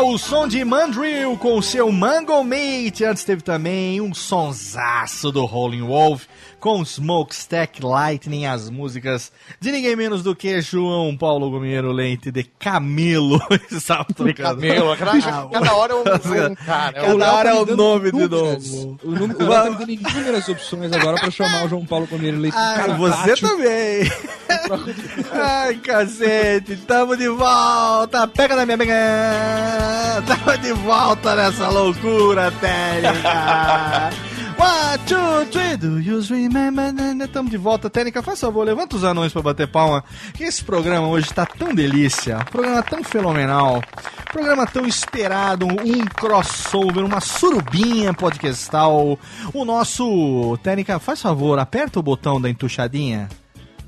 Speaker 3: O som de Mandrill com seu Mango Mate. Antes teve também um sonsaço do Rolling Wolf com Smokestack Lightning, as músicas de ninguém menos do que João Paulo Gomeiro Leite de Camilo. Estava tocando.
Speaker 5: Camilo, cada, cada hora é um, um cara. É um
Speaker 3: Cada hora é o nome de
Speaker 4: inúmeras-
Speaker 3: novo.
Speaker 4: O o Léo tá me dando inúmeras opções agora pra chamar o João Paulo Comeiro Leite.
Speaker 3: Ah,
Speaker 4: Cara,
Speaker 3: você
Speaker 4: tátil.
Speaker 3: também. Ai, cacete, tamo de volta. Pega na minha mega. Tamo de volta nessa loucura técnica. One, two, three, do you remember? Tamo de volta, técnica. Faz favor, levanta os anões pra bater palma. Esse programa hoje tá tão delícia. Programa tão fenomenal. Programa tão esperado. Um crossover, uma surubinha podcastal. O nosso. Técnica, faz favor, aperta o botão da entuchadinha.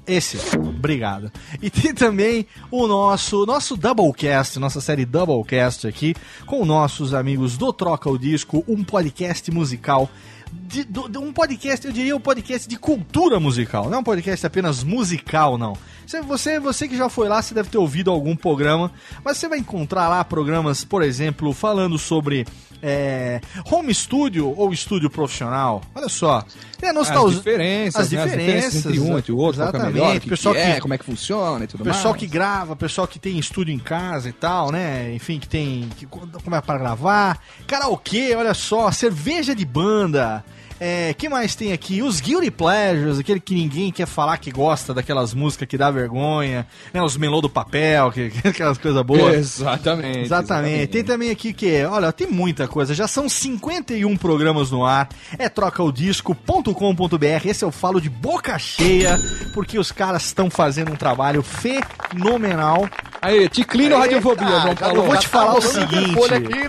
Speaker 3: Esse, obrigado. E tem também o nosso nosso Doublecast, nossa série Doublecast aqui, com nossos amigos do Troca o Disco, um podcast musical. De, de um podcast, eu diria um podcast de cultura musical, não é um podcast apenas musical, não. Você, você, você que já foi lá, você deve ter ouvido algum programa, mas você vai encontrar lá programas, por exemplo, falando sobre é, home studio ou estúdio profissional. Olha só, é nostalgia.
Speaker 4: As diferenças,
Speaker 3: as
Speaker 4: né?
Speaker 3: diferenças,
Speaker 4: entre um e o outro, qual é melhor, o
Speaker 3: Exatamente,
Speaker 4: que,
Speaker 3: pessoal
Speaker 4: que é,
Speaker 3: que-
Speaker 4: como é que funciona e tudo
Speaker 3: pessoal
Speaker 4: mais.
Speaker 3: que grava, pessoal que tem estúdio em casa e tal, né? Enfim, que tem. que como é para gravar. Karaokê, olha só, cerveja de banda. É, que mais tem aqui? Os Guilty Pleasures, aquele que ninguém quer falar que gosta daquelas músicas que dá vergonha, né? Os melô do papel, que, aquelas coisas boas.
Speaker 4: Exatamente.
Speaker 3: Exatamente. Tem também aqui que, olha, tem muita coisa. Já são 51 programas no ar. É trocaodisco.com.br. Esse eu falo de boca cheia, porque os caras estão fazendo um trabalho fenomenal.
Speaker 4: Aí, Ticlino Radiofobia, João Paulo.
Speaker 3: Eu vou te falar o
Speaker 5: rolando
Speaker 3: seguinte,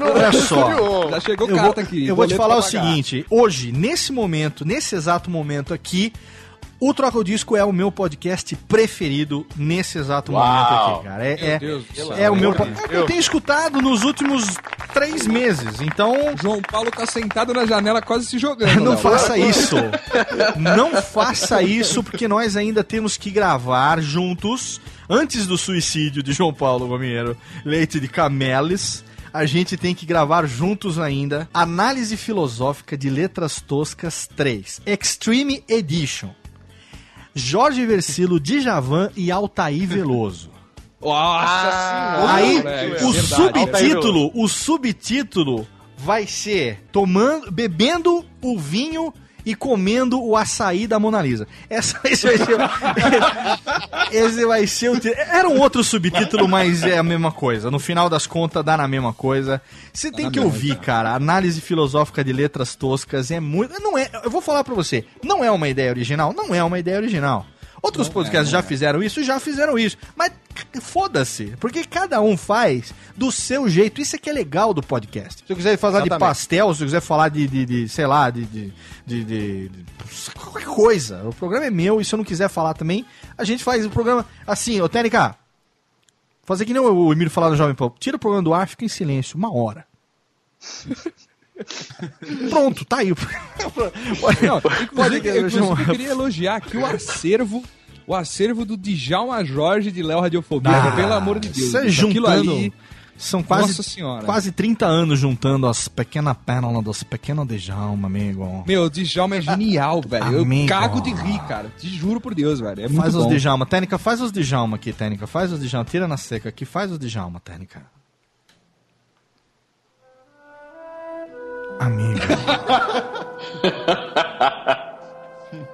Speaker 3: olha só.
Speaker 4: Já chegou
Speaker 3: vou,
Speaker 4: carta aqui.
Speaker 3: eu vou te falar o seguinte, hoje, nesse momento, nesse exato momento aqui, o Troca o Disco é o meu podcast preferido nesse exato
Speaker 5: Uau.
Speaker 3: momento aqui, cara. É,
Speaker 4: Meu
Speaker 3: é,
Speaker 4: Deus do céu.
Speaker 3: é o meu. é que eu tenho escutado nos últimos três meses. Então,
Speaker 4: João Paulo tá sentado na janela quase se jogando.
Speaker 3: não
Speaker 4: Léo.
Speaker 3: faça isso. Não faça isso, porque nós ainda temos que gravar juntos, antes do suicídio de João Paulo Gomiero, Leite de Camelis. A gente tem que gravar juntos ainda Análise Filosófica de Letras Toscas 3, Extreme Edition. Jorge Versilo, Djavan e Altair Veloso.
Speaker 4: Nossa senhora.
Speaker 3: Aí,
Speaker 4: moleque,
Speaker 3: o
Speaker 4: é
Speaker 3: subtítulo, o subtítulo vai ser tomando, bebendo o vinho e comendo o açaí da Mona Lisa. Essa, esse vai ser, esse vai ser o Era um outro subtítulo, mas é a mesma coisa. No final das contas, dá na mesma coisa. Você tem que ouvir, cara. Análise filosófica de letras toscas é muito. Não é. Eu vou falar pra você. Não é uma ideia original. Não é uma ideia original. Outros podcasts já fizeram isso, já fizeram isso. Mas foda-se, porque cada um faz do seu jeito. Isso é que é legal do podcast. Se eu quiser falar de
Speaker 5: Exatamente.
Speaker 3: pastel, se eu quiser falar de, de, de, sei lá, de, de, de, de- de- qualquer coisa. O programa é meu e se eu não quiser falar também, a gente faz o programa assim, ô Tênica, fazer que nem o Emílio falar no Jovem Pan. Tira o programa do ar, fica em silêncio, uma hora. Pronto, tá aí.
Speaker 4: Não,
Speaker 3: Pode-
Speaker 4: eu queria elogiar aqui o acervo, o acervo do Djalma Jorge de Léo Radiofobia,
Speaker 3: Ah,
Speaker 4: pelo amor de Deus.
Speaker 3: Juntando.
Speaker 4: ali-
Speaker 3: São quase, quase 30 anos juntando as pequenas pérolas dos pequenos Djalma, amigo.
Speaker 4: Meu, o Djalma é genial, velho. Eu
Speaker 3: Amigo.
Speaker 4: cago de rir, cara. Te juro por Deus, velho. É
Speaker 3: faz os
Speaker 4: bom.
Speaker 3: Djalma. Técnica, faz os Djalma aqui, Técnica. Faz os Djalma. Tira na seca aqui. Faz os Djalma, Técnica. Amigo.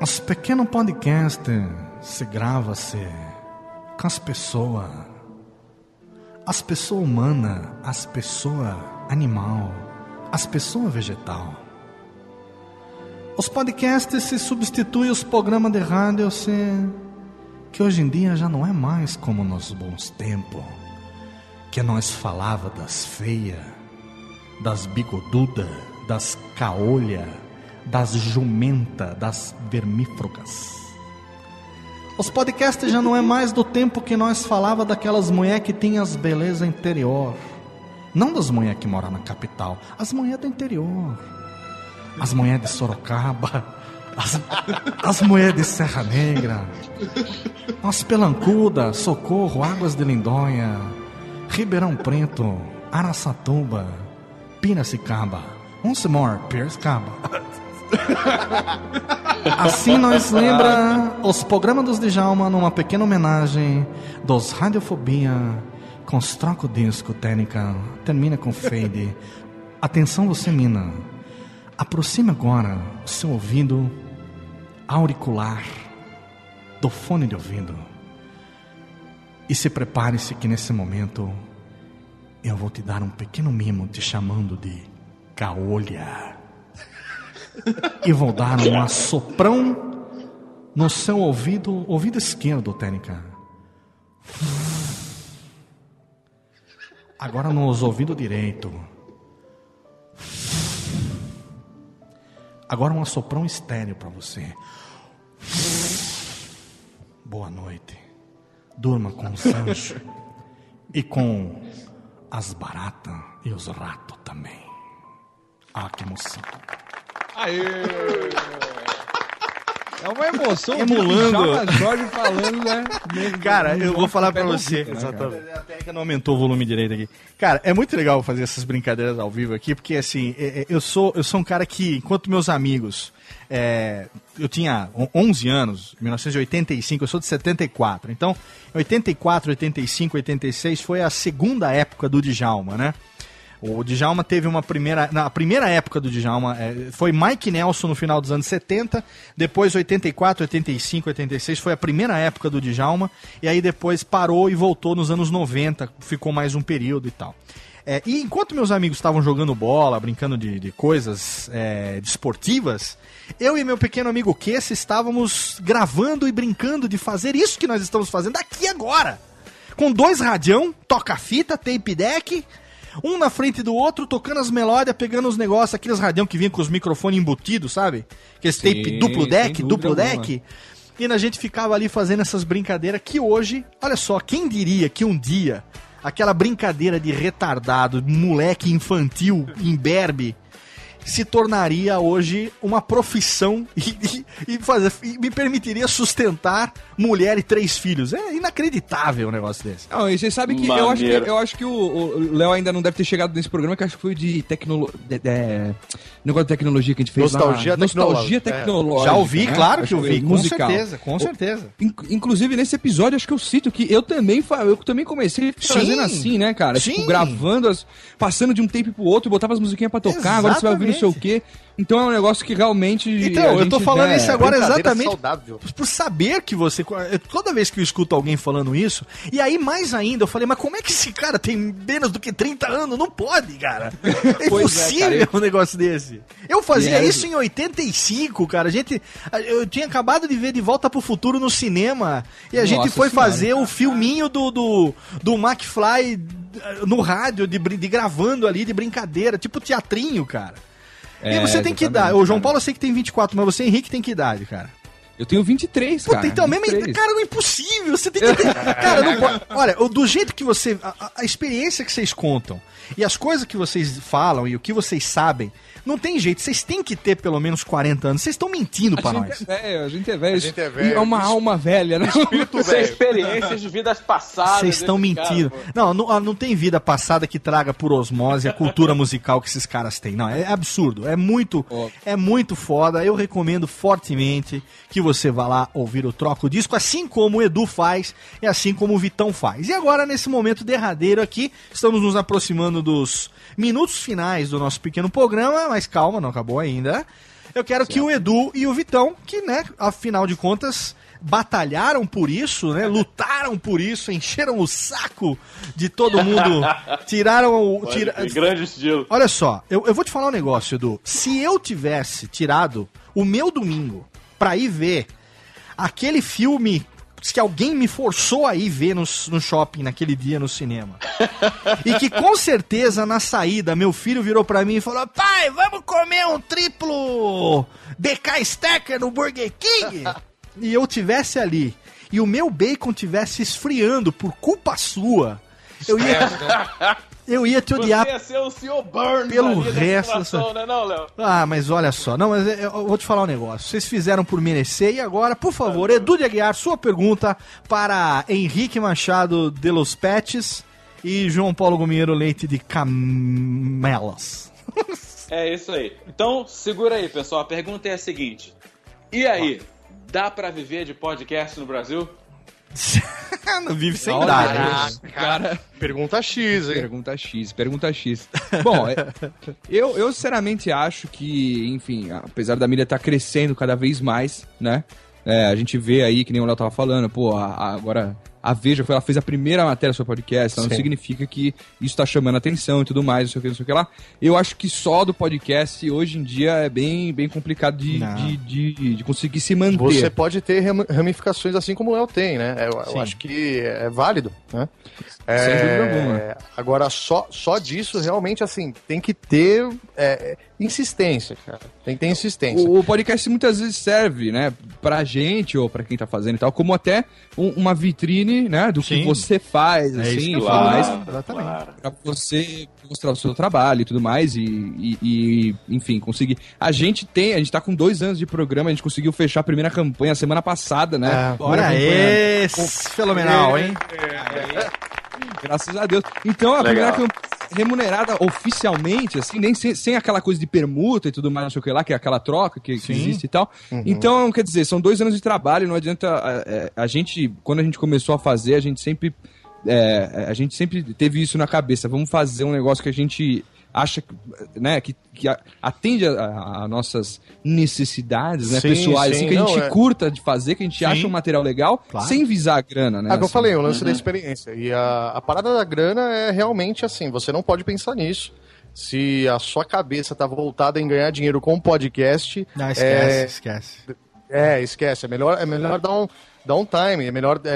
Speaker 3: Os pequenos podcasts se grava-se com as pessoas. As pessoas humanas, as pessoas animal, as pessoas vegetal. Os podcasts se substituem os programas de rádio se... que hoje em dia já não é mais como nos bons tempos, que nós falava das feias, das bigodudas, das caolha, das jumenta, das vermífugas. Os podcasts já não é mais do tempo que nós falava daquelas mulher que tem as beleza interior. Não das mulher que moram na capital, as mulher do interior. As mulher de Sorocaba, as, as mulher de Serra Negra, as pelancuda, Socorro, Águas de Lindóia, Ribeirão Preto, Araçatuba, Piracicaba, once more, Piracicaba. Assim nós lembra os programas dos Djalma numa pequena homenagem dos Radiofobia com troco disco técnica, termina com fade. Atenção você mina, aproxime agora o seu ouvido auricular do fone de ouvido e se prepare-se que nesse momento eu vou te dar um pequeno mimo te chamando de caolha. E vou dar um assoprão no seu ouvido, ouvido esquerdo, Técnica. Agora nos ouvido direito. Agora um assoprão estéreo para você. Boa noite. Durma com os anjos e com as baratas e os ratos também. Ah, que emoção.
Speaker 4: Aê! É uma emoção.
Speaker 3: Emulando.
Speaker 4: Djalma Jorge falando, né?
Speaker 3: Cara, eu vou falar pra você.
Speaker 4: né, cara?
Speaker 3: Até que não aumentou o volume direito aqui. Cara, é muito legal fazer essas brincadeiras ao vivo aqui, porque assim, é- é- eu sou, eu sou um cara que, enquanto meus amigos. é, eu tinha on- 11 anos, 1985, eu sou de 74. Então, 84, 85, 86 foi a segunda época do Djalma, né? O Djalma teve uma primeira. Na primeira época do Djalma é, foi Mike Nelson no final dos anos 70, depois 84, 85, 86 foi a primeira época do Djalma, e aí depois parou e voltou nos anos 90, ficou mais um período e tal. É, e enquanto meus amigos estavam jogando bola, brincando de, de coisas é, desportivas, eu e meu pequeno amigo Kesse estávamos gravando e brincando de fazer isso que nós estamos fazendo aqui agora com dois radião, toca-fita, tape deck, um na frente do outro, tocando as melódias, pegando os negócios, aqueles radião que vinha com os microfones embutidos, sabe? Aqueles
Speaker 4: Sim,
Speaker 3: tape duplo deck, duplo
Speaker 4: alguma.
Speaker 3: deck. E a gente ficava ali fazendo essas brincadeiras que hoje, olha só, quem diria que um dia aquela brincadeira de retardado, moleque infantil, imberbe, se tornaria hoje uma profissão e, e- e fazer, e me permitiria sustentar mulher e três filhos. É inacreditável um negócio desse.
Speaker 4: Não, e você sabe que eu acho que, eu acho que o o Léo ainda não deve ter chegado nesse programa, que eu acho que foi de tecnologia. negócio de tecnologia que a gente fez
Speaker 5: Nostalgia
Speaker 4: lá. Nostalgia
Speaker 5: tecnológica. É.
Speaker 4: tecnológica.
Speaker 3: Já ouvi,
Speaker 4: né?
Speaker 3: claro
Speaker 4: Acho
Speaker 3: que eu
Speaker 4: foi
Speaker 3: vi, com
Speaker 4: musical.
Speaker 3: certeza, com certeza.
Speaker 4: In- Inclusive, nesse episódio, acho que eu cito que eu também, eu também comecei fazendo assim, né, cara?
Speaker 3: Sim.
Speaker 4: Tipo, gravando, as, passando de um tape pro outro, botava as musiquinhas pra tocar, agora você vai ouvir não sei o quê. Então é um negócio que realmente.
Speaker 3: Então, eu tô
Speaker 4: gente,
Speaker 3: falando
Speaker 4: né,
Speaker 3: isso agora exatamente
Speaker 5: saudável.
Speaker 3: por saber que você. Toda vez que eu escuto alguém falando isso, e aí mais ainda, eu falei, mas como é que esse cara tem menos do que 30 anos? Não pode, cara. É
Speaker 4: é,
Speaker 3: impossível
Speaker 4: cara.
Speaker 3: um negócio desse. Eu fazia
Speaker 4: é-
Speaker 3: isso em 85, cara. A gente. Eu tinha acabado de ver De Volta pro Futuro no cinema. E a gente
Speaker 4: Nossa
Speaker 3: foi
Speaker 4: Senhora.
Speaker 3: fazer o filminho do, do, do McFly eh, no rádio, de, de gravando ali, de brincadeira, tipo teatrinho, cara. E
Speaker 4: É,
Speaker 3: você tem que dar. O João. Paulo eu sei que tem 24, mas você, Henrique, tem que idade, cara.
Speaker 4: Eu tenho 23,
Speaker 3: Puta,
Speaker 4: cara.
Speaker 3: então, mesmo.
Speaker 4: 23.
Speaker 3: Cara, não é impossível. Você tem que ter. cara, não pode. Olha, do jeito que você. A, a- experiência que vocês contam e as coisas que vocês falam e o que vocês sabem, não tem jeito. Vocês têm que ter pelo menos 40 anos. Vocês estão mentindo pra
Speaker 4: A gente
Speaker 3: nós.
Speaker 4: é velho, a gente é velho.
Speaker 5: A gente é
Speaker 4: E
Speaker 5: velho.
Speaker 4: É uma alma velha, né?
Speaker 5: Espírito
Speaker 7: Isso é
Speaker 5: velho.
Speaker 7: experiências de vidas passadas.
Speaker 3: Vocês estão
Speaker 7: cara,
Speaker 3: mentindo.
Speaker 7: pô.
Speaker 3: não, não, ah, não tem vida passada que traga por osmose a cultura musical que esses caras têm. Não, é absurdo. É muito,
Speaker 4: Ó.
Speaker 3: é muito foda. Eu recomendo fortemente que você vá lá ouvir o Troco Disco, assim como o Edu faz e assim como o Vitão faz. E agora, nesse momento derradeiro aqui, estamos nos aproximando dos minutos finais do nosso pequeno programa, mas calma, não acabou ainda. Eu quero que o Edu e o Vitão, que, né, afinal de contas, batalharam por isso, né? Lutaram por isso, encheram o saco de todo mundo, tiraram o. Tira...
Speaker 7: Grande estilo.
Speaker 3: Olha só, eu, eu vou te falar um negócio, Edu. Se eu tivesse tirado o meu domingo pra ir ver aquele filme que alguém me forçou a ir ver no, no shopping naquele dia no cinema. e que com certeza na saída meu filho virou pra mim e falou: Pai, vamos comer um triplo BK Stacker no Burger King? e eu tivesse ali e o meu bacon tivesse esfriando por culpa sua, eu ia, eu ia te odiar
Speaker 7: Você ia ser o Sr. Burns
Speaker 3: pelo resto dessa-
Speaker 7: né, não, Léo?
Speaker 3: Ah, mas olha só. Não, mas eu eu vou te falar um negócio. Vocês fizeram por merecer e agora, por favor, Edu de Aguiar, sua pergunta para Henrique Machado de Los Pets e João Paulo Gomiero Leite de Camelas.
Speaker 7: É isso aí. Então, segura aí, pessoal. A pergunta é a seguinte: E aí, dá pra viver de podcast no Brasil?
Speaker 3: Não vive sem
Speaker 4: Olha,
Speaker 3: dar.
Speaker 4: cara.
Speaker 5: Pergunta X, hein?
Speaker 4: Pergunta X, pergunta X. Bom, é, eu, eu sinceramente acho que, enfim, apesar da mídia estar crescendo cada vez mais, né? É, a gente vê aí, que nem o Léo tava falando, pô, a- a- agora a Veja foi, ela fez a primeira matéria sobre podcast, então
Speaker 5: Sim.
Speaker 4: significa que isso tá chamando atenção e tudo mais, não sei o que, não sei o que lá. Eu acho que só do podcast hoje em dia é bem, bem complicado de,
Speaker 3: Não.
Speaker 4: de, de, de conseguir se manter.
Speaker 5: Você pode ter ram- ramificações assim como o Léo tem, né? Eu, eu acho que é válido, né?
Speaker 4: Sem dúvida alguma.
Speaker 5: Agora, só, só disso, realmente, assim, tem que ter é, insistência, cara. Tem que ter insistência.
Speaker 4: O, o podcast muitas vezes serve, né, pra gente ou pra quem tá fazendo e tal, como até um- uma vitrine, né, do
Speaker 3: Sim.
Speaker 4: que você faz,
Speaker 3: É isso
Speaker 4: assim, e tudo
Speaker 3: falo.
Speaker 4: mais,
Speaker 3: Exatamente.
Speaker 7: Claro.
Speaker 4: pra você mostrar o seu trabalho e tudo mais e, e- e, enfim, conseguir. A gente tem, a gente tá com dois anos de programa, a gente conseguiu fechar a primeira campanha semana passada, né?
Speaker 5: É.
Speaker 4: Campanha-
Speaker 3: esse, fenomenal, hein?
Speaker 4: Graças a Deus. Então, a
Speaker 7: Legal.
Speaker 4: primeira campanha remunerada oficialmente, assim, nem sem, sem aquela coisa de permuta e tudo mais, não sei o que lá, que é aquela troca que, que existe e tal. Então, quer dizer, são dois anos de trabalho, não adianta. é, é, A, gente, quando a gente começou a fazer, a gente sempre. é, a gente sempre teve isso na cabeça. Vamos fazer um negócio que a gente acha que, né, que, que a- atende a, a- a nossas necessidades né,
Speaker 5: Sim,
Speaker 4: pessoais,
Speaker 5: sim,
Speaker 4: assim, que a
Speaker 5: não,
Speaker 4: gente
Speaker 5: é.
Speaker 4: curta de fazer, que a gente
Speaker 3: Sim.
Speaker 4: acha um material legal,
Speaker 3: Claro.
Speaker 4: sem visar a grana, né?
Speaker 5: É o que eu
Speaker 4: assim.
Speaker 5: falei, o lance da experiência. E a, a parada da grana é realmente assim, você não pode pensar nisso. Se a sua cabeça tá voltada em ganhar dinheiro com podcast,
Speaker 3: Não, esquece,
Speaker 5: É,
Speaker 3: esquece.
Speaker 5: é, esquece. É melhor, é melhor dar um, dar um time, é melhor é,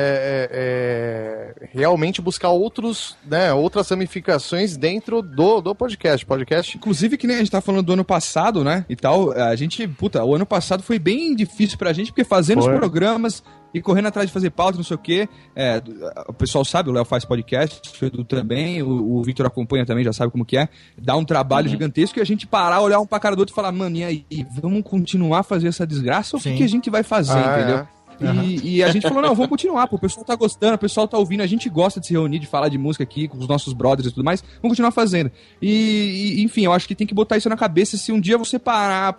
Speaker 5: é, é, realmente buscar outros, né, outras ramificações dentro do, do podcast. Podcast
Speaker 4: Inclusive, que nem a gente tá falando do ano passado, né? E tal, a gente, puta, o ano passado foi bem difícil pra gente, porque fazendo
Speaker 5: Foi.
Speaker 4: os programas e correndo atrás de fazer pauta, não sei o quê. é, o pessoal sabe, o Léo faz podcast, o Edu também, o, o Victor acompanha também, já sabe como que é. Dá um trabalho gigantesco e a gente parar, olhar um pra cara do outro e falar, mano, e aí, vamos continuar a fazer essa desgraça ou o que, que a gente vai fazer,
Speaker 5: Ah,
Speaker 4: entendeu? E, e a gente falou, não, vamos continuar, pô, o pessoal tá gostando, o pessoal tá ouvindo, a gente gosta de se reunir, de falar de música aqui com os nossos brothers e tudo mais, vamos continuar fazendo. E, e, enfim, eu acho que tem que botar isso na cabeça se um dia você parar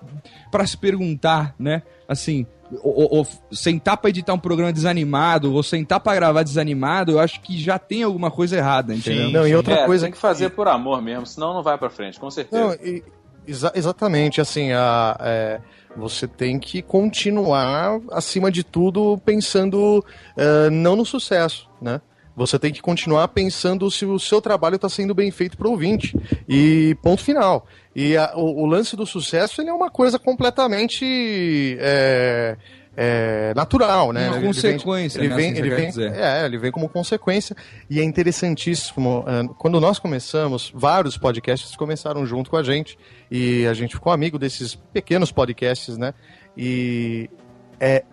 Speaker 4: pra se perguntar, né, assim, ou, ou- ou sentar pra editar um programa desanimado, ou sentar pra gravar desanimado, eu acho que já tem alguma coisa errada, entendeu?
Speaker 3: Sim.
Speaker 5: Não, e outra
Speaker 7: É,
Speaker 5: coisa
Speaker 7: tem que fazer por amor mesmo, senão não vai pra frente, com certeza.
Speaker 5: Não, e- exa- exatamente, assim, a, é, você tem que continuar, acima de tudo, pensando é, não no sucesso, né? Você tem que continuar pensando se o seu trabalho está sendo bem feito para o ouvinte. E ponto final. E a- o, o lance do sucesso ele é uma coisa completamente é, é, natural, né?
Speaker 4: Uma
Speaker 5: Ele vem-
Speaker 4: consequência,
Speaker 5: ele
Speaker 4: né,
Speaker 5: vem,
Speaker 4: assim,
Speaker 5: ele vem,
Speaker 4: quer dizer.
Speaker 5: é, ele vem como consequência. E é interessantíssimo. eh, Quando nós começamos, vários podcasts começaram junto com a gente. E a gente ficou amigo desses pequenos podcasts, né? E é,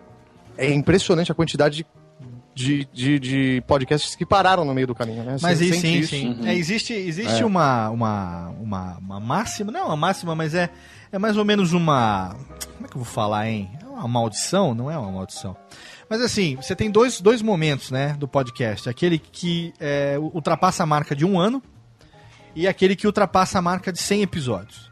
Speaker 5: é impressionante a quantidade de, de, de podcasts que pararam no meio do caminho, né?
Speaker 3: Mas
Speaker 5: sente
Speaker 3: sim,
Speaker 5: isso.
Speaker 3: sim. É, existe existe
Speaker 5: É.
Speaker 3: uma, uma, uma, uma máxima, não é uma máxima, mas é, é mais ou menos uma. Como é que eu vou falar, hein? Uma maldição? Não é uma maldição. Mas assim, você tem dois, dois momentos né, do podcast. Aquele que é, ultrapassa a marca de um ano e aquele que ultrapassa a marca de 100 episódios.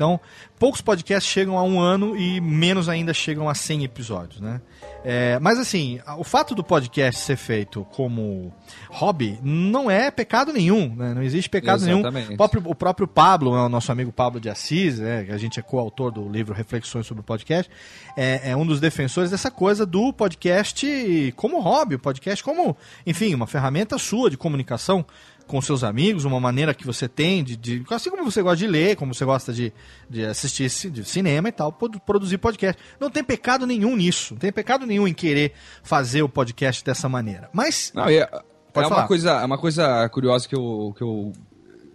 Speaker 3: Então, poucos podcasts chegam a um ano e menos ainda chegam a 100 episódios, né? É, mas assim, o fato do podcast ser feito como hobby não é pecado nenhum, né? Não existe pecado nenhum.
Speaker 4: Exatamente.
Speaker 3: O próprio, o próprio Pablo, né, o nosso amigo Pablo de Assis, né, que a gente é coautor do livro Reflexões sobre o Podcast, é, é um dos defensores dessa coisa do podcast como hobby, o podcast como, enfim, uma ferramenta sua de comunicação com seus amigos, uma maneira que você tem de, de- assim como você gosta de ler, como você gosta de, de assistir de cinema e tal, produ- produzir podcast. Não tem pecado nenhum nisso, não tem pecado nenhum em querer fazer o podcast dessa maneira. Mas
Speaker 4: Não, é, é uma coisa, é uma coisa curiosa que eu, que eu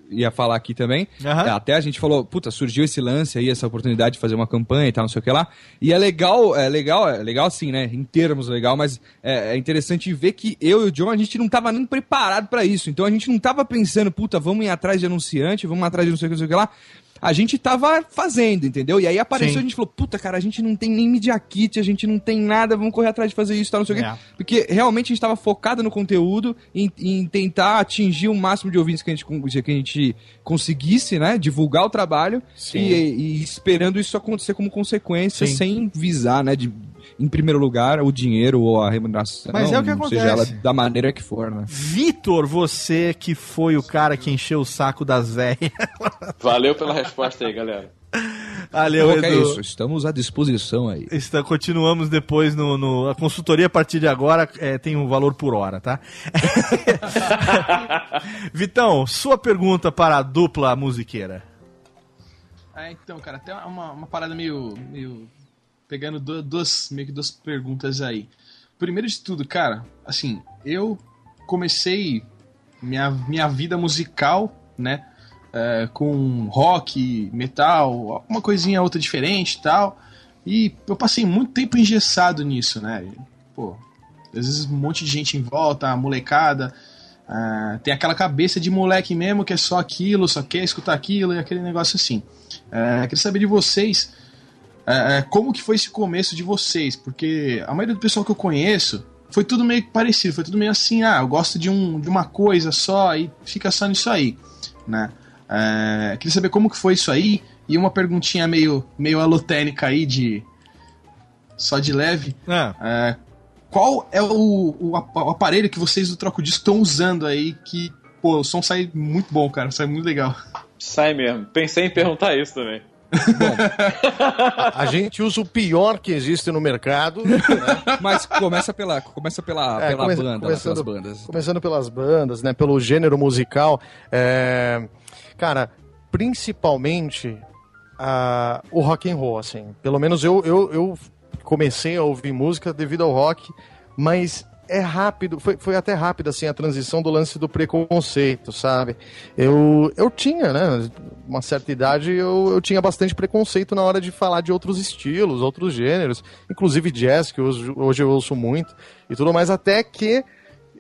Speaker 4: ia falar aqui também. É, Até a gente falou, puta, surgiu esse lance aí, essa oportunidade de fazer uma campanha e tal, não sei o que lá. E é legal, é legal, é legal assim, né? Em termos legal, mas é, é interessante ver que eu e o John, a gente não tava nem preparado pra isso. Então a gente não tava pensando, puta, vamos ir atrás de anunciante, vamos atrás de não sei o que, não sei o que lá. A gente tava fazendo, entendeu? E aí apareceu,
Speaker 3: Sim.
Speaker 4: a gente falou, puta, cara, a gente não tem nem media kit, a gente não tem nada, vamos correr atrás de fazer isso, tal, não sei o
Speaker 3: É.
Speaker 4: quê. Porque realmente a gente tava focado no conteúdo, em, em tentar atingir o máximo de ouvintes que a gente, que a gente conseguisse, né? Divulgar o trabalho e, e esperando isso acontecer como consequência,
Speaker 3: Sim.
Speaker 4: sem visar, né? De, em primeiro lugar, o dinheiro ou a remuneração.
Speaker 3: Mas é o que
Speaker 4: Seja
Speaker 3: acontece.
Speaker 4: ela da maneira que for, né?
Speaker 3: Vitor, você que foi o cara que encheu o saco das velhas.
Speaker 7: Valeu pela resposta aí, galera.
Speaker 3: Valeu,
Speaker 4: que é
Speaker 3: Edu.
Speaker 4: isso, estamos à disposição aí.
Speaker 3: Está, continuamos depois no, no- A consultoria a partir de agora é, tem um valor por hora, tá? Vitão, sua pergunta para a dupla musiqueira.
Speaker 6: É, então, cara, até uma, uma parada meio. meio pegando du- duas, meio que duas perguntas aí. Primeiro de tudo, cara, assim, eu comecei minha, minha vida musical, né? é, com rock, metal, uma coisinha outra diferente e tal. E eu passei muito tempo engessado nisso, né? Pô, às vezes um monte de gente em volta, a molecada. ah, tem aquela cabeça de moleque mesmo que é só aquilo, só quer escutar aquilo e aquele negócio assim. É, queria saber de vocês é, é, como que foi esse começo de vocês, porque a maioria do pessoal que eu conheço foi tudo meio parecido, foi tudo meio assim, ah, eu gosto de, um, de uma coisa só e fica só nisso aí, né? É, queria saber como que foi isso aí e uma perguntinha meio, meio alotênica aí de só de leve. É, qual é o, o aparelho que vocês do Troco Disco estão usando aí que, pô, o som sai muito bom, cara, sai muito legal.
Speaker 7: Sai mesmo. Pensei em perguntar isso também.
Speaker 5: A, a gente usa o pior que existe no mercado.
Speaker 4: Mas começa pela, começa pela,
Speaker 5: É,
Speaker 4: pela
Speaker 5: come-
Speaker 4: banda, lá,
Speaker 5: começando,
Speaker 4: pelas bandas.
Speaker 5: Começando pelas bandas, né? Pelo gênero musical. é, Cara, principalmente ah, o rock and roll, assim. Pelo menos eu, eu, eu comecei a ouvir música devido ao rock, mas é rápido, foi, foi até rápido assim a transição do lance do preconceito, sabe? Eu, eu tinha, né? Uma certa idade eu, eu tinha bastante preconceito na hora de falar de outros estilos, outros gêneros, inclusive jazz, que hoje, hoje eu ouço muito, e tudo mais, até que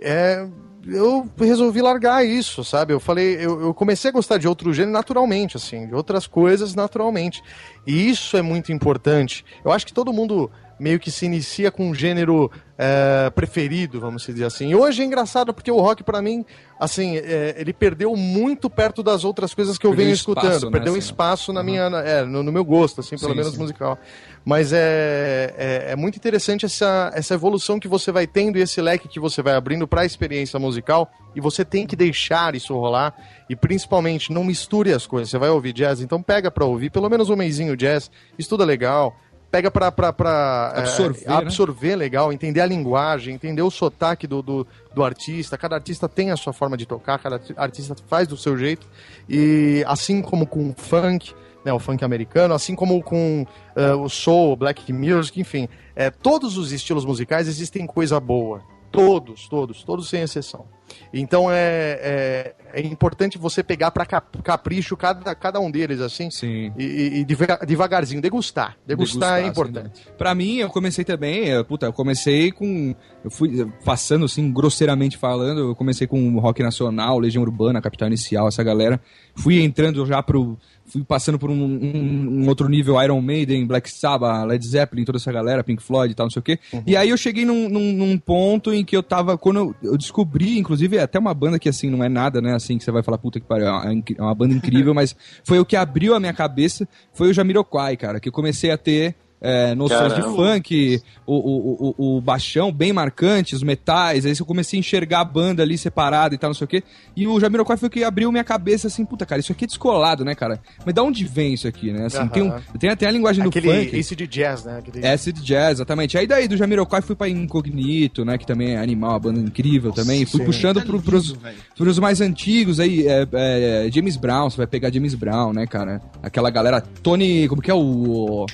Speaker 5: é, eu resolvi largar isso, sabe? Eu falei, eu, eu comecei a gostar de outro gênero naturalmente, assim, de outras coisas naturalmente. E isso é muito importante. Eu acho que todo mundo meio que se inicia com um gênero é, preferido, vamos dizer assim. E hoje é engraçado porque o rock, pra mim, assim, é, ele perdeu muito perto das outras coisas que eu
Speaker 4: Perdeu
Speaker 5: venho
Speaker 4: espaço,
Speaker 5: escutando.
Speaker 4: né,
Speaker 5: perdeu
Speaker 4: assim,
Speaker 5: espaço na minha, na- é, no, no meu gosto, assim, pelo
Speaker 4: Sim,
Speaker 5: menos
Speaker 4: sim.
Speaker 5: musical. Mas é, é, é muito interessante essa, essa evolução que você vai tendo e esse leque que você vai abrindo para a experiência musical. E você tem que deixar isso rolar. E principalmente, não misture as coisas. Você vai ouvir jazz, então pega para ouvir pelo menos um mêsinho jazz, estuda legal. Pega pra, pra, pra é,
Speaker 4: Absorver, né?
Speaker 5: absorver legal, entender a linguagem, entender o sotaque do, do, do artista. Cada artista tem a sua forma de tocar, cada arti- artista faz do seu jeito. E assim como com o funk, né, o funk americano, assim como com eh, o soul, o black music, enfim, é, todos os estilos musicais existem coisa boa. Todos, todos, todos sem exceção. Então é, é, é importante você pegar para capricho cada, cada um deles, assim.
Speaker 4: Sim.
Speaker 5: E, e- deva- devagarzinho, degustar. Degustar, é importante.
Speaker 4: Pra mim, eu comecei também, é, puta, eu comecei com. Eu fui passando assim, grosseiramente falando, eu comecei com rock nacional, Legião Urbana, Capital Inicial, essa galera. Fui entrando já pro. Fui passando por um, um- um outro nível Iron Maiden, Black Sabbath, Led Zeppelin, toda essa galera, Pink Floyd e tal, não sei o quê. E aí eu cheguei num, num- num ponto em que eu tava. Quando eu, eu descobri, inclusive, é até uma banda que assim, não é nada, né? Assim, que você vai falar, puta que pariu, é uma, é uma banda incrível, mas foi o que abriu a minha cabeça, foi o Jamiroquai, cara, que eu comecei a ter. É, noções de
Speaker 7: Caramba.
Speaker 4: funk, o, o, o, o baixão bem marcante, os metais, aí eu comecei a enxergar a banda ali separada e tal, não sei o quê. E o Jamiroquai foi o que abriu minha cabeça assim, puta, cara, isso aqui é descolado, né, cara? Mas da onde vem isso aqui, né? Assim, tem, um, tem até a linguagem do
Speaker 5: Aquele
Speaker 4: funk.
Speaker 5: esse de jazz, né? Aquele...
Speaker 4: Acid Jazz, exatamente. Aí daí do Jamiroquai fui pra Incognito, né? Que também é animal, uma banda incrível também. Fui
Speaker 5: Sim.
Speaker 4: puxando
Speaker 6: Tá
Speaker 4: pro,
Speaker 6: lindo,
Speaker 4: pros, pros mais antigos aí, é, é, James Brown, você vai pegar James Brown, né, cara? Aquela galera, Tony, como que é o...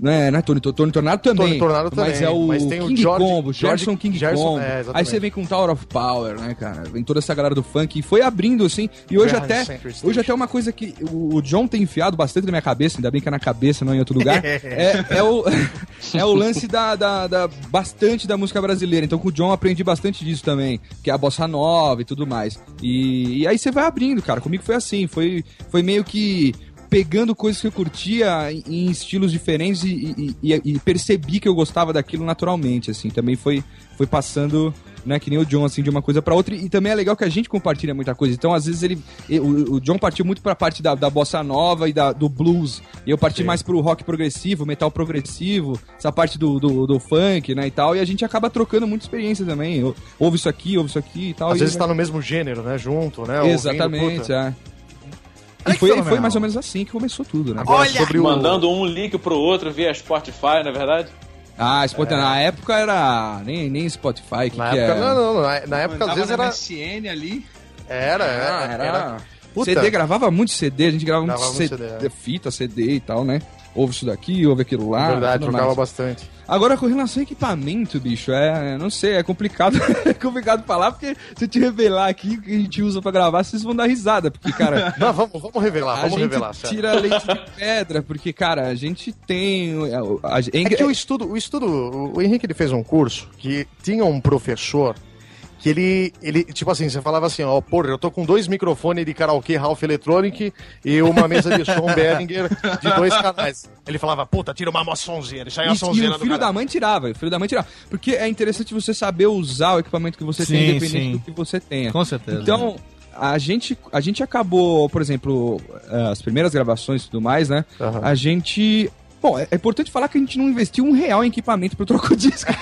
Speaker 4: Não é, não é Tony, Tony Tornado também.
Speaker 5: Tony Tornado
Speaker 4: Mas
Speaker 5: também,
Speaker 4: é o
Speaker 5: mas tem o
Speaker 4: King
Speaker 5: George-
Speaker 4: Combo, Gerson King
Speaker 5: Gerson,
Speaker 4: Combo.
Speaker 5: é,
Speaker 4: aí você vem com Tower of Power, né, cara? Vem toda essa galera do funk e foi abrindo, assim. E hoje
Speaker 5: Grand
Speaker 4: até,
Speaker 5: Station.
Speaker 4: hoje até uma coisa que o o John tem enfiado bastante na minha cabeça, ainda bem que é na cabeça, não em outro lugar, é, é o, é o lance da, da, da- bastante da música brasileira. Então com o John eu aprendi bastante disso também, que é a bossa nova e tudo mais. E, e aí você vai abrindo, cara. Comigo foi assim, foi, foi meio que pegando coisas que eu curtia em, em estilos diferentes e, e- e- e percebi que eu gostava daquilo naturalmente, assim. Também foi, foi passando, né, que nem o John, assim, de uma coisa pra outra. E também é legal que a gente compartilha muita coisa. Então, às vezes, ele. O, o John partiu muito pra parte da, da bossa nova e da, do blues. E eu parti mais pro rock progressivo, metal progressivo, essa parte do, do, do funk, né, e tal. E a gente acaba trocando muita experiência também. Ouve isso aqui, ouve isso aqui e tal.
Speaker 5: Às
Speaker 4: e
Speaker 5: vezes
Speaker 4: vai-
Speaker 5: tá no mesmo gênero, né? Junto, né? ouvindo,
Speaker 4: Exatamente,
Speaker 5: puta.
Speaker 4: é. E foi, foi mais ou menos assim que começou tudo, né?
Speaker 5: Agora, sobre o...
Speaker 7: Mandando um link pro outro via Spotify, na verdade?
Speaker 4: Ah, Spotify, na época era nem, nem Spotify, que
Speaker 5: Na
Speaker 4: que
Speaker 5: época,
Speaker 4: é?
Speaker 5: não, não, na, na época às vezes era...
Speaker 6: MSN ali.
Speaker 5: Era,
Speaker 4: Ah,
Speaker 5: era,
Speaker 4: era,
Speaker 5: era... Puta.
Speaker 4: CD, gravava muito CD, a gente gravava,
Speaker 5: Gravava
Speaker 4: muito CD,
Speaker 5: CD, é.
Speaker 4: fita, CD e tal, né? Ouve isso daqui, ouve aquilo lá.
Speaker 5: Verdade, jogava
Speaker 4: mais.
Speaker 5: bastante.
Speaker 4: Agora, com relação a equipamento, bicho, é, não sei, é complicado, é complicado falar, porque se eu te revelar aqui o que a gente usa pra gravar, vocês vão dar risada, porque, cara...
Speaker 5: Não, vamos, vamos revelar,
Speaker 4: a
Speaker 5: vamos
Speaker 4: gente
Speaker 5: revelar, sério.
Speaker 4: tira leite de pedra, porque, cara, a gente tem... A, a-
Speaker 5: É que o estudo, o estudo, o Henrique ele fez um curso que tinha um professor que ele, ele, tipo assim, você falava assim, ó, porra, eu tô com dois microfones de karaokê Ralph Electronic e uma mesa de som Behringer de dois canais. Ele falava, puta, tira uma sonzeira, isso aí é uma
Speaker 4: E, e
Speaker 5: sonzeira
Speaker 4: o filho da mãe tirava, o filho da mãe tirava. Porque é interessante você saber usar o equipamento que você
Speaker 3: Sim,
Speaker 4: tem, independente
Speaker 3: sim.
Speaker 4: do que você tenha.
Speaker 3: Com certeza.
Speaker 4: Então, a gente, a gente acabou, por exemplo, eh, as primeiras gravações e tudo mais, né?
Speaker 5: Aham.
Speaker 4: A gente. Bom, é é importante falar que a gente não investiu um real em equipamento pro troco disco.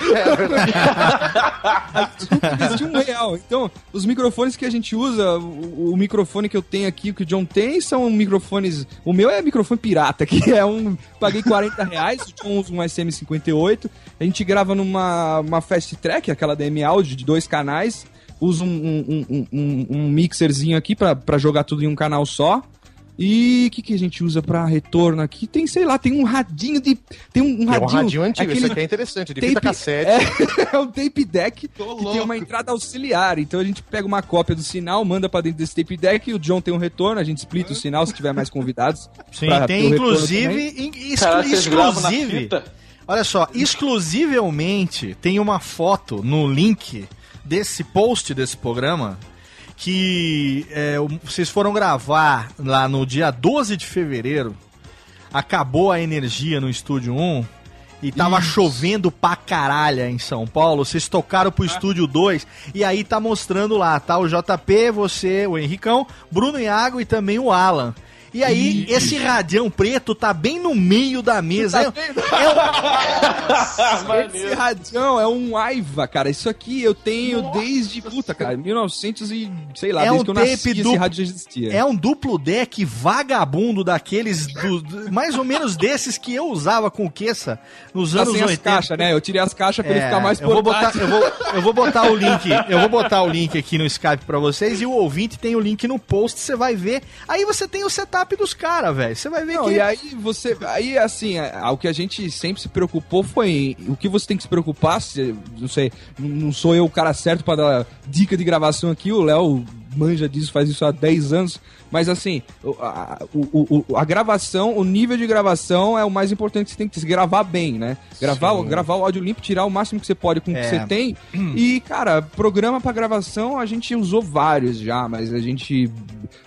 Speaker 4: a gente nunca investiu um real. Então, os microfones que a gente usa, o, o microfone que eu tenho aqui, o que o John tem, são microfones. O meu é microfone pirata, que é um. Paguei 40 reais, o John usa um SM58. A gente grava numa uma Fast Track, aquela DM Audio de dois canais. Usa um, um, um, um- mixerzinho aqui pra jogar tudo em um canal só. E o que, que a gente usa pra retorno aqui? Tem, sei lá, tem um radinho de. Tem um, um
Speaker 5: É um
Speaker 4: radinho.
Speaker 5: radinho antigo,
Speaker 4: aquele
Speaker 5: isso aqui é interessante, de fita cassete.
Speaker 4: É, é um tape deck que tem uma entrada auxiliar. Então a gente pega uma cópia do sinal, manda pra dentro desse tape deck e o John tem um retorno, a gente splita o sinal se tiver mais convidados.
Speaker 3: Sim, tem inclusive.
Speaker 4: também.
Speaker 3: in- exclu-
Speaker 7: Caraca, vocês gravam na
Speaker 3: exclusive.
Speaker 7: fita?
Speaker 3: Olha só, exclusivelmente tem uma foto no link desse post desse programa que é, vocês foram gravar lá no dia 12 de fevereiro. Acabou a energia no estúdio 1 e tava chovendo pra caralho em São Paulo. Vocês tocaram pro estúdio 2 e aí tá mostrando lá, tá? O JP, você, o Henricão, Bruno Iago e também o Alan. E aí, esse radião preto tá bem no meio da mesa.
Speaker 4: Tá
Speaker 3: É-
Speaker 4: vendo?
Speaker 3: é um-
Speaker 4: Esse radião é um Aiva, cara. Isso aqui eu tenho desde, puta, cara, 1900 e, sei lá,
Speaker 3: É
Speaker 4: desde
Speaker 3: um
Speaker 4: que eu nasci
Speaker 3: tape
Speaker 4: esse rádio já existia.
Speaker 3: É um duplo deck vagabundo daqueles, do- mais ou menos desses que eu usava com o Kessa nos anos
Speaker 4: sem as
Speaker 3: 80.
Speaker 4: caixas, né? Eu tirei as caixas pra ele
Speaker 3: É,
Speaker 4: ficar mais
Speaker 3: eu vou botar, eu vou, eu vou botar o link, eu vou botar o link aqui no Skype pra vocês e o ouvinte tem o link no post, você vai ver. Aí você tem o setup dos caras, velho. Você vai ver
Speaker 4: Não,
Speaker 3: que
Speaker 4: e aí você. Aí, assim, é, o que a gente sempre se preocupou foi. O que você tem que se preocupar, se, não sei, não- sou eu o cara certo pra dar dica de gravação aqui, o Léo manja disso, faz isso há 10 anos. Mas assim, a, o- o- a gravação, o nível de gravação é o mais importante, você tem que gravar bem, né? Gravar, o- gravar o áudio limpo, tirar o máximo que você pode com o
Speaker 3: É.
Speaker 4: que você tem. E, cara, programa pra gravação a gente usou vários já, mas a gente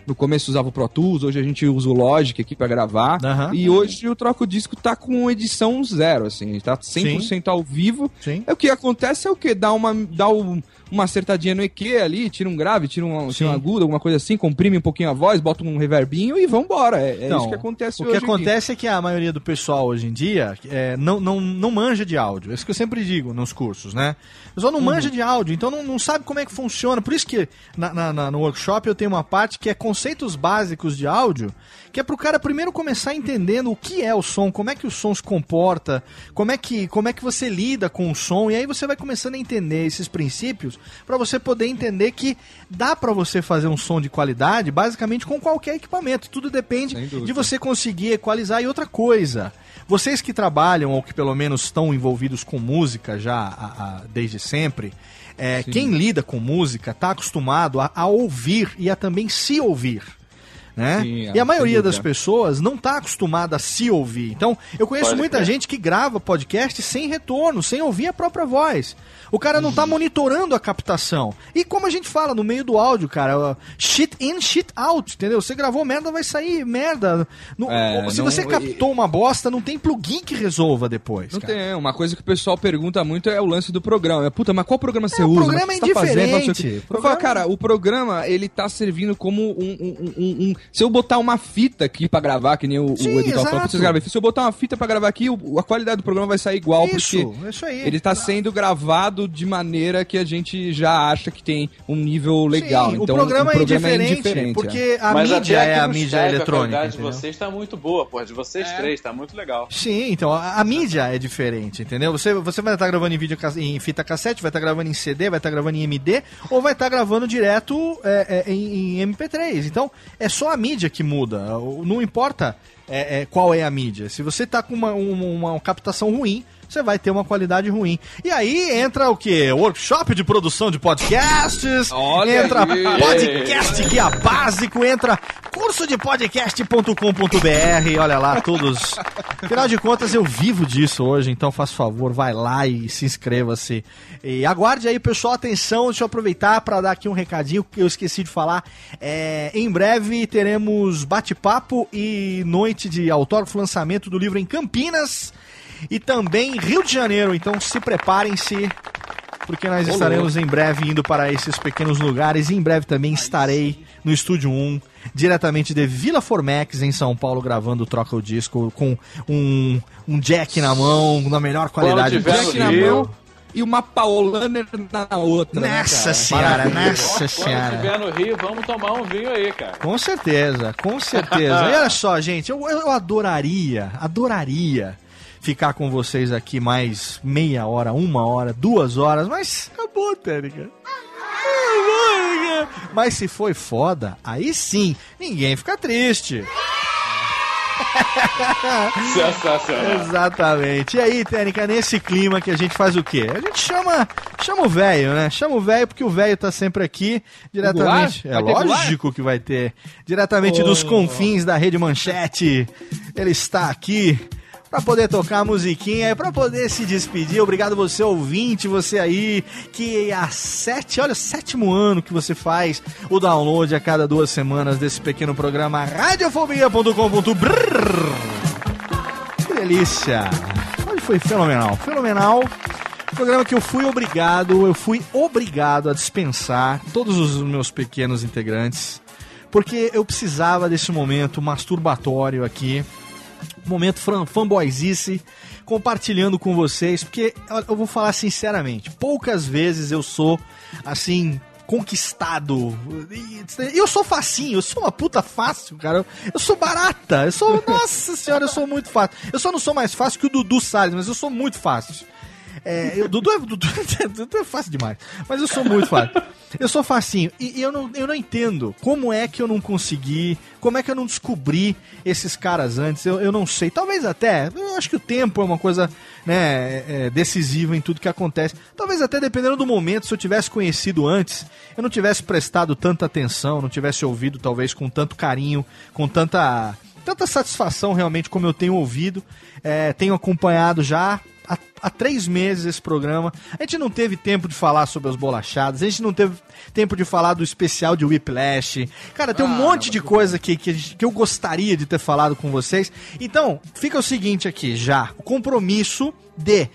Speaker 4: no começo usava o Pro Tools, hoje a gente usa o Logic aqui pra gravar. E hoje o Troco Disco tá com edição zero, assim, tá 100% ao vivo.
Speaker 3: Sim.
Speaker 4: É o que acontece é o que dá uma dá um- uma acertadinha no EQ ali, tira um grave, tira um, tira um
Speaker 3: Sim.
Speaker 4: agudo, alguma coisa assim, comprime um pouquinho a voz, bota um reverbinho e vambora. É, é isso que acontece
Speaker 3: O
Speaker 4: hoje.
Speaker 3: que
Speaker 4: aqui.
Speaker 3: acontece é que a maioria do pessoal hoje em dia é, não, não, não manja de áudio. É isso que eu sempre digo nos cursos, né? O pessoal não
Speaker 4: Uhum.
Speaker 3: manja de áudio, então não, não sabe como é que funciona. Por isso que na, na- na- no workshop eu tenho uma parte que é conceitos básicos de áudio, que é pro cara primeiro começar entendendo o que é o som, como é que o som se comporta, como é que, como é que você lida com o som, e aí você vai começando a entender esses princípios para você poder entender que dá para você fazer um som de qualidade basicamente com qualquer equipamento. Tudo depende de você conseguir equalizar. E outra coisa, vocês que trabalham ou que pelo menos estão envolvidos com música já a- a- desde sempre, é, quem lida com música está acostumado a, a ouvir e a também se ouvir. Né?
Speaker 4: Sim,
Speaker 3: e a maioria das pessoas não tá acostumada a se ouvir. Então, eu conheço
Speaker 7: Pode
Speaker 3: muita
Speaker 7: crer.
Speaker 3: gente que grava podcast sem retorno, sem ouvir a própria voz. O cara não
Speaker 4: Uhum.
Speaker 3: tá monitorando a captação. E como a gente fala no meio do áudio, cara, shit in, shit out, entendeu? Você gravou merda, vai sair merda. Não-
Speaker 4: É,
Speaker 3: se
Speaker 4: não-
Speaker 3: você captou uma bosta, não tem plugin que resolva depois.
Speaker 4: Não
Speaker 3: cara.
Speaker 4: tem, uma coisa que o pessoal pergunta muito é o lance do programa. Puta, mas qual programa você
Speaker 3: o
Speaker 4: usa?
Speaker 3: programa
Speaker 4: Mas
Speaker 3: é
Speaker 4: o você tá fazendo? O
Speaker 3: indiferente.
Speaker 4: Eu
Speaker 3: Programa-
Speaker 4: falo, cara, o programa, ele tá servindo como um, um- um- um- Se eu botar uma fita aqui pra gravar, que nem o,
Speaker 3: Sim,
Speaker 4: o editor falou, vocês gravam, se eu botar uma fita pra gravar aqui, o- a qualidade do programa vai sair igual,
Speaker 3: Isso,
Speaker 4: porque
Speaker 3: isso aí.
Speaker 4: ele tá sendo gravado de maneira que a gente já acha que tem um nível legal.
Speaker 3: Sim,
Speaker 4: então
Speaker 3: o programa, é, indiferente,
Speaker 4: indiferente,
Speaker 3: porque a
Speaker 7: Mas
Speaker 3: mídia é a mídia eletrônica.
Speaker 7: A qualidade de
Speaker 3: entendeu?
Speaker 7: vocês tá muito boa, pô. De vocês três, tá muito legal.
Speaker 3: Sim, então a, a mídia é diferente, entendeu? Você, você vai estar gravando em vídeo em fita cassete, vai estar gravando em CD, vai estar gravando em MD, ou vai estar gravando direto é, é, em, em MP3. Então é só a mídia que muda. Não importa é, é, qual é a mídia. Se você tá com uma, uma, uma captação ruim, você vai ter uma qualidade ruim. E aí entra o que? Workshop de produção de podcasts,
Speaker 4: Olha
Speaker 3: entra
Speaker 4: aí.
Speaker 3: podcast guia básico, entra curso de podcast.com.br, olha lá, todos. Afinal de contas, eu vivo disso hoje, então faz favor, vai lá e se inscreva-se. E aguarde aí, pessoal, atenção, deixa eu aproveitar para dar aqui um recadinho que eu esqueci de falar. É, em breve teremos bate-papo e noite de autógrafo lançamento do livro em Campinas e também Rio de Janeiro, então se preparem-se porque nós estaremos em breve indo para esses pequenos lugares e em breve também estarei no Estúdio 1, diretamente de Vila Formex, em São Paulo, gravando o Troca o Disco com um, um jack na mão, na melhor qualidade
Speaker 7: tiver no
Speaker 4: Jack na
Speaker 7: Rio.
Speaker 4: mão e uma Paulaner na outra. né,
Speaker 3: Nessa
Speaker 4: cara?
Speaker 3: senhora, nessa
Speaker 7: Quando
Speaker 3: senhora.
Speaker 7: estiver no Rio, vamos tomar um vinho aí, cara.
Speaker 3: Com certeza, com certeza. E olha só, gente, eu, eu adoraria, adoraria ficar com vocês aqui mais meia hora, uma hora, duas horas, mas acabou, Térica. Mas se foi foda, aí sim, ninguém fica triste.
Speaker 7: Sensacional.
Speaker 3: Exatamente. E aí, Tênica, nesse clima que a gente faz o quê? A gente chama, chama o velho, né? Chama o velho porque o velho tá sempre aqui, diretamente. É lógico que vai ter. Diretamente dos confins da Rede Manchete. Ele está aqui pra poder tocar a musiquinha e pra poder se despedir. Obrigado você ouvinte, você aí que há sete, olha, sétimo ano que você faz o download a cada duas semanas desse pequeno programa radiofobia.com.br. Que delícia! Hoje foi fenomenal, fenomenal. Programa que eu fui obrigado, eu fui obrigado a dispensar todos os meus pequenos integrantes, porque eu precisava desse momento masturbatório aqui, momento fan- fanboyzice, compartilhando com vocês, porque eu vou falar sinceramente, poucas vezes eu sou assim conquistado. Eu sou facinho, eu sou uma puta fácil, cara. Eu sou barata. Eu sou, nossa senhora, eu sou muito fácil. Eu só não sou mais fácil que o Dudu Salles, mas eu sou muito fácil. É, eu, Dudu, é, Dudu, Dudu é fácil demais, mas eu sou muito fácil. Eu sou facinho e, e eu, não, eu não entendo como é que eu não consegui, como é que eu não descobri esses caras antes, eu, eu não sei. Talvez até, eu acho que o tempo é uma coisa né, é, decisiva em tudo que acontece. Talvez até dependendo do momento, se eu tivesse conhecido antes, eu não tivesse prestado tanta atenção, não tivesse ouvido talvez com tanto carinho, com tanta tanta satisfação realmente como eu tenho ouvido. É, tenho acompanhado já há, três meses esse programa. A gente não teve tempo de falar sobre as bolachadas, a gente não teve tempo de falar do especial de Whiplash. Cara, tem um monte de coisa que, que, que eu gostaria de ter falado com vocês. Então, fica o seguinte aqui já: o compromisso de.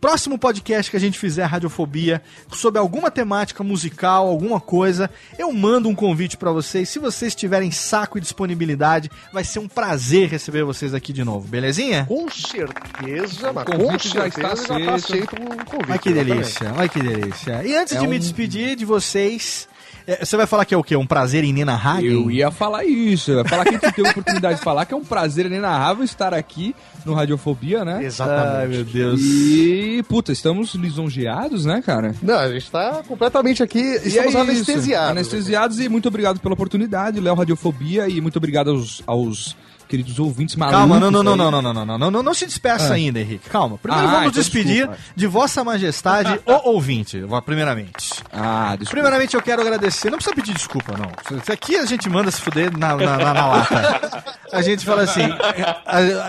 Speaker 3: Próximo podcast que a gente fizer Radiofobia sobre alguma temática musical, alguma coisa, eu mando um convite pra vocês. Se vocês tiverem saco e disponibilidade, vai ser um prazer receber vocês aqui de novo, belezinha?
Speaker 5: Com certeza, mas com
Speaker 4: convite já
Speaker 5: certeza
Speaker 4: está
Speaker 5: já tá
Speaker 4: aceito.
Speaker 5: aceito o convite.
Speaker 3: Olha que
Speaker 5: exatamente.
Speaker 3: delícia, olha que delícia. E antes
Speaker 4: É
Speaker 3: de me
Speaker 4: um-
Speaker 3: despedir de vocês, é, você vai falar que é o quê? Um prazer inenarrável?
Speaker 4: Eu ia falar isso, eu ia falar que a gente tem a oportunidade de falar que é um prazer inenarrável estar aqui no Radiofobia, né?
Speaker 5: Exatamente.
Speaker 3: Ai, meu Deus.
Speaker 4: E, puta, estamos lisonjeados, né, cara?
Speaker 5: Não, a gente tá completamente aqui,
Speaker 4: E
Speaker 5: estamos
Speaker 4: é
Speaker 5: anestesiados.
Speaker 4: Anestesiados e muito obrigado pela oportunidade, Léo Radiofobia, e muito obrigado aos, aos queridos ouvintes malucos.
Speaker 3: Calma, não, não, não, não, não, não, não, não, não, não, não se despeça
Speaker 4: Ah.
Speaker 3: ainda, Henrique. Calma. Primeiro
Speaker 4: Ah,
Speaker 3: vamos
Speaker 4: então
Speaker 3: despedir
Speaker 4: desculpa.
Speaker 3: de Vossa Majestade, o ouvinte, primeiramente.
Speaker 4: Ah, desculpa.
Speaker 3: Primeiramente eu quero agradecer, não precisa pedir desculpa, não. Aqui a gente manda se fuder na, na, na- na lata. A gente fala assim,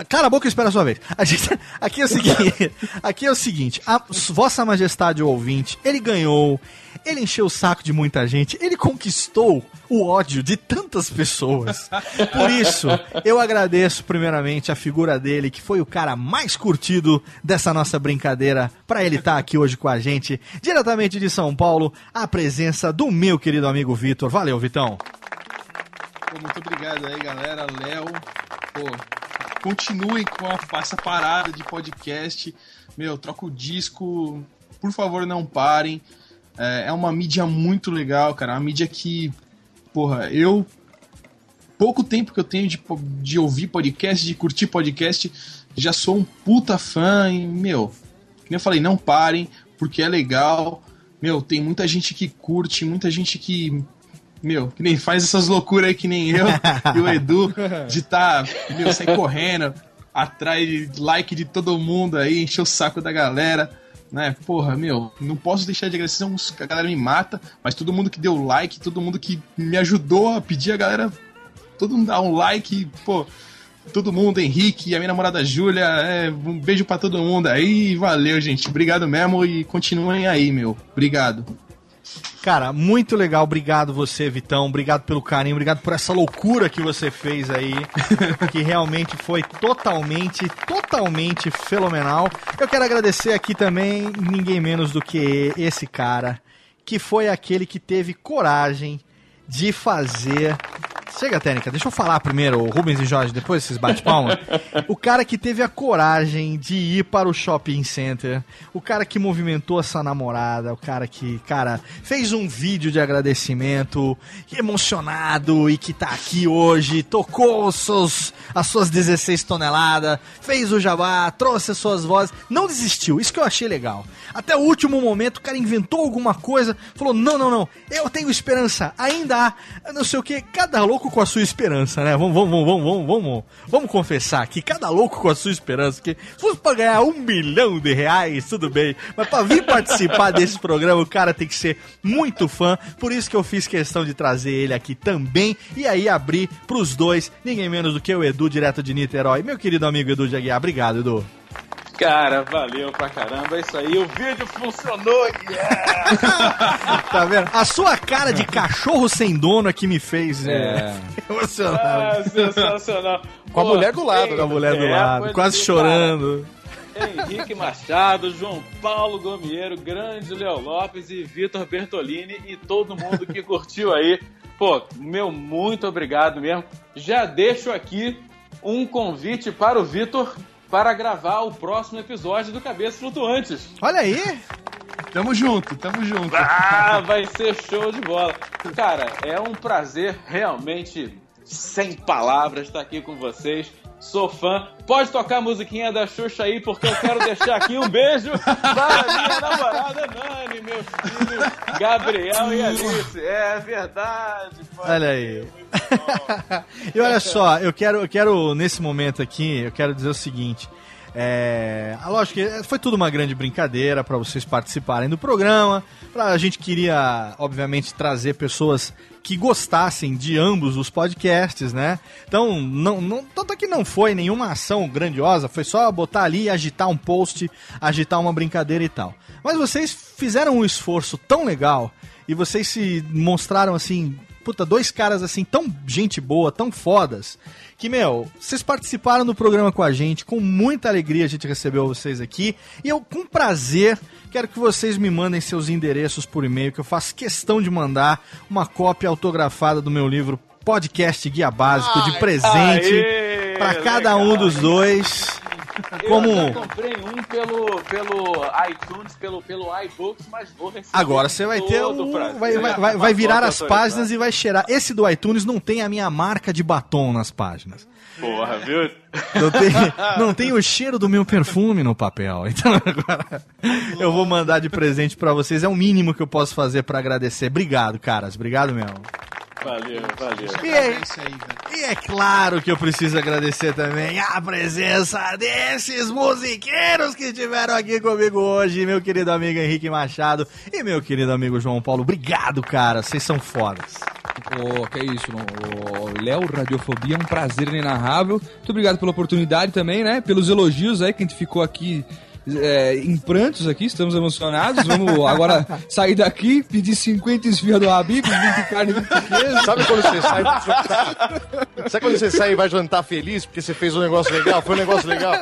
Speaker 3: cala a boca e espera a sua vez. A gente, aqui é o seguinte, aqui é o seguinte, a Vossa Majestade o ouvinte, ele ganhou, ele encheu o saco de muita gente, ele conquistou o ódio de tantas pessoas. Por isso, eu agradeço primeiramente a figura dele, que foi o cara mais curtido dessa nossa brincadeira, pra ele estar aqui hoje com a gente, diretamente de São Paulo, a presença do meu querido amigo Vitor. Valeu, Vitão.
Speaker 6: Pô, muito obrigado aí, galera. Léo, pô, com a- essa parada de podcast. Meu, troca o disco. Por favor, não parem. É, é uma mídia muito legal, cara. Uma mídia que, porra, eu. Pouco tempo que eu tenho de, de ouvir podcast, de curtir podcast, já sou um puta fã e, meu, nem eu falei, não parem, porque é legal. Meu, tem muita gente que curte, muita gente que meu, que nem faz essas loucuras aí que nem eu e o Edu, de tá, meu, sair correndo de like de todo mundo aí, encher o saco da galera, né? Porra, meu, não posso deixar de agradecer, a galera me mata, mas todo mundo que deu like, todo mundo que me ajudou a pedir a galera, todo mundo dá um like, pô, todo mundo, Henrique, a minha namorada Júlia, é, um beijo pra todo mundo aí, valeu, gente, obrigado mesmo e continuem aí, meu, obrigado.
Speaker 3: Cara, muito legal. Obrigado você, Vitão. Obrigado pelo carinho. Obrigado por essa loucura que você fez aí. que realmente foi totalmente, totalmente fenomenal. Eu quero agradecer aqui também ninguém menos do que esse cara, que foi aquele que teve coragem de fazer. Chega, técnica, deixa eu falar primeiro, o Rubens e Jorge, depois vocês bate palma. o cara que teve a coragem de ir para o shopping center, o cara que movimentou essa namorada, o cara que, cara, fez um vídeo de agradecimento, emocionado e que tá aqui hoje, tocou os seus, as suas 16 toneladas, fez o jabá, trouxe as suas vozes, não desistiu, isso que eu achei legal. Até o último momento o cara inventou alguma coisa, falou: não, não, não, eu tenho esperança, ainda há, não sei o que, cada louco com a sua esperança, né? Vamos, vamos, vamos, vamos, vamos, vamos confessar que cada louco com a sua esperança, que se fosse pra ganhar um milhão de reais, tudo bem, mas pra vir participar desse programa, o cara tem que ser muito fã, por isso que eu fiz questão de trazer ele aqui também, e aí abrir pros dois, ninguém menos do que o Edu, direto de Niterói. Meu querido amigo Edu de Aguiar, obrigado, Edu.
Speaker 7: Cara, valeu pra caramba. É isso aí. O vídeo funcionou. Yeah!
Speaker 3: Tá vendo? A sua cara de cachorro sem dono é que me fez é. emocionar.
Speaker 7: Ah, sensacional.
Speaker 5: Com a mulher do lado,
Speaker 7: ei,
Speaker 3: Com a mulher do
Speaker 7: é,
Speaker 3: lado, quase
Speaker 7: é,
Speaker 3: chorando.
Speaker 7: cara. Henrique Machado, João Paulo Gomieiro, grande Léo Lopes e Vitor Bertolini e todo mundo que curtiu aí. Pô, meu, muito obrigado mesmo. Já deixo aqui um convite para o Vitor para gravar o próximo episódio do Cabeças Flutuantes.
Speaker 3: Olha aí.
Speaker 6: Tamo junto, tamo junto.
Speaker 7: Ah, vai ser show de bola. Cara, é um prazer realmente sem palavras estar aqui com vocês. Sou fã. Pode tocar a musiquinha da Xuxa aí, porque eu quero deixar aqui um beijo para minha namorada Nani, meu filho Gabriel e Alice. É verdade. pode
Speaker 3: Olha aí. e olha só, eu quero, eu quero, nesse momento aqui, eu quero dizer o seguinte. É, a lógico que foi tudo uma grande brincadeira para vocês participarem do programa. Pra, a gente queria, obviamente, trazer pessoas que gostassem de ambos os podcasts, né? Então, não, não, tanto que não foi nenhuma ação grandiosa, foi só botar ali, agitar um post, agitar uma brincadeira e tal. Mas vocês fizeram um esforço tão legal e vocês se mostraram assim, puta, dois caras assim tão gente boa, tão fodas, que, meu, vocês participaram do programa com a gente, com muita alegria a gente recebeu vocês aqui, e eu, com prazer, quero que vocês me mandem seus endereços por e-mail, que eu faço questão de mandar uma cópia autografada do meu livro Podcast Guia Básico de presente para cada um dos dois.
Speaker 7: Eu
Speaker 3: Como
Speaker 7: já comprei um pelo, pelo iTunes, pelo, pelo iBooks, mas vou receber
Speaker 3: Agora você vai ter o.
Speaker 7: prazer.
Speaker 3: Vai, vai, vai, vai virar as páginas e vai cheirar. Esse do iTunes não tem a minha marca de batom nas páginas.
Speaker 7: Porra, viu?
Speaker 3: Não tem, não tem o cheiro do meu perfume no papel. Então agora eu vou mandar de presente pra vocês. É o mínimo que eu posso fazer pra agradecer. Obrigado, caras. Obrigado mesmo.
Speaker 7: Valeu, valeu.
Speaker 3: E
Speaker 6: É aí, velho.
Speaker 3: E é claro que eu preciso agradecer também a presença desses musiqueiros que estiveram aqui comigo hoje, meu querido amigo Henrique Machado e meu querido amigo João Paulo. Obrigado, cara. Vocês são fodas.
Speaker 4: Pô, que é isso, Léo, Radiofobia, é um prazer inenarrável. Muito obrigado pela oportunidade também, né? Pelos elogios aí que a gente ficou aqui é, em prantos aqui, estamos emocionados. Vamos agora sair daqui, pedir 50 esfirra do Habib, 20 carne, 20 queijo.
Speaker 5: Sabe quando você sai vai jantar? Sabe quando você sai e vai jantar feliz porque você fez um negócio legal? Foi um negócio legal?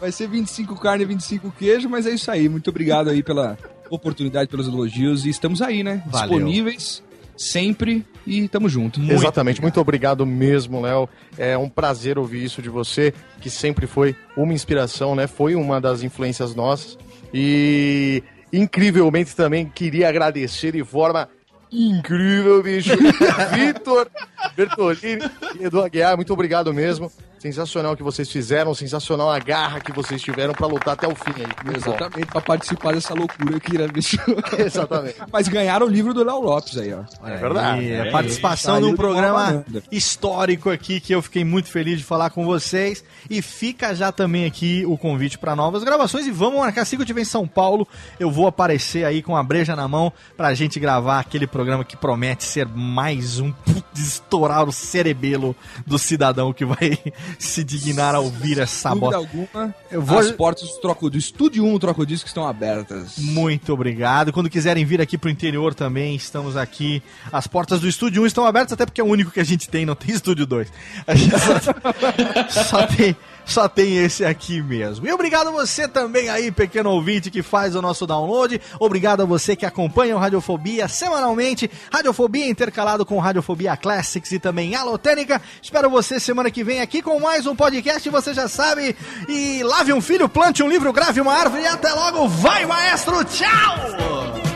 Speaker 4: Vai ser 25 carne e 25 queijo, mas é isso aí. Muito obrigado aí pela oportunidade, pelos elogios. E estamos aí, né?
Speaker 3: Valeu.
Speaker 4: Disponíveis sempre e tamo junto.
Speaker 5: Exatamente, muito obrigado mesmo, Léo. É um prazer ouvir isso de você, que sempre foi uma inspiração, né? Foi uma das influências nossas. E incrivelmente também queria agradecer de forma incrível, bicho. Vitor Bertolini e Edu Aguiar, muito obrigado mesmo. Sensacional o que vocês fizeram, sensacional a garra que vocês tiveram pra lutar até o fim aí.
Speaker 4: Exatamente, pra participar dessa loucura aqui, né, bicho?
Speaker 5: Exatamente.
Speaker 4: Mas ganharam o livro do Léo Lopes aí, ó.
Speaker 3: É
Speaker 5: verdade. É,
Speaker 3: a participação
Speaker 4: saiu
Speaker 3: num programa histórico aqui que eu fiquei muito feliz de falar com vocês. E fica já também aqui o convite para novas gravações. E vamos marcar, assim que eu estiver em São Paulo, eu vou aparecer aí com a breja na mão pra gente gravar aquele programa que promete ser mais um estourar o cerebelo do cidadão que vai se dignar a ouvir essa bosta.
Speaker 4: alguma,
Speaker 3: Eu vou-
Speaker 4: as portas do troco do Estúdio 1 Troco Disco estão abertas.
Speaker 3: Muito obrigado. Quando quiserem vir aqui pro interior também, estamos aqui. As portas do estúdio 1 estão abertas, até porque é o único que a gente tem, não tem estúdio 2. A gente só, só tem, só tem esse aqui mesmo. E obrigado a você também aí, pequeno ouvinte, que faz o nosso download. Obrigado a você que acompanha o Radiofobia semanalmente. Radiofobia intercalado com Radiofobia Classics e também Alotênica. Espero você semana que vem aqui com mais um podcast, você já sabe. E lave um filho, plante um livro, grave uma árvore e até logo. Vai, maestro! Tchau!